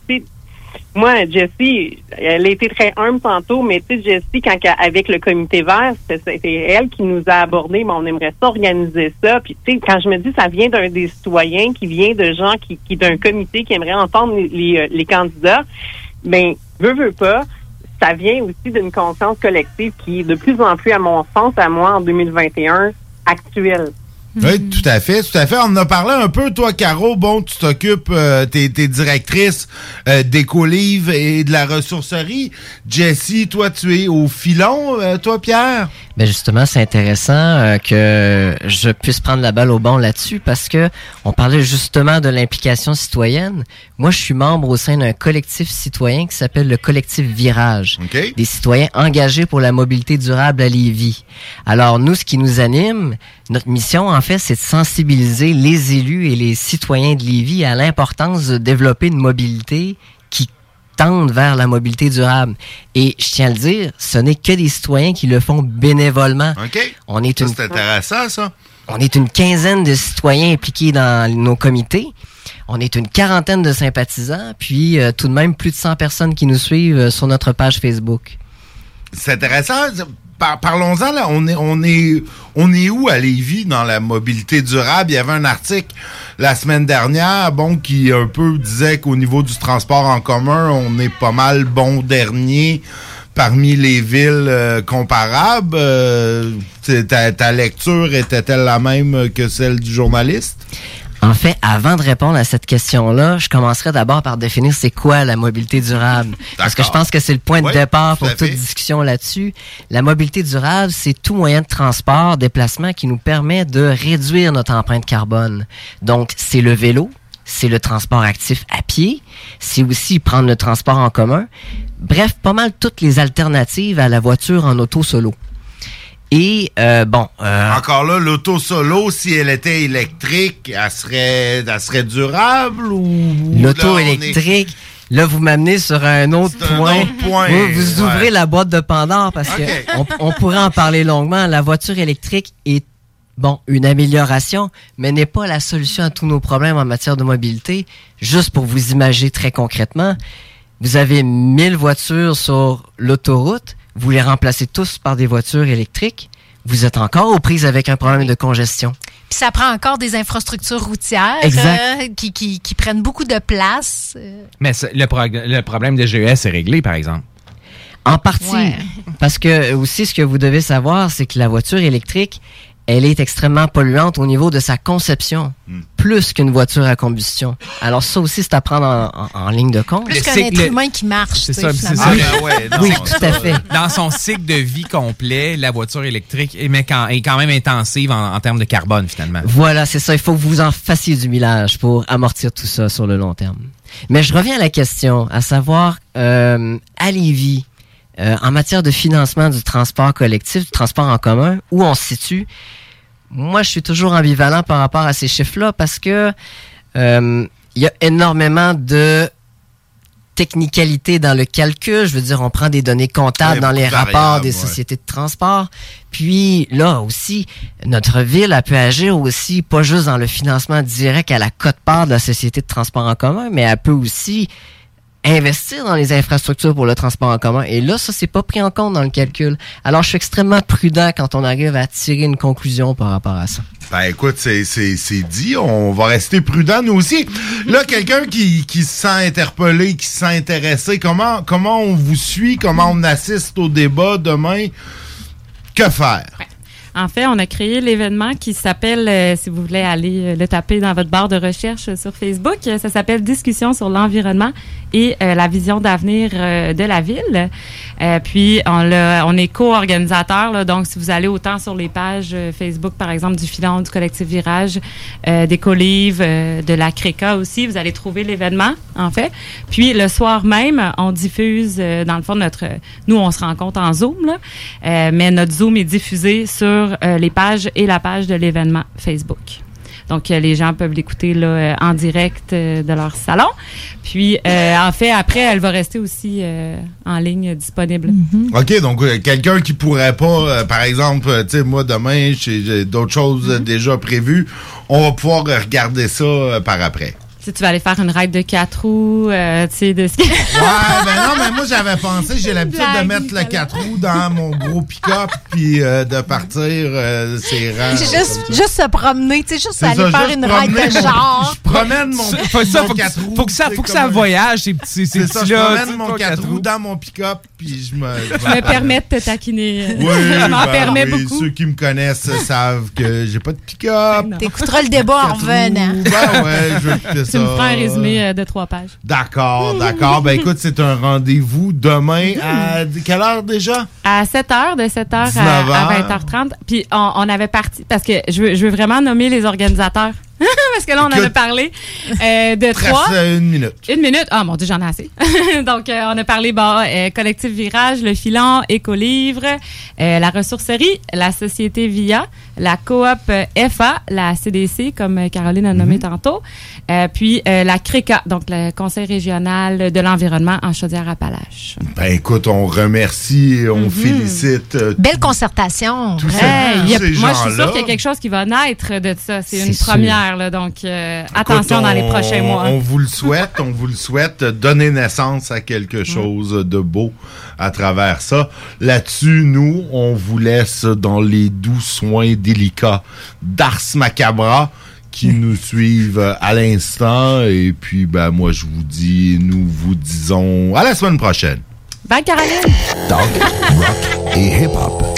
moi, Jessie, elle a été très humble tantôt, mais tu sais, Jessie, quand avec le comité vert, c'était elle qui nous a abordé, mais on aimerait ça organiser ça. Puis tu sais, quand je me dis ça vient d'un des citoyens, qui vient de gens qui, qui d'un comité qui aimerait entendre les, les, euh, candidats, ben veut veut pas. Ça vient aussi d'une conscience collective qui est de plus en plus, à mon sens, à moi, en 2021, actuelle. Oui, tout à fait, tout à fait. On en a parlé un peu, toi, Caro. Bon, tu t'occupes, euh, t'es, t'es directrice euh, d'Écolive et de la ressourcerie. Jessie, toi, tu es au filon, euh, toi, Pierre? Ben justement, c'est intéressant euh, que je puisse prendre la balle au bon là-dessus parce que on parlait justement de l'implication citoyenne. Moi, je suis membre au sein d'un collectif citoyen qui s'appelle le collectif Virage. Des citoyens engagés pour la mobilité durable à Lévis. Alors, nous, ce qui nous anime, notre mission, en fait, c'est de sensibiliser les élus et les citoyens de Lévis à l'importance de développer une mobilité qui tendent vers la mobilité durable. Et je tiens à le dire, ce n'est que des citoyens qui le font bénévolement. On est Ça, une, c'est intéressant, ça. on est une quinzaine de citoyens impliqués dans nos comités. On est une quarantaine de sympathisants, puis euh, tout de même plus de 100 personnes qui nous suivent euh, sur notre page Facebook. C'est intéressant. Par- Parlons-en, là. On est, on, est, on est où à Lévis dans la mobilité durable? Il y avait un article la semaine dernière, bon, qui un peu disait qu'au niveau du transport en commun, on est pas mal bon dernier parmi les villes euh, comparables. Euh, ta, ta lecture était-elle la même que celle du journaliste? En fait, avant de répondre à cette question-là, je commencerai d'abord par définir c'est quoi la mobilité durable. Parce que je pense que c'est le point de Oui, départ pour toute discussion là-dessus. La mobilité durable, c'est tout moyen de transport, déplacement qui nous permet de réduire notre empreinte carbone. Donc, c'est le vélo, c'est le transport actif à pied, c'est aussi prendre le transport en commun. Bref, pas mal toutes les alternatives à la voiture en auto solo. Et euh, bon, euh, Encore là, l'auto solo, si elle était électrique, elle serait, elle serait durable ou... L'auto est- électrique. Là, vous m'amenez sur un autre C'est un point. autre point, Vous, vous ouais. ouvrez la boîte de Pandore parce que on, on pourrait en parler longuement. La voiture électrique est bon une amélioration, mais n'est pas la solution à tous nos problèmes en matière de mobilité. Juste pour vous imaginer très concrètement, vous avez 1000 voitures sur l'autoroute, vous les remplacez tous par des voitures électriques. Vous êtes encore aux prises avec un problème de congestion. Puis ça prend encore des infrastructures routières Exact. euh, qui, qui, qui prennent beaucoup de place. euh. Mais le, prog- le problème des GES est réglé, par exemple. En partie. Ouais. Parce que aussi, ce que vous devez savoir, c'est que la voiture électrique, elle est extrêmement polluante au niveau de sa conception, plus qu'une voiture à combustion. Alors ça aussi, c'est à prendre en, en- en ligne de compte. Plus qu'un être humain qui marche. C'est ça, sais, c'est finalement. ça. oui, tout à fait. Dans son cycle de vie complet, la voiture électrique est, mais quand, est quand même intensive en, en termes de carbone, finalement. Voilà, c'est ça. Il faut que vous en fassiez du millage pour amortir tout ça sur le long terme. Mais je reviens à la question, à savoir, euh, à Lévis, euh, en matière de financement du transport collectif, du transport en commun, où on se situe, moi, je suis toujours ambivalent par rapport à ces chiffres-là parce que euh, il y a énormément de technicalité dans le calcul. Je veux dire, on prend des données comptables Ouais, dans les rapports des ouais. sociétés de transport. Puis là aussi, notre ville elle peut agir aussi, pas juste dans le financement direct à la cote-part de la société de transport en commun, mais elle peut aussi investir dans les infrastructures pour le transport en commun. Et là, ça, c'est pas pris en compte dans le calcul. Alors, je suis extrêmement prudent quand on arrive à tirer une conclusion par rapport à ça. Ben écoute, c'est, c'est, c'est dit, on va rester prudent nous aussi. Là, quelqu'un qui, qui se sent interpellé, qui se sent intéressé, comment, comment on vous suit, comment on assiste au débat demain? Que faire? En fait, on a créé l'événement qui s'appelle, euh, si vous voulez aller euh, le taper dans votre barre de recherche euh, sur Facebook, ça s'appelle Discussion sur l'environnement et la vision d'avenir de la ville. Puis, on, est co-organisateur, donc si vous allez autant sur les pages Facebook, par exemple, du Filon, du Collectif Virage, des Colives, de la CRECA aussi, vous allez trouver l'événement, en fait. Puis, le soir même, on diffuse, dans le fond, notre... Nous, on se rencontre en Zoom, mais notre Zoom est diffusé sur euh, les pages et la page de l'événement Facebook. Donc, euh, les gens peuvent l'écouter là, euh, en direct de leur salon. Puis, euh, en fait, après, elle va rester aussi euh, en ligne disponible. OK, donc euh, quelqu'un qui pourrait pas, euh, par exemple, tu sais, moi demain, j'ai j'ai d'autres choses Mm-hmm. euh, déjà prévues, on va pouvoir regarder ça euh, par après. Si tu vas aller faire une ride de quatre roues, euh, tu sais, de ski. Ouais, ben non, mais moi j'avais pensé, j'ai l'habitude de mettre le 4 roues dans mon gros pick-up puis euh, de partir euh, ces rangs. Juste, juste se promener, tu sais, juste C'est aller ça, faire juste une ride de genre. Je promène mon, Faut ça, mon faut que- quatre roues, faut que ça- c'est faut que ça un- voyage, ces petits- ces C'est ça, je promène mon ton 4 quatre roues dans mon pick-up puis je me... Je me permets de te taquiner. Oui, je m'en ben permets oui, beaucoup. Ceux qui me connaissent savent que j'ai pas de pick-up. T'écouteras le débat en revenant. Ben ouais, je vais écouter ça. Tu me feras un résumé euh, de trois pages. D'accord, d'accord. Ben écoute, c'est un rendez-vous demain à quelle heure déjà? À 7 h, de 7 h à, 19 à heures. 20h30. Puis on, on avait parti, parce que je veux, je veux vraiment nommer les organisateurs. parce que là, on Écoute, avait parlé euh, de trois. une minute. Une minute? Ah, mon Dieu, j'en ai assez. Donc, euh, on a parlé bon, euh, Collectif Virage, Le Filon, Écolivre, euh, la ressourcerie, la Société VIA, la coop FA, la CDC, comme Caroline a nommé tantôt, euh, puis euh, la CRECA, donc le Conseil régional de l'environnement en Chaudière-Appalaches. Ben écoute, on remercie, on félicite. euh, Belle concertation. Hey, a- ces moi, je suis sûre qu'il y a quelque chose qui va naître de ça. C'est une sûr. Là, donc euh, attention Écoute, dans les on- prochains mois. On vous le souhaite, on vous le souhaite. Donner naissance à quelque chose de beau à travers ça. Là-dessus, nous, on vous laisse dans les doux soins délicats d'Ars Macabra qui nous suivent à l'instant. Et puis, ben, moi, je vous dis, nous vous disons à la semaine prochaine. Bye, Caroline! Talk, rock et hip-hop.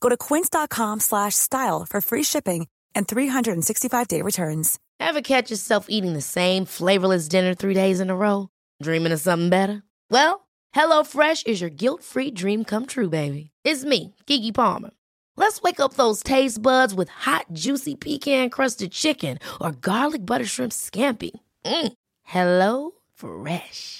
Go to quince.com slash style for free shipping and 365-day returns. Ever catch yourself eating the same flavorless dinner three days in a row? Dreaming of something better? Well, HelloFresh is your guilt-free dream come true, baby. It's me, Kiki Palmer. Let's wake up those taste buds with hot, juicy pecan-crusted chicken or garlic butter shrimp scampi. Mm. Hello Fresh.